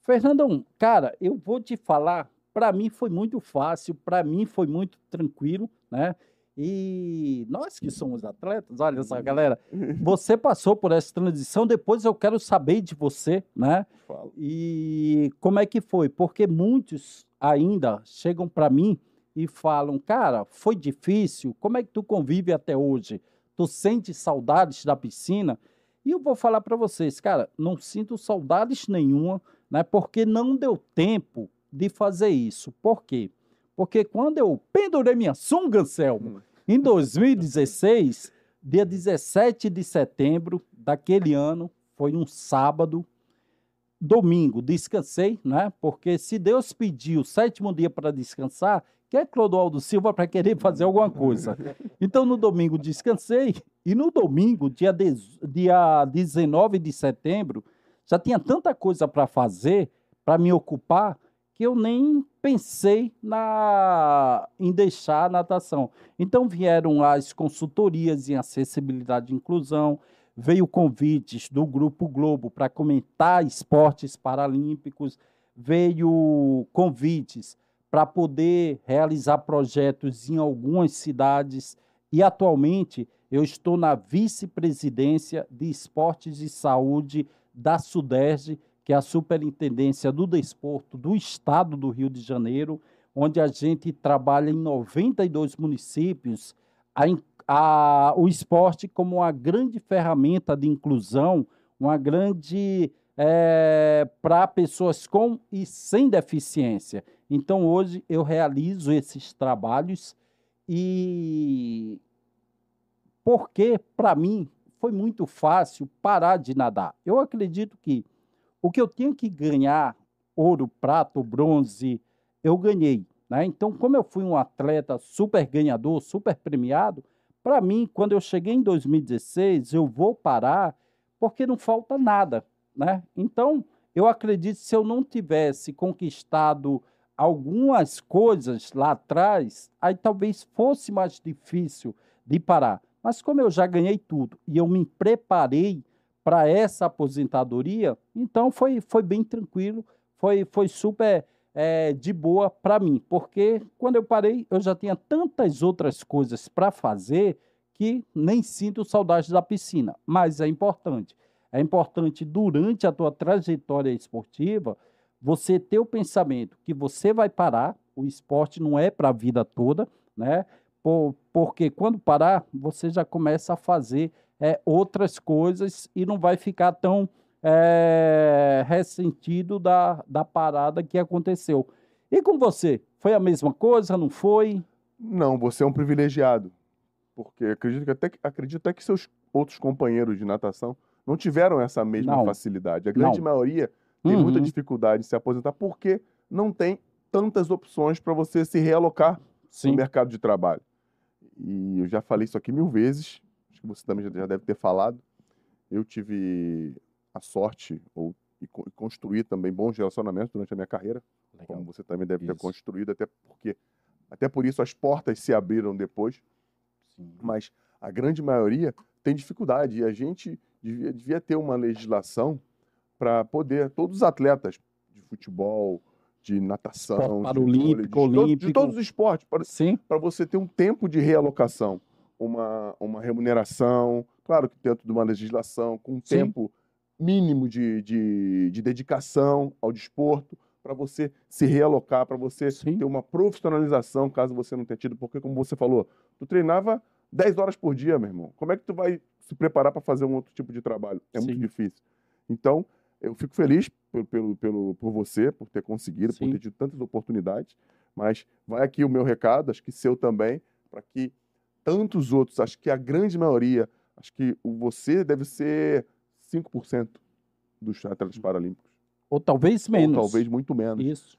C: Fernandão, cara, eu vou te falar, para mim foi muito fácil, para mim foi muito tranquilo, né? E nós que somos atletas, olha só, galera, [laughs] você passou por essa transição, depois eu quero saber de você, né?
A: Fala.
C: E como é que foi? Porque muitos ainda chegam para mim e falam, cara, foi difícil, como é que tu convive até hoje? Tu sente saudades da piscina? E eu vou falar para vocês, cara, não sinto saudades nenhuma, né? Porque não deu tempo de fazer isso. Por quê? Porque quando eu pendurei minha sunga, Anselmo, em 2016, dia 17 de setembro daquele ano, foi um sábado, domingo, descansei, né? Porque se Deus pediu o sétimo dia para descansar, que é Clodoaldo Silva para querer fazer alguma coisa. Então, no domingo, descansei. E no domingo, dia, dez- dia 19 de setembro, já tinha tanta coisa para fazer, para me ocupar, que eu nem pensei na, em deixar a natação. Então, vieram as consultorias em acessibilidade e inclusão, veio convites do Grupo Globo para comentar esportes paralímpicos, veio convites para poder realizar projetos em algumas cidades e atualmente eu estou na vice-presidência de esportes e saúde da Sudeste, que é a Superintendência do Desporto do Estado do Rio de Janeiro, onde a gente trabalha em 92 municípios a, a- o esporte como uma grande ferramenta de inclusão, uma grande para pessoas com e sem deficiência. Então, hoje, eu realizo esses trabalhos e porque, para mim, foi muito fácil parar de nadar. Eu acredito que o que eu tinha que ganhar, ouro, prata, bronze, eu ganhei. Né? Então, como eu fui um atleta super ganhador, super premiado, para mim, quando eu cheguei em 2016, eu vou parar porque não falta nada. Né? Então, eu acredito que se eu não tivesse conquistado algumas coisas lá atrás, aí talvez fosse mais difícil de parar. Mas como eu já ganhei tudo e eu me preparei para essa aposentadoria, então foi, foi bem tranquilo, foi, foi super é, de boa para mim, porque quando eu parei eu já tinha tantas outras coisas para fazer que nem sinto saudade da piscina. Mas é importante, é importante durante a tua trajetória esportiva você ter o pensamento que você vai parar, o esporte não é para a vida toda, né? Por, porque quando parar, você já começa a fazer é, outras coisas e não vai ficar tão é, ressentido da, da parada que aconteceu. E com você? Foi a mesma coisa? Não foi?
A: Não, você é um privilegiado. Porque acredito, que até, acredito até que seus outros companheiros de natação não tiveram essa mesma
C: Não.
A: facilidade. A grande
C: Não.
A: maioria tem muita
C: Uhum.
A: dificuldade em se aposentar porque não tem tantas opções para você se realocar no
C: Sim.
A: mercado de trabalho. E eu já falei isso aqui mil vezes, acho que você também já- deve ter falado. Eu tive a sorte ou, e, co- e construí também bons relacionamentos durante a minha carreira, como você também deve ter
C: Isso.
A: construído, até porque até por isso as portas se abriram depois,
C: Sim.
A: mas a grande maioria tem dificuldade e a gente devia, devia ter uma legislação para poder todos os atletas de futebol, de natação,
C: Esporte
A: de vôlei, de, to- de
C: olímpico.
A: todos os esportes, para
C: Sim,
A: para você ter um tempo de realocação, uma, uma remuneração, claro que dentro de uma legislação, com um
C: Sim.
A: tempo mínimo de, de, de dedicação ao desporto, para você se realocar, para você
C: Sim.
A: ter uma profissionalização, caso você não tenha tido, porque como você falou, tu treinava 10 horas por dia, meu irmão. Como é que tu vai se preparar para fazer um outro tipo de trabalho? É muito
C: Sim.
A: difícil. Então, eu fico feliz pelo, pelo, pelo, por você, por ter conseguido, por
C: Sim.
A: ter tido tantas oportunidades, mas vai aqui o meu recado, acho que seu também, para que tantos outros, acho que a grande maioria, acho que você deve ser 5% dos atletas paralímpicos,
C: ou talvez menos.
A: ou talvez muito menos
C: Isso.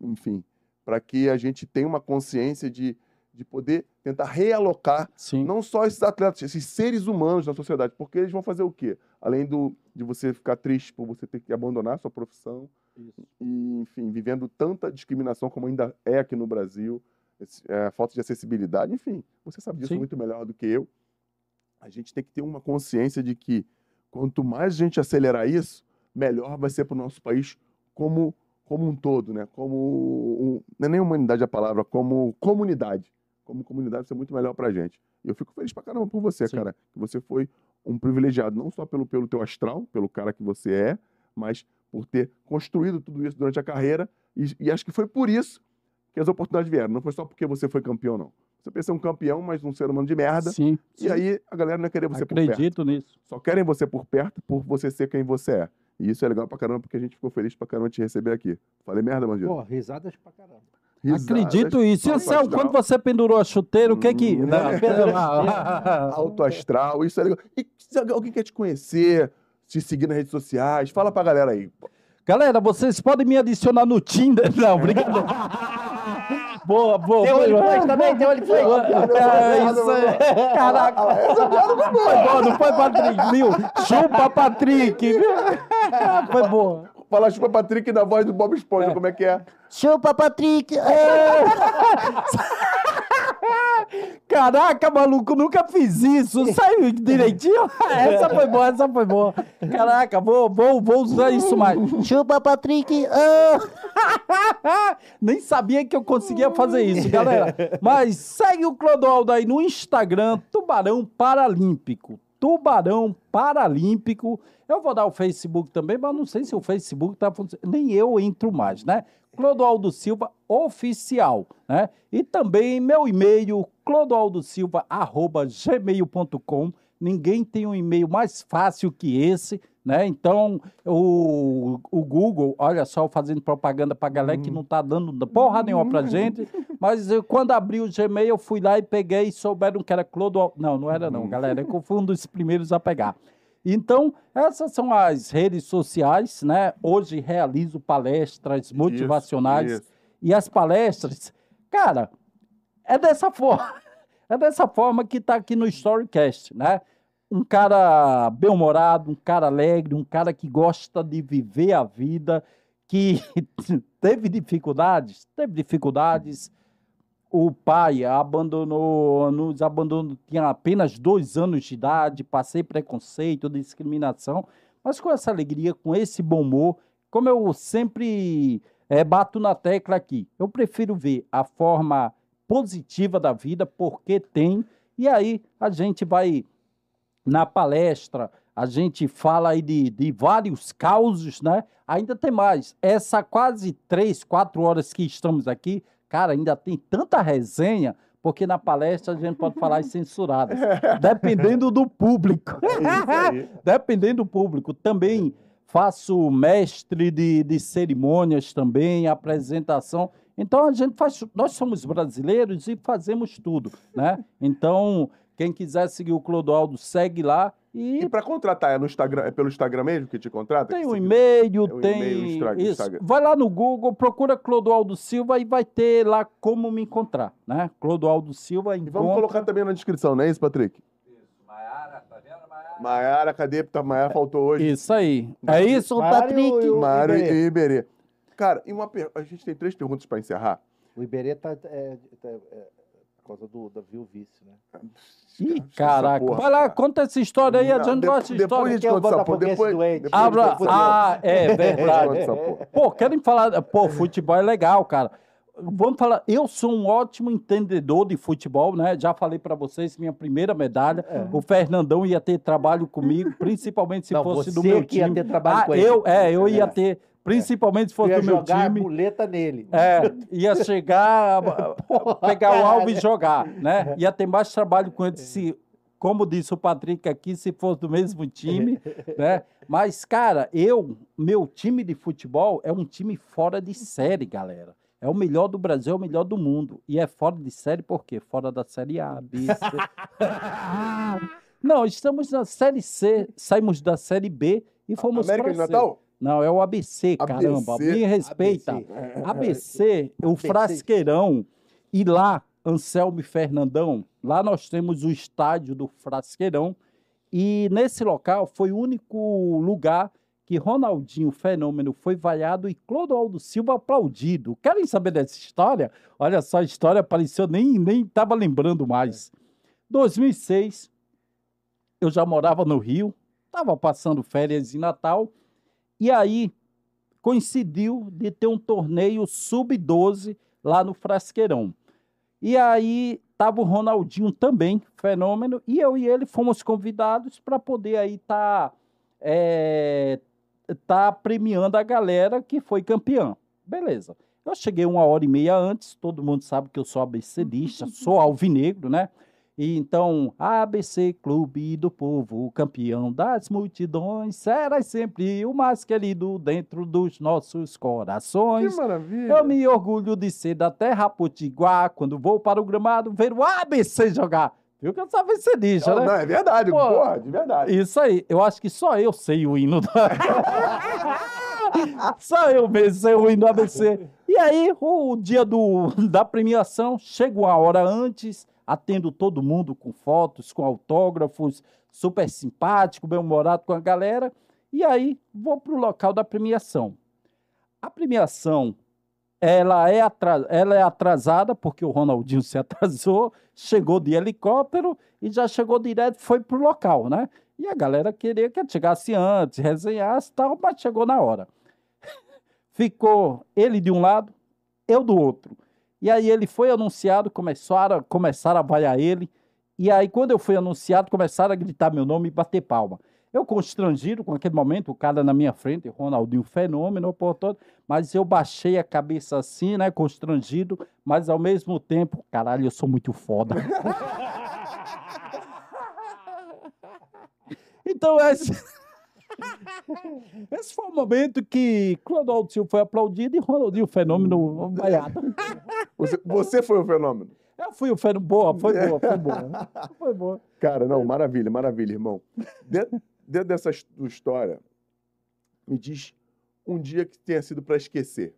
A: enfim, para que a gente tenha uma consciência de, de poder tentar realocar
C: Sim.
A: não só esses atletas, esses seres humanos na sociedade, porque eles vão fazer o quê? Além do, de você ficar triste por você ter que abandonar a sua profissão,
C: Isso.
A: e, enfim, vivendo tanta discriminação como ainda é aqui no Brasil, esse- é, falta de acessibilidade, enfim, você sabe disso
C: Sim.
A: muito melhor do que eu. A gente tem que ter uma consciência de que quanto mais a gente acelerar isso, melhor vai ser para o nosso país como, como um todo, né? Como um, não é nem humanidade a palavra, como comunidade. Como comunidade ser muito melhor para a gente. E eu fico feliz pra caramba por você,
C: Sim.
A: cara. Que você foi um privilegiado, não só pelo, pelo teu astral, pelo cara que você é, mas por ter construído tudo isso durante a carreira. E, e acho que foi por isso que as oportunidades vieram. Não foi só porque você foi campeão, não. Você pensa um campeão, mas um ser humano de merda.
C: Sim.
A: E
C: sim.
A: aí a galera não ia querer você por perto.
C: Acredito nisso.
A: Só querem você por perto por você ser quem você é. E isso é legal pra caramba, porque a gente ficou feliz pra caramba de te receber aqui. Falei merda, Bandido?
B: Pô, risadas pra caramba.
A: Risadas,
C: Acredito isso. E
A: alto
C: Céu, quando você pendurou a chuteira, o que que.
A: Hum,
C: Não, pera-
A: Alto [laughs] astral, isso é legal. E se alguém quer te conhecer, te seguir nas redes sociais, fala pra galera aí.
C: Galera, vocês podem me adicionar no Tinder. [laughs] Não, brincadeira. [laughs] boa, boa.
B: Tem
C: boa.
B: OnlyFans também? Tem OnlyFans?
C: É, isso aí. Caraca. Foi bom, não foi, Patrick? Viu? Chupa, Patrick. Foi boa.
A: Fala chupa Patrick na voz do Bob Esponja, como é que é?
B: Chupa, Patrick! [laughs]
C: Caraca, maluco, nunca fiz isso. Saiu direitinho? Essa foi boa, essa foi boa. Caraca, vou, vou, vou usar isso mais.
B: Chupa, Patrick! [laughs]
C: Nem sabia que eu conseguia fazer isso, galera. Mas segue o Clodoaldo aí no Instagram, Tubarão Paralímpico. Tubarão Paralímpico. Eu vou dar o Facebook também, mas não sei se o Facebook tá funcionando. Nem eu entro mais, né? Clodoaldo Silva Oficial, né? E também meu e-mail, clodoaldosilva.gmail.com. Ninguém tem um e-mail mais fácil que esse, né? Então, o, o Google, olha só, fazendo propaganda pra galera que não tá dando porra nenhuma pra gente, mas eu, quando abri o Gmail, eu fui lá e peguei e souberam que era Clodoaldo. Não, não era não, galera, eu fui um dos primeiros a pegar. Então, essas são as redes sociais, né? Hoje realizo palestras motivacionais.
A: isso.
C: E as palestras, cara, é dessa forma. [laughs] É dessa forma que está aqui no Storycast, né? Um cara bem-humorado, um cara alegre, um cara que gosta de viver a vida, que [laughs] teve dificuldades, teve dificuldades. O pai abandonou, nos abandonou, tinha apenas dois anos de idade, passei preconceito, discriminação, mas com essa alegria, com esse bom humor, como eu sempre eh, bato na tecla aqui, eu prefiro ver a forma positiva da vida, porque tem, e aí a gente vai na palestra, a gente fala aí de, de vários causos, né? Ainda tem mais. Essa quase três, quatro horas que estamos aqui, cara, ainda tem tanta resenha, porque na palestra a gente pode falar as censuradas, [laughs] dependendo do público.
A: É.
C: Dependendo do público. Também faço mestre de, de cerimônias também, apresentação. Então a gente faz, nós somos brasileiros e fazemos tudo, né? Então, quem quiser seguir o Clodoaldo, segue lá e,
A: E pra contratar, é no Instagram, é pelo Instagram mesmo que te contrata?
C: tem
A: você-
C: e-mail,
A: É
C: tem
A: e-mail,
C: isso.
A: Instagram.
C: Vai lá no Google, procura Clodoaldo Silva e vai ter lá como me encontrar, né? Clodoaldo Silva
A: E
C: encontra.
A: vamos colocar também na descrição, não é isso, Patrick?
D: Maiara, tá vendo, Maiara?
A: Maiara, cadê? Tá, Maiara faltou hoje.
C: Isso aí. É isso,
B: Mário
C: Patrick?
B: e o-
A: Maiara
B: Iberê.
A: e Iberê. Cara, e uma per... a gente tem três perguntas pra encerrar.
B: O Iberê tá, é, tá- é, causa do, da viu-vice, né?
C: Ih,
A: Essa
C: caraca.
A: porra,
C: Vai lá,
A: cara.
C: conta essa história aí, a
A: Não,
C: gente
A: de-
C: gosta de
A: depois
C: história.
A: a gente
B: é
A: conta essa porra. Depois,
B: doente. [laughs]
A: depois a
C: Abra...
A: essa
C: Ah, é verdade. Pô, querem falar. Pô, futebol é legal, cara. Vamos falar. Eu sou um ótimo entendedor de futebol, né? Já falei pra vocês, minha primeira medalha. O Fernandão ia ter trabalho comigo, principalmente se
B: Não,
C: fosse do
B: você
C: meu
B: que ia
C: time.
B: ter trabalho
C: ah,
B: com ele.
C: eu, é, eu ia
B: É.
C: ter, principalmente se fosse do meu
B: jogar
C: time.
B: a muleta nele.
C: É, ia chegar, [laughs] [laughs] pegar o alvo e jogar, né? Ia ter mais trabalho com ele se, como disse o Patrick aqui, se fosse do mesmo time, [laughs] né? Mas, cara, eu, meu time de futebol é um time fora de série, galera. É o melhor do Brasil, é o melhor do mundo. E é fora de série por quê? Fora da série A, B, C. Não, estamos na série C, saímos da série B e fomos
A: América de. Natal?
C: Não, é o ABC, caramba.
A: ABC.
C: Me respeita. [laughs]
B: ABC.
C: ABC, o
B: ABC.
C: Frasqueirão. E lá, Anselmo e Fernandão, lá nós temos o estádio do Frasqueirão. E nesse local foi o único lugar que Ronaldinho Fenômeno foi vaiado e Clodoaldo Silva aplaudido. Querem saber dessa história? Olha só, a história apareceu, nem nem estava lembrando mais. 2006, eu já morava no Rio, estava passando férias em Natal, e aí coincidiu de ter um torneio sub-12 lá no Frasqueirão. E aí estava o Ronaldinho também, fenômeno, e eu e ele fomos convidados para poder aí estar tá premiando a galera que foi campeã. Beleza. Eu cheguei uma hora e meia antes, todo mundo sabe que eu sou ABCdista, [laughs] sou alvinegro, né? E então, ABC Clube do Povo, campeão das multidões, será sempre o mais querido dentro dos nossos
A: Que
C: corações.
A: maravilha.
C: Eu me orgulho de ser da terra potiguar, quando vou para o gramado ver o ABC jogar. Viu que eu sou ABCdista,
A: Não,
C: né?
A: não, é verdade,
C: Pô.
A: porra, de verdade.
C: Isso aí, eu acho que só eu sei o hino da... [laughs] Só eu mesmo sei o hino do ABC. E aí, o dia do, da premiação, chego uma hora antes, atendo todo mundo com fotos, com autógrafos, super simpático, bem-humorado com a galera. E aí, vou para o local da premiação. A premiação, ela é, atra- ela é atrasada, porque o Ronaldinho se [laughs] atrasou, chegou de helicóptero e já chegou direto, foi pro local, né? E a galera queria que chegasse antes, resenhasse tal, mas chegou na hora. [laughs] Ficou ele de um lado, eu do outro. E aí ele foi anunciado, começaram, começaram a vaiar ele. E aí, quando eu fui anunciado, começaram a gritar meu nome e bater palma. Eu constrangido com aquele momento, o cara na minha frente, Ronaldinho fenômeno, por todo, mas eu baixei a cabeça assim, né, constrangido, mas ao mesmo tempo, caralho, eu sou muito foda. [laughs] então esse Esse foi o momento que Clodoaldo Silva foi aplaudido e Ronaldinho Fenômeno vaiado.
A: Você, você foi o fenômeno.
C: Eu fui o Fenômeno. Boa, foi boa, foi boa. [laughs] Foi boa.
A: Cara, não, maravilha, maravilha, irmão. Dentro, dentro dessa história, me diz um dia que tenha sido para esquecer.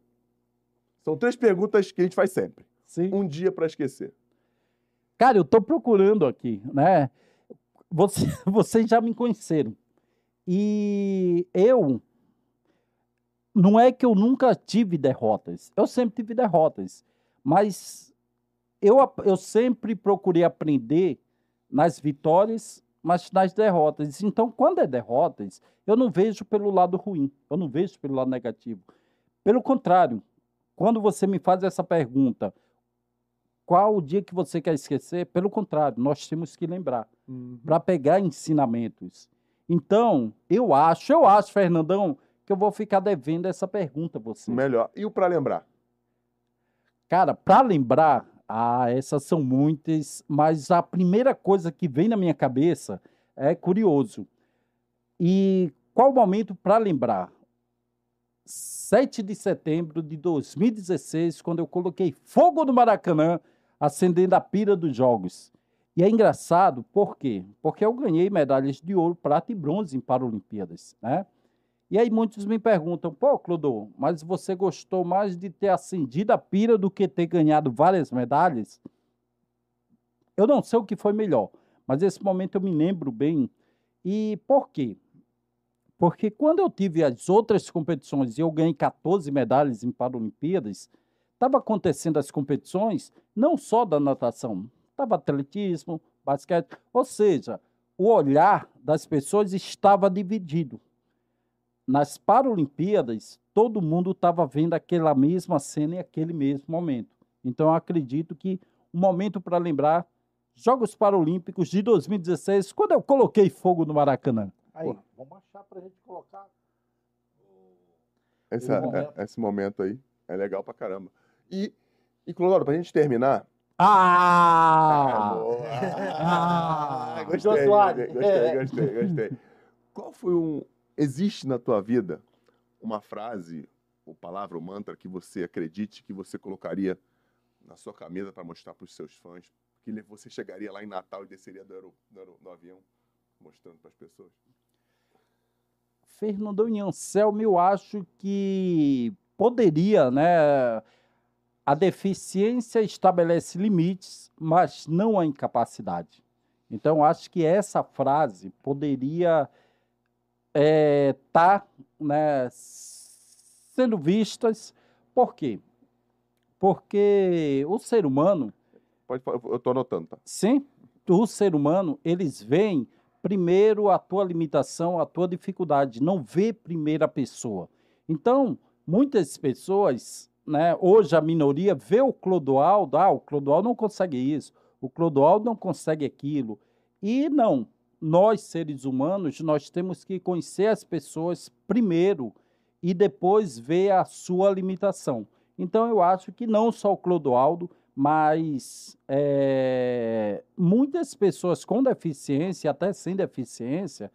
A: São três perguntas que a gente faz sempre.
C: Sim.
A: Um dia para esquecer.
C: Cara, eu tô procurando aqui, né? Você, [laughs] vocês já me conheceram. E eu. Não é que eu nunca tive derrotas. Eu sempre tive derrotas. Mas eu, eu sempre procurei aprender nas vitórias, mas nas derrotas. Então, quando é derrotas, eu não vejo pelo lado ruim. Eu não vejo pelo lado negativo. Pelo contrário, quando você me faz essa pergunta, qual o dia que você quer esquecer? Pelo contrário, nós temos que lembrar para pegar ensinamentos. Então, eu acho, eu acho, Fernandão, que eu vou ficar devendo essa pergunta a você.
A: Melhor. E o para lembrar?
C: Cara, para lembrar, ah, essas são muitas, mas a primeira coisa que vem na minha cabeça é curioso. E qual o momento para lembrar? 7 de setembro de 2016, quando eu coloquei fogo no Maracanã, acendendo a pira dos jogos. E é engraçado, por quê? Porque eu ganhei medalhas de ouro, prata e bronze em Paralimpíadas, né? E aí muitos me perguntam, pô, Clodô, mas você gostou mais de ter acendido a pira do que ter ganhado várias medalhas? Eu não sei o que foi melhor, mas esse momento eu me lembro bem. E por quê? Porque quando eu tive as outras competições e eu ganhei 14 medalhas em Paralimpíadas, estava acontecendo as competições não só da natação, estava atletismo, basquete, ou seja, o olhar das pessoas estava dividido. Nas Paralimpíadas, todo mundo estava vendo aquela mesma cena em aquele mesmo momento. Então, eu acredito que um momento para lembrar Jogos Paralímpicos de 2016, quando eu coloquei fogo no Maracanã.
B: Aí, vamos achar pra gente colocar.
A: Essa-
B: momento.
A: é- esse momento aí é legal pra caramba. E, e Clodoro, pra gente terminar.
C: Ah!
A: boa.
C: Ah!
A: gostei,
B: Soares.
A: gostei, gostei, gostei. Qual foi um. Existe na tua vida uma frase, ou palavra, ou mantra que você acredite que você colocaria na sua camisa para mostrar para os seus fãs? Que você chegaria lá em Natal e desceria do, do do avião mostrando para as pessoas?
C: Fernandão e Anselmo, eu acho que poderia, né? A deficiência estabelece limites, mas não a incapacidade. Então, acho que essa frase poderia estar né, sendo vistas. Por quê? Porque o ser humano,
A: Pode falar, eu estou anotando, tá?
C: Sim, o ser humano, eles veem primeiro a tua limitação, a tua dificuldade, não vê primeiro a pessoa. Então, muitas pessoas, né, hoje a minoria vê o Clodoaldo, ah, o Clodoaldo não consegue isso, o Clodoaldo não consegue aquilo. E não, nós seres humanos, nós temos que conhecer as pessoas primeiro e depois ver a sua limitação. Então, eu acho que não só o Clodoaldo, mas é, muitas pessoas com deficiência, até sem deficiência,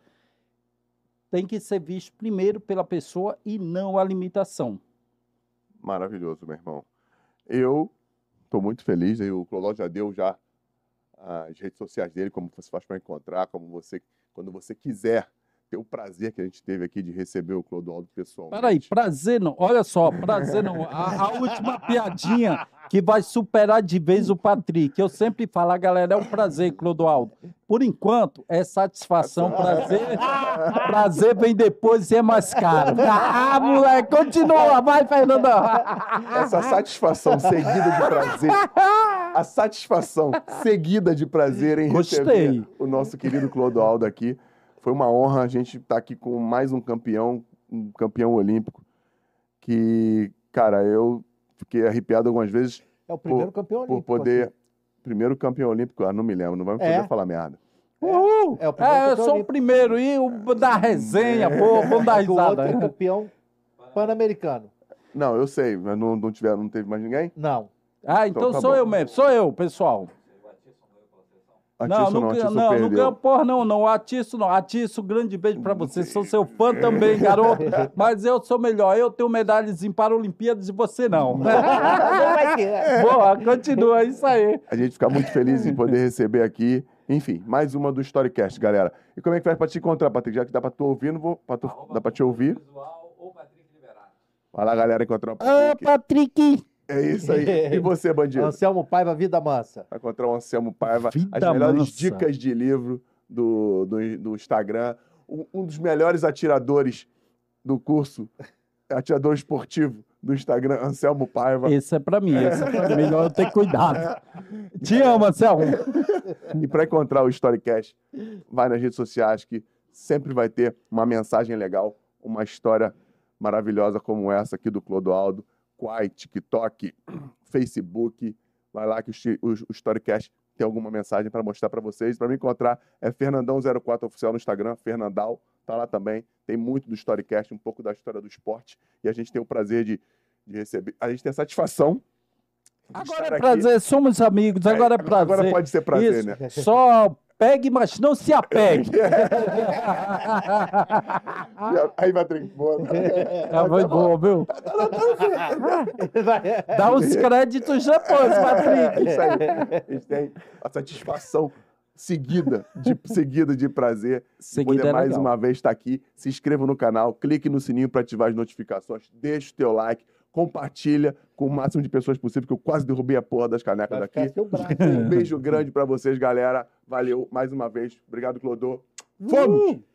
C: têm que ser visto primeiro pela pessoa e não a limitação.
A: Maravilhoso, meu irmão. Eu estou muito feliz. O Clodó já deu já as redes sociais dele, como você faz para encontrar, como você, quando você quiser ter o prazer que a gente teve aqui de receber o Clodoaldo pessoalmente.
C: Peraí, prazer não. Olha só, prazer não. A, a última piadinha que vai superar de vez o Patrick. Eu sempre falo, galera, é um prazer, Clodoaldo. Por enquanto, é satisfação, prazer. Prazer vem depois e é mais caro. Ah, moleque, continua, vai, Fernandão.
A: Essa satisfação seguida de prazer. A satisfação seguida de prazer em
C: Gostei.
A: receber o nosso querido Clodoaldo aqui. Foi uma honra a gente estar aqui com mais um campeão, um campeão olímpico, que, cara, eu fiquei arrepiado algumas vezes
B: É o primeiro
A: Por-
B: campeão
A: por
B: olímpico.
A: poder.
B: aqui.
A: Primeiro campeão olímpico, ah, não me lembro, não vai me
B: É.
A: fazer falar merda.
C: Uhul.
B: É o primeiro
C: É, eu sou o primeiro e o da resenha, pô, vamos dar
B: É que o outro é
C: risada.
B: campeão pan-americano.
A: Não, eu sei, mas não, não, tiveram, não teve mais ninguém?
B: Não.
C: Ah, então
A: Então tá
C: sou
A: bom.
C: eu mesmo, sou eu, pessoal.
A: Atiço
C: não, não,
A: não, Atiço
C: não, ganha porra, não, não. Atiço não. Atiço, grande beijo pra você. Sou seu fã também, garoto. [laughs] Mas eu sou melhor. Eu tenho medalhas em Paralimpíadas e você não. [laughs] Boa, continua, é isso aí.
A: A gente fica muito feliz em poder [laughs] receber aqui. Enfim, mais uma do Storycast, galera. E como é que faz pra te encontrar, Patrick? Já que dá pra tu ouvir, não vou, pra tu- dá pra te ouvir.
D: Visual ou Patrick.
A: Vai lá, galera, encontrar o Patrick.
B: Patrick!
A: É isso aí. E [laughs] você, bandido?
B: Anselmo Paiva, Vida Mansa.
A: Vai encontrar o Anselmo Paiva.
C: Vida
A: as melhores
C: mansa.
A: dicas de livro do, do, do Instagram. Um, um dos melhores atiradores do curso, atirador esportivo do Instagram, Anselmo Paiva.
C: Esse é pra mim, esse é pra mim. Melhor eu ter cuidado. [laughs] Te amo, Anselmo.
A: E para encontrar o Storycast, vai nas redes sociais que sempre vai ter uma mensagem legal, uma história maravilhosa como essa aqui do Clodoaldo, Quai, TikTok, [clears throat] Facebook. Vai lá que o, o, o Storycast tem alguma mensagem para mostrar para vocês. Para me encontrar é Fernandão04 oficial no Instagram, Fernandal, tá lá também. Tem muito do Storycast, um pouco da história do esporte e a gente tem o prazer de, de receber. A gente tem a satisfação. de
C: Agora
A: estar
C: é
A: aqui.
C: prazer, somos amigos, agora é prazer.
A: Agora pode ser prazer,
C: Isso.
A: né?
C: Só pegue, mas não se apegue. [laughs]
A: Aí, Patrick, boa.
C: É, foi bom, viu? Dá os créditos depois, Patrick.
A: Isso aí. A gente tem a satisfação seguida de, seguida de prazer
C: Seguida
A: poder
C: é
A: mais
C: legal.
A: uma vez estar aqui. Se inscreva no canal, clique no sininho para ativar as notificações, deixa o teu like, compartilha com o máximo de pessoas possível, que eu quase derrubei a porra das canecas
B: Vai
A: daqui. Um beijo grande para vocês, galera. Valeu mais uma vez. Obrigado, Clodô. Fomos!